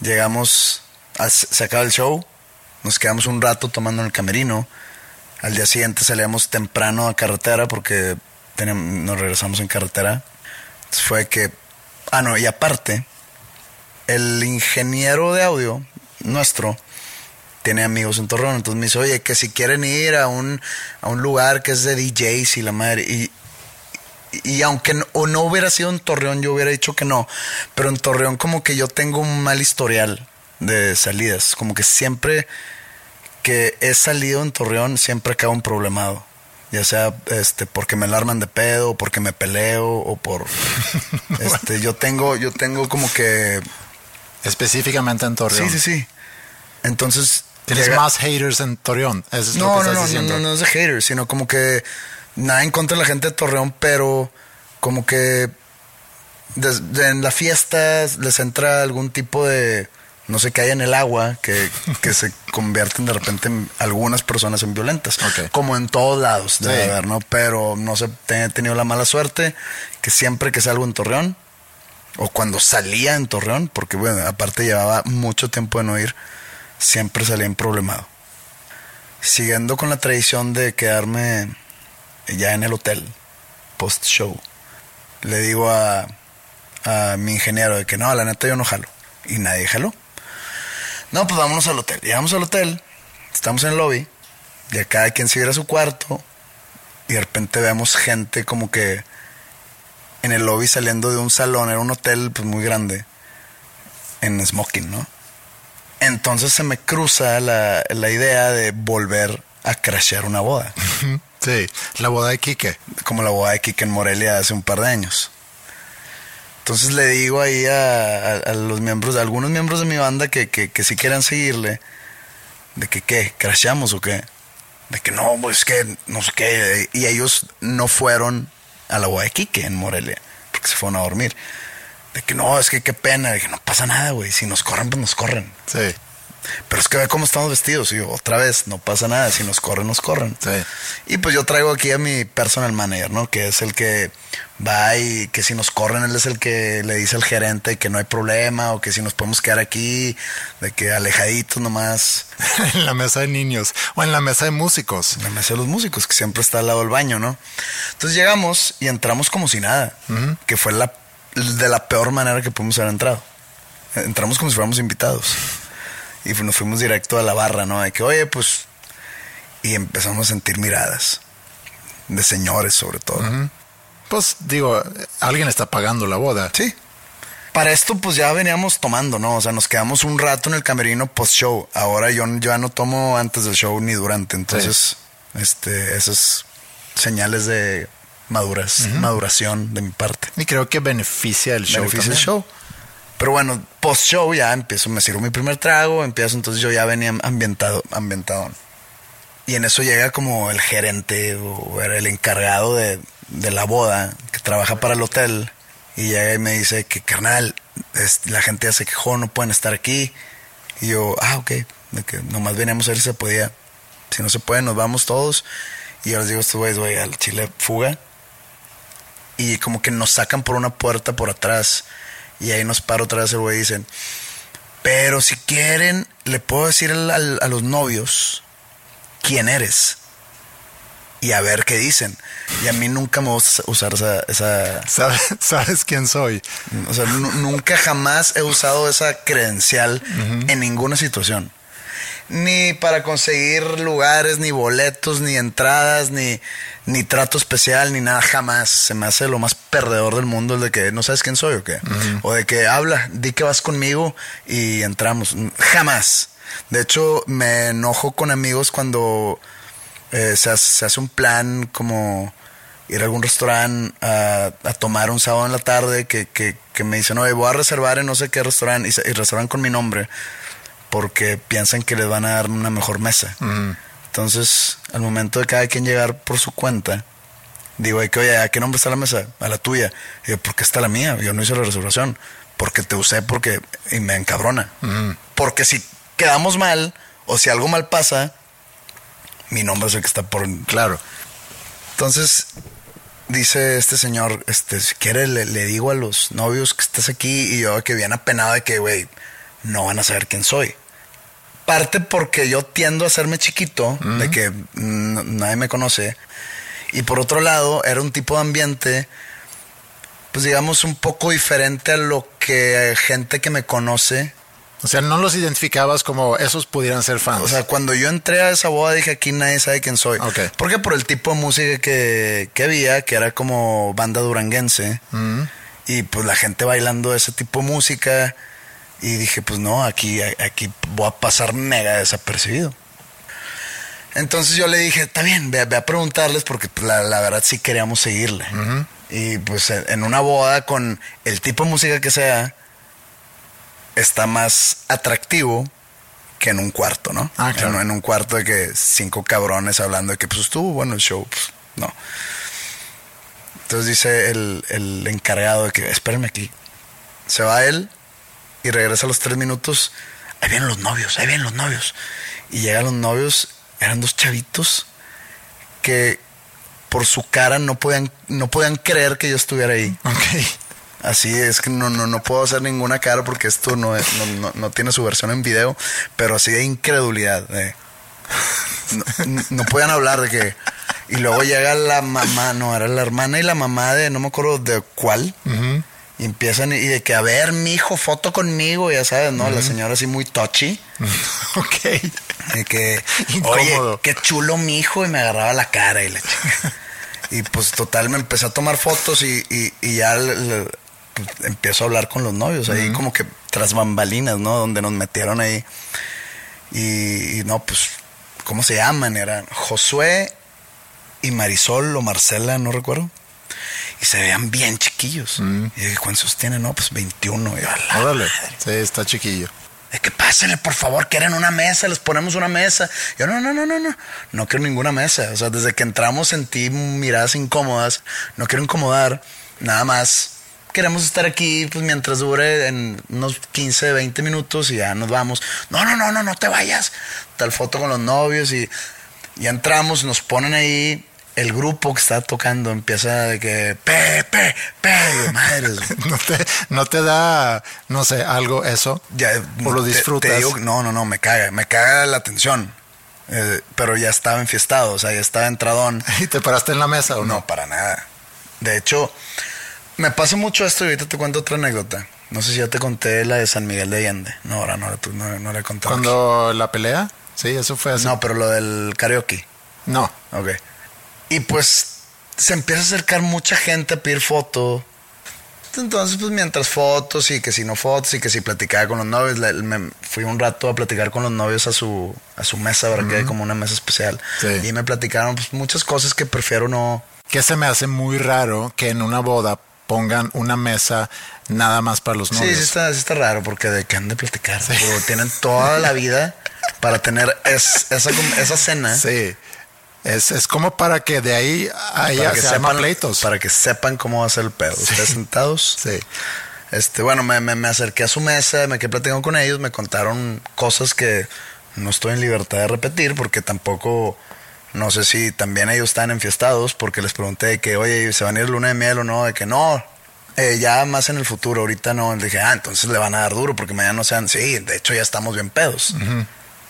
Llegamos, se acaba el show, nos quedamos un rato tomando en el camerino. Al día siguiente salíamos temprano a carretera porque nos regresamos en carretera. fue que, ah, no, y aparte, el ingeniero de audio nuestro tiene amigos en Torreón. Entonces me dice, oye, que si quieren ir a un, a un lugar que es de DJs y la madre. Y, y aunque no, o no hubiera sido en Torreón, yo hubiera dicho que no. Pero en Torreón como que yo tengo un mal historial de salidas. Como que siempre que he salido en Torreón, siempre acabo un problemado. Ya sea este porque me alarman de pedo, porque me peleo, o por [laughs] este, yo tengo, yo tengo como que específicamente en Torreón. Sí, sí, sí. Entonces. Tienes más haters en Torreón. Eso es no, lo que no, estás no, no, no, es de haters, sino como que nada en contra de la gente de Torreón, pero como que en la fiesta les entra algún tipo de no sé qué hay en el agua que, se convierten de repente en algunas personas en violentas. Como en todos lados debe haber, ¿no? Pero no sé, he tenido la mala suerte que siempre que salgo en Torreón, o cuando salía en Torreón, porque bueno, aparte llevaba mucho tiempo de no ir, siempre salía en problemado. Siguiendo con la tradición de quedarme ya en el hotel, post show, le digo a, a mi ingeniero de que no, la neta yo no jalo. Y nadie jaló. No, pues vámonos al hotel. Llegamos al hotel, estamos en el lobby, y acá hay quien se a su cuarto, y de repente vemos gente como que en el lobby saliendo de un salón, era un hotel pues muy grande, en smoking, ¿no? Entonces se me cruza la, la idea de volver a crashear una boda. [laughs] Sí, la boda de Quique. Como la boda de Quique en Morelia hace un par de años. Entonces le digo ahí a, los miembros, a algunos miembros de mi banda que, que, si quieran seguirle, de que qué, crashamos o qué. De que no, pues que no sé qué. Y ellos no fueron a la Guayaquique en Morelia, porque se fueron a dormir. De que no, es que qué pena, de que no pasa nada, güey. Si nos corren, pues nos corren. Sí. Pero es que ve cómo estamos vestidos. Y yo, otra vez, no pasa nada. Si nos corren, nos corren. Sí. Y pues yo traigo aquí a mi personal manager, ¿no? Que es el que va y que si nos corren, él es el que le dice al gerente que no hay problema o que si nos podemos quedar aquí, de que alejaditos nomás. [laughs] en la mesa de niños o en la mesa de músicos. En la mesa de los músicos, que siempre está al lado del baño, ¿no? Entonces llegamos y entramos como si nada, que fue la, de la peor manera que pudimos haber entrado. Entramos como si fuéramos invitados. Y nos fuimos directo a la barra, ¿no? De que, oye, pues... Y empezamos a sentir miradas. De señores, sobre todo. Pues digo, alguien está pagando la boda. Sí. Para esto, pues ya veníamos tomando, ¿no? O sea, nos quedamos un rato en el camerino post-show. Ahora yo, yo ya no tomo antes del show ni durante. Entonces, este, esas señales de maduras, maduración de mi parte. Y creo que beneficia el show. Beneficia el show. Pero bueno, post show ya empiezo, me sirvo mi primer trago, empiezo, entonces yo ya venía ambientado, ambientado. Y en eso llega como el gerente o era el encargado de, de la boda que trabaja para el hotel y llega y me dice que carnal, es- la gente ya se quejó, no pueden estar aquí. Y yo, ah, ok, de que nomás veníamos a ver si se podía. Si no se puede, nos vamos todos. Y yo les digo estos güeyes, güey, al chile fuga y como que nos sacan por una puerta por atrás y ahí nos para otra vez el güey dicen pero si quieren le puedo decir al- al- a los novios quién eres y a ver qué dicen y a mí nunca me gusta usar esa, esa ¿Sabes, sabes quién soy? o sea, nu- nunca jamás he usado esa credencial en ninguna situación. Ni para conseguir lugares, ni boletos, ni entradas, ni, ni trato especial, ni nada, jamás. Se me hace lo más perdedor del mundo el de que no sabes quién soy o qué. O de que habla, di que vas conmigo y entramos. Jamás. De hecho, me enojo con amigos cuando eh, se, hace, se hace un plan como ir a algún restaurante a, a tomar un sábado en la tarde que, que, que me dicen, oye, voy a reservar en no sé qué restaurante y, y restauran con mi nombre porque piensan que les van a dar una mejor mesa. Entonces, al momento de cada quien llegar por su cuenta, digo, "Ay, que, oye, ¿a qué nombre está la mesa? A la tuya. Y yo, ¿por qué está la mía? Yo no hice la reservación. Porque te usé porque... Y me encabrona. Porque si quedamos mal o si algo mal pasa, mi nombre es el que está por... Claro. Entonces, dice este señor, este, si quiere le, le digo a los novios que estás aquí y yo que bien apenado de que, güey, no van a saber quién soy. Parte porque yo tiendo a hacerme chiquito, de que nadie me conoce. Y por otro lado, era un tipo de ambiente, pues digamos, un poco diferente a lo que gente que me conoce O sea, no los identificabas como esos pudieran ser fans. O sea, cuando yo entré a esa boda dije aquí nadie sabe quién soy. Ok. Porque por el tipo de música que, que había, que era como banda duranguense. Y pues la gente bailando ese tipo de música. Y dije, pues no, aquí, aquí voy a pasar mega desapercibido. Entonces yo le dije, está bien, ve, ve a preguntarles porque pues, la, la verdad sí queríamos seguirle. Y pues en en una boda con el tipo de música que sea, está más atractivo que en un cuarto, ¿no? Ah, claro. En, en un cuarto de que cinco cabrones hablando de que pues estuvo bueno el show, pues no. Entonces dice el, el encargado de que espérenme aquí. Se va él y regresa a los tres minutos. Ahí vienen los novios, ahí vienen los novios. Y llegan los novios, eran dos chavitos que por su cara no podían, no podían creer que yo estuviera ahí. ok. Así es que no, no, no puedo hacer ninguna cara porque esto no, es- no, no- no tiene su versión en video, pero así de incredulidad. no, no- podían hablar de que. Y luego llega la mamá, no, era la hermana y la mamá de, no me acuerdo de cuál. Y empiezan y de que, a ver, mi hijo, foto conmigo, ya sabes, ¿no? La señora así muy touchy. [laughs] ok. De que, oye, qué chulo mi hijo, y me agarraba la cara y la chica. [laughs] Y pues total, me empecé a tomar fotos y, y- y ya le- le- pues, empiezo a hablar con los novios, ahí como que tras bambalinas, ¿no? Donde nos metieron ahí. Y, y no, pues, ¿cómo se llaman? Eran Josué y Marisol o Marcela, no recuerdo. Y se veían bien chiquillos. Y dije, ¿cuántos tienen? No, pues 21. Y yo, "A la Órale. madre". Sí, está chiquillo. De que pásenle, por favor, quieren una mesa, les ponemos una mesa. Yo, no, no, no, no, no, no quiero ninguna mesa. O sea, desde que entramos sentí miradas incómodas, no quiero incomodar, nada más queremos estar aquí pues mientras dure en unos 15, 20 minutos y ya nos vamos. No, no, no, no, no te vayas. Tal foto con los novios y ya entramos, nos ponen ahí el grupo que está tocando empieza de que pe, pe, pe, madres. [laughs] ¿No, te, ¿No te da, no sé, algo eso? Ya, ¿O lo disfrutas? te digo, no, no, no, me caga, me caga la atención. Eh, pero ya estaba enfiestado, o sea, ya estaba entradón. [laughs] ¿Y te paraste en la mesa o no? No, para nada. De hecho, me pasa mucho esto y ahorita te cuento otra anécdota. No sé si ya te conté la de San Miguel de Allende. No, ahora no, la- no, no la he contado. ¿Cuando la pelea? Sí, eso fue así. No, pero lo del karaoke. No. Ok. Y pues se empieza a acercar mucha gente a pedir foto. Entonces, pues mientras fotos y que si no fotos y que si platicaba con los novios, le- me fui un rato a platicar con los novios a su, a su mesa, ¿verdad? Que hay como una mesa especial. Sí. Y me platicaron pues, muchas cosas que prefiero no. Que se me hace muy raro que en una boda pongan una mesa nada más para los Sí, novios. sí está, sí está raro porque de qué han de platicar. Digo, tienen toda la vida para tener es- esa, esa cena. Sí. Es, es como para que de ahí haya, se sepan pleitos. Para que sepan cómo va a ser el pedo. Ustedes sentados. Sí. Este, bueno, me, me, me acerqué a su mesa, me quedé platicando con ellos, me contaron cosas que no estoy en libertad de repetir porque tampoco, no sé si también ellos están enfiestados porque les pregunté de que, oye, ¿se van a ir luna de miel o no? De que no, eh, ya más en el futuro, ahorita no. Le dije, ah, entonces le van a dar duro porque mañana no sean, sí, de hecho ya estamos bien pedos.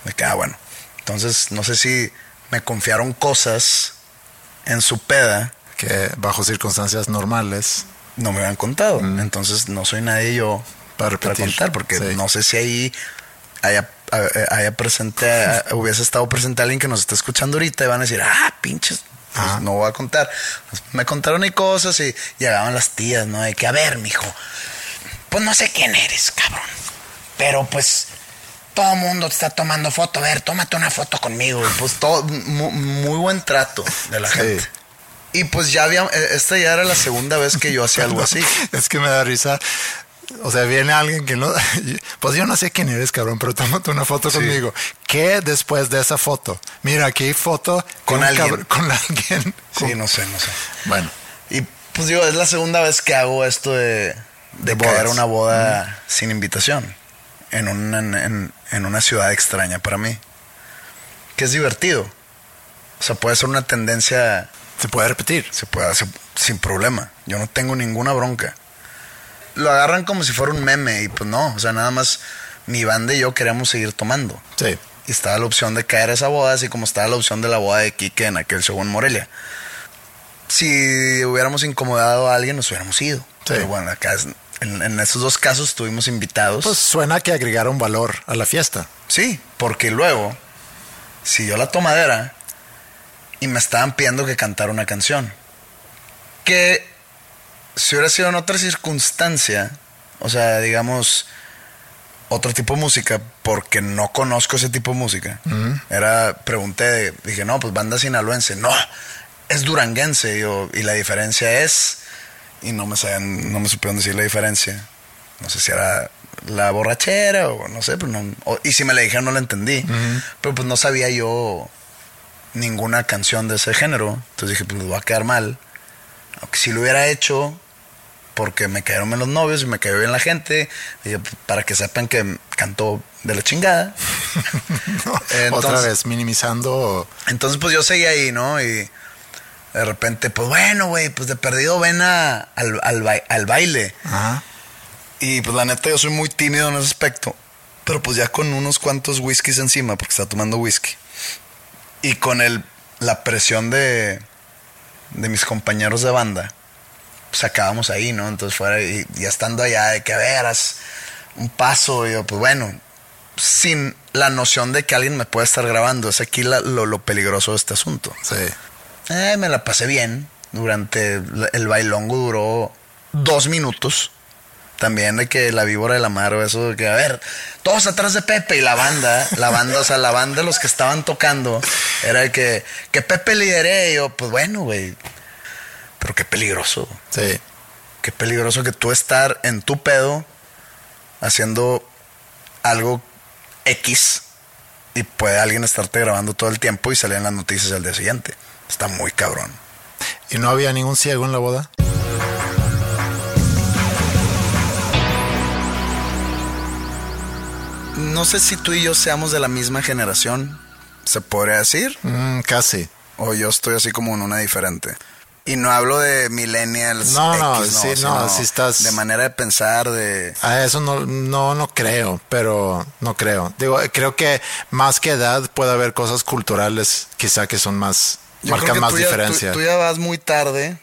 De que, ah, bueno. Entonces, no sé si me confiaron cosas en su peda Que bajo circunstancias normales. no me habían contado. Entonces no soy nadie yo Para contar, porque Sí. no sé si ahí haya, haya presente, hubiese estado presente alguien que nos está escuchando ahorita y van a decir, ah, pinches. pues, no voy a contar. Me contaron ahí cosas y llegaban las tías, ¿no? De que, a ver, mijo, pues no sé quién eres, cabrón. Pero pues todo el mundo te está tomando foto. A ver, tómate una foto conmigo. [laughs] Pues todo, mu- muy, buen trato de la Sí. gente. Y pues ya había, eh, esta ya era la segunda vez que yo hacía algo así. [laughs] Es que me da risa. O sea, viene alguien que no. [laughs] Pues yo no sé quién eres, cabrón, pero tómate una foto conmigo. ¿Qué después de esa foto? Mira, aquí hay foto de Con alguien. cabr- con alguien. Sí, no sé, no sé. Bueno, Y pues digo, es la segunda vez que hago esto de, de, bodas. caer a una boda sin invitación en una, en, en una ciudad extraña para mí. Que es divertido. O sea, puede ser una tendencia, se puede repetir. se puede hacer sin problema. Yo no tengo ninguna bronca. Lo agarran como si fuera un meme y pues no, o sea, nada más mi banda y yo queríamos seguir tomando. Sí. Y estaba la opción de caer a esa boda, así como estaba la opción de la boda de Quique en aquel show en Morelia. Si hubiéramos incomodado a alguien, nos hubiéramos ido. Pero bueno, acá es- en, en esos dos casos estuvimos invitados. Pues suena que agregaron valor a la fiesta. sí, porque luego siguió la tomadera y me estaban pidiendo que cantara una canción. Que si hubiera sido en otra circunstancia, o sea, digamos, otro tipo de música, porque no conozco ese tipo de música. Era, pregunté, dije, no, pues banda sinaloense. No, es duranguense. Y, yo, y la diferencia es, y no me sabían, no me supieron decir la diferencia. No sé si era la borrachera o no sé, pero no, o- y si me la dijeron no la entendí. Pero pues no sabía yo ninguna canción de ese género. Entonces dije, pues voy a quedar mal. Aunque si lo hubiera hecho, porque me cayeron bien los novios y me cayó bien la gente, dije, pues, para que sepan que cantó de la chingada. [laughs] [laughs] Otra Entonces- vez, minimizando. Entonces, pues yo seguí ahí, ¿no? Y de repente, pues bueno, güey, pues de perdido ven a- al, al al baile. Ajá. Y pues la neta, yo soy muy tímido en ese aspecto. Pero pues ya con unos cuantos whiskies encima, porque está tomando whisky. Y con el, la presión de, de mis compañeros de banda, pues acabamos ahí, ¿no? Entonces fuera, y ya estando allá, de que a ver, haz un paso, yo, pues bueno, sin la noción de que alguien me puede estar grabando. Es aquí la- lo, lo peligroso de este asunto. Sí. Eh, me la pasé bien. Durante el bailongo duró dos minutos. También de que la víbora de la mar o eso de que, a ver, todos atrás de Pepe y la banda, la banda, o sea, la banda, los que estaban tocando, era de que, que Pepe lideré. Y yo, pues bueno, güey. Pero qué peligroso. Sí. Qué peligroso que tú estar en tu pedo haciendo algo X y puede alguien estarte grabando todo el tiempo y salir en las noticias al día siguiente. Está muy cabrón. ¿Y no había ningún ciego en la boda? No sé si tú y yo seamos de la misma generación, se podría decir. Mm, casi. O yo estoy así como en una diferente. Y no hablo de millennials. No, no, no, no, si estás. De manera de pensar, de. A eso no, no, no creo, pero no creo. Digo, creo que más que edad puede haber cosas culturales, quizá que son más yo marcan más diferencia. tú, tú ya vas muy tarde,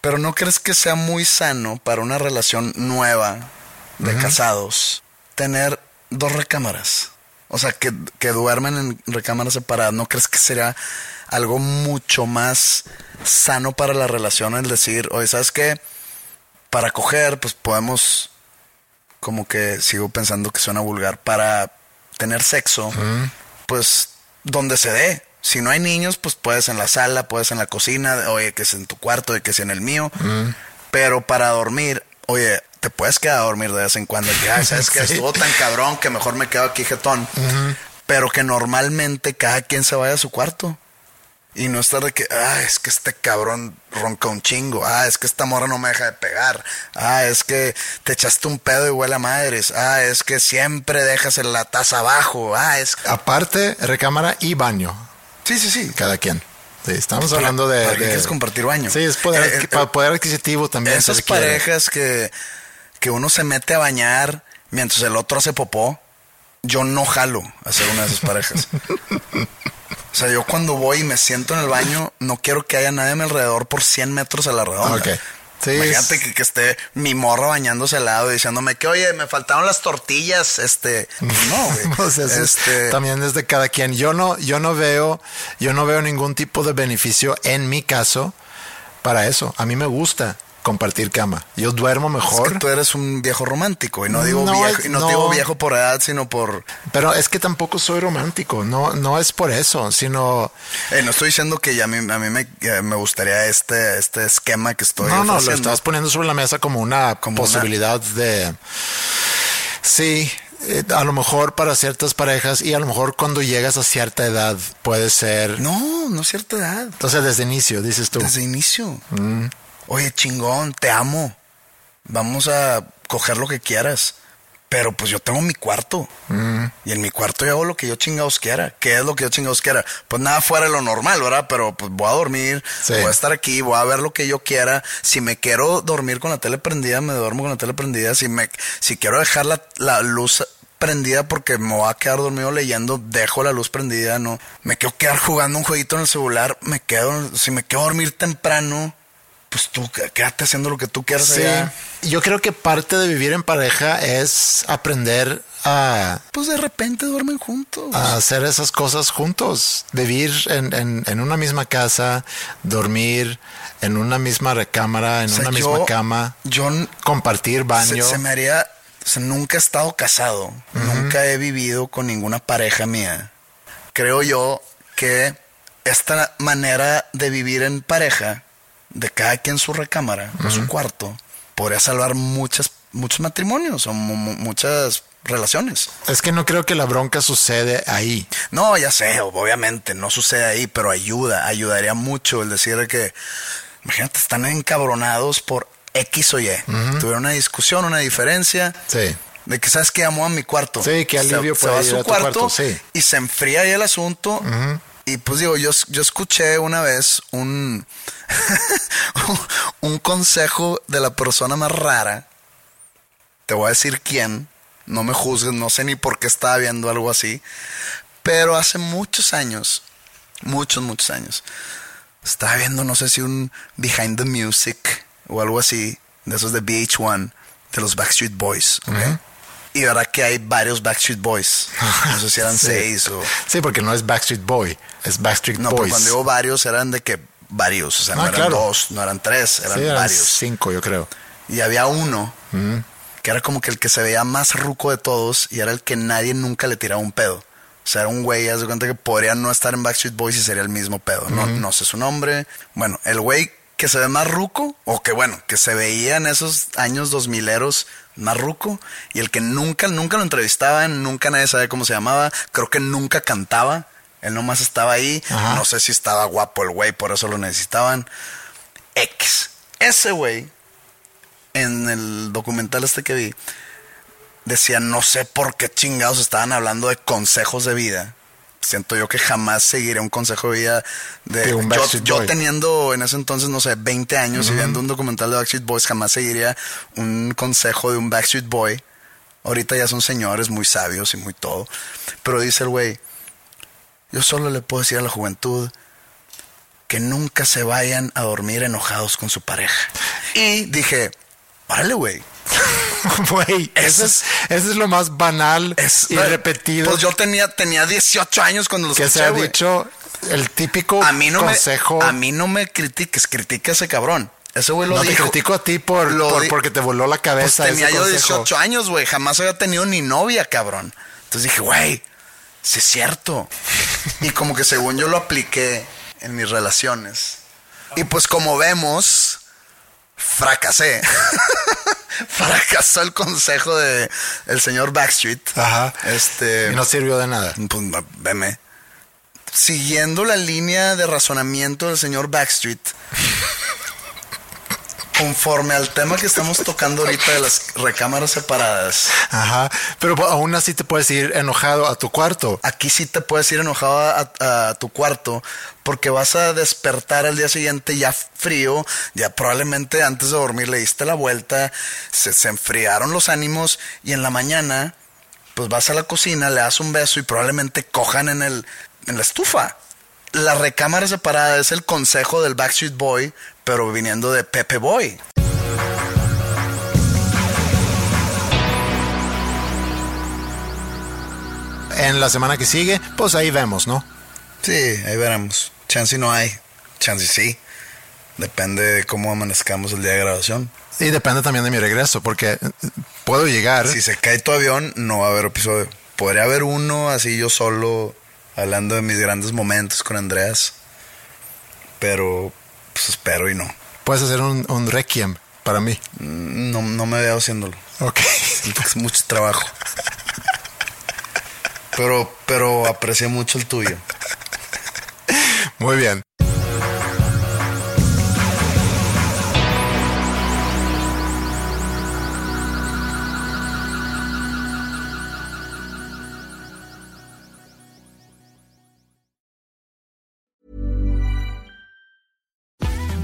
pero ¿no crees que sea muy sano para una relación nueva de casados tener dos recámaras? O sea, que, que duermen en recámaras separadas. ¿No crees que sería algo mucho más sano para la relación el decir, oye, ¿sabes qué? Para coger, pues podemos, como que sigo pensando que suena vulgar, para tener sexo, pues donde se dé. Si no hay niños, pues puedes en la sala, puedes en la cocina, oye, que es en tu cuarto, y que es en el mío. Pero para dormir, oye, te puedes quedar a dormir de vez en cuando. Que, "Ay, ¿sabes [laughs] que Sí. Estuvo tan cabrón que mejor me quedo aquí jetón. Pero que normalmente cada quien se vaya a su cuarto. Y no estar de que, ah, es que este cabrón ronca un chingo. Ah, es que esta morra no me deja de pegar. Ah, es que te echaste un pedo y huele a madres. Ah, es que siempre dejas la taza abajo. Ah, es... Aparte, recámara y baño, Sí, sí, sí. cada quien. Sí, estamos Para- hablando de, ¿para qué de- quieres compartir baño? Sí, es poder, Eh, eh, pa- poder adquisitivo también. Esas parejas que, que uno se mete a bañar mientras el otro hace popó, yo no jalo a ser una de esas parejas. O sea, yo cuando voy y me siento en el baño, no quiero que haya nadie a mi alrededor por 100 metros a la redonda. Sí, Imagínate es- que, que esté mi morro bañándose al lado y diciéndome que, oye, me faltaron las tortillas, este... No, [laughs] güey. Pues eso es- este, también es de cada quien. Yo no, yo no veo, yo no veo ningún tipo de beneficio en mi caso para eso. A mí me gusta compartir cama. Yo duermo es mejor. que tú eres un viejo romántico y no digo No, viejo, es- y no, no. digo viejo por edad, sino por... Pero es que tampoco soy romántico. No, no es por eso, sino Eh, no estoy diciendo que ya a mí, a mí me, me gustaría este, este esquema que estoy no, no, lo estás poniendo sobre la mesa como una Como posibilidad de sí. eh, A lo mejor para ciertas parejas y a lo mejor cuando llegas a cierta edad puede ser. No, no es cierta edad. Entonces desde inicio, dices tú. Desde inicio. Mm. Oye, chingón, te amo. Vamos a coger lo que quieras. Pero pues yo tengo mi cuarto. Mm. Y en mi cuarto yo hago lo que yo chingados quiera. ¿Qué es lo que yo chingados quiera? Pues nada fuera de lo normal, ¿verdad? Pero pues voy a dormir, Sí. voy a estar aquí, voy a ver lo que yo quiera. Si me quiero dormir con la tele prendida, me duermo con la tele prendida. Si me, si quiero dejar la, la luz prendida porque me voy a quedar dormido leyendo, dejo la luz prendida, no. Me quiero quedar jugando un jueguito en el celular, me quedo, si me quiero dormir temprano, pues tú qué- quédate haciendo lo que tú quieras Sí. allá. Yo creo que parte de vivir en pareja es aprender a, Pues de repente duermen juntos. a hacer esas cosas juntos. Vivir en, en- en una misma casa, dormir en una misma recámara, en O sea, una yo- misma cama, Yo compartir baño. se me haría, o sea, nunca he estado casado, nunca he vivido con ninguna pareja mía. Creo yo que esta manera de vivir en pareja, de cada quien su recámara o su cuarto, podría salvar muchas, muchos matrimonios o mu- mu- muchas relaciones. Es que no creo que la bronca sucede ahí. No, ya sé, obviamente, no sucede ahí, pero ayuda, ayudaría mucho el decir que, imagínate, están encabronados por X o Y. Tuvieron una discusión, una diferencia. Sí. De que sabes que llamó a mi cuarto. Sí, qué alivio se, a su a cuarto, cuarto, sí. y se enfría ahí el asunto. Y pues digo, yo, yo escuché una vez un, [laughs] un consejo de la persona más rara. Te voy a decir quién. No me juzgues, no sé ni por qué estaba viendo algo así. Pero hace muchos años, muchos, muchos años, estaba viendo, no sé si un Behind the Music o algo así, de esos de VH1, de los Backstreet Boys. ¿ok? Y verdad que hay varios Backstreet Boys. No sé si eran [laughs] Sí. seis o. Sí, porque no es Backstreet Boy, es Backstreet No, pero Boys. cuando digo varios eran de que varios, o sea, no Ah, eran claro. dos, no eran tres, eran Sí, eran varios. cinco, yo creo. Y había uno que era como que el que se veía más ruco de todos y era el que nadie nunca le tiraba un pedo. O sea, era un güey, haz de cuenta que podría no estar en Backstreet Boys y sería el mismo pedo. No, no sé su nombre. Bueno, el güey que se ve más ruco, o que bueno, que se veía en esos años dos mileros más ruco, y el que nunca, nunca lo entrevistaban, nunca nadie sabía cómo se llamaba, creo que nunca cantaba, él nomás estaba ahí, Ajá. no sé si estaba guapo el güey, por eso lo necesitaban. X. Ese güey, en el documental este que vi, decía, no sé por qué chingados estaban hablando de consejos de vida. Siento yo que jamás seguiré un consejo de vida de, De un yo, Backstreet yo teniendo en ese entonces, no sé, 20 años y viendo un documental de Backstreet Boys, jamás seguiría un consejo de un Backstreet Boy. Ahorita ya son señores muy sabios y muy todo. Pero dice el güey, yo solo le puedo decir a la juventud que nunca se vayan a dormir enojados con su pareja. Y dije, órale, güey. [laughs] Güey, eso es, eso es lo más banal Es- y repetido Pues yo tenía, tenía 18 años cuando lo que se ha dicho. El típico A mí no consejo. me, a mí no me critiques, critica a ese cabrón. Ese güey lo no te dijo. critico a ti por, Lo por- porque te voló la Pues cabeza. tenía ese yo consejo. 18 años, güey. Jamás había tenido ni novia, cabrón. Entonces dije, güey, sí es cierto. [laughs] y como que según yo lo apliqué en mis relaciones. Y pues como vemos, fracasé. [laughs] Fracasó el consejo de el señor Backstreet. Ajá. Este. Y no sirvió de nada. Pues veme. Siguiendo la línea de razonamiento del señor Backstreet, conforme al tema que estamos tocando ahorita de las recámaras separadas, Ajá. Pero pues, aún así te puedes ir enojado a tu cuarto. aquí sí te puedes ir enojado a, a tu cuarto porque vas a despertar al día siguiente ya frío, ya probablemente antes de dormir le diste la vuelta, se, se enfriaron los ánimos y en la mañana pues vas a la cocina, le das un beso y probablemente cojan en, el, en la estufa. La recámara separada es el consejo del Backstreet Boy, pero viniendo de Pepe Boy. En la semana que sigue, pues ahí vemos, ¿no? Sí, ahí veremos. Chance no hay, chance sí. Depende de cómo amanezcamos el día de grabación. Y depende también de mi regreso, porque eh, puedo llegar. Si se cae tu avión, no va a haber episodio. Podría haber uno así yo solo, hablando de mis grandes momentos con Andreas. Pero, pues espero y no. Puedes hacer un, un requiem para mí. No, no me veo haciéndolo. Ok. Es mucho trabajo. Pero, pero aprecié mucho el tuyo. Muy bien.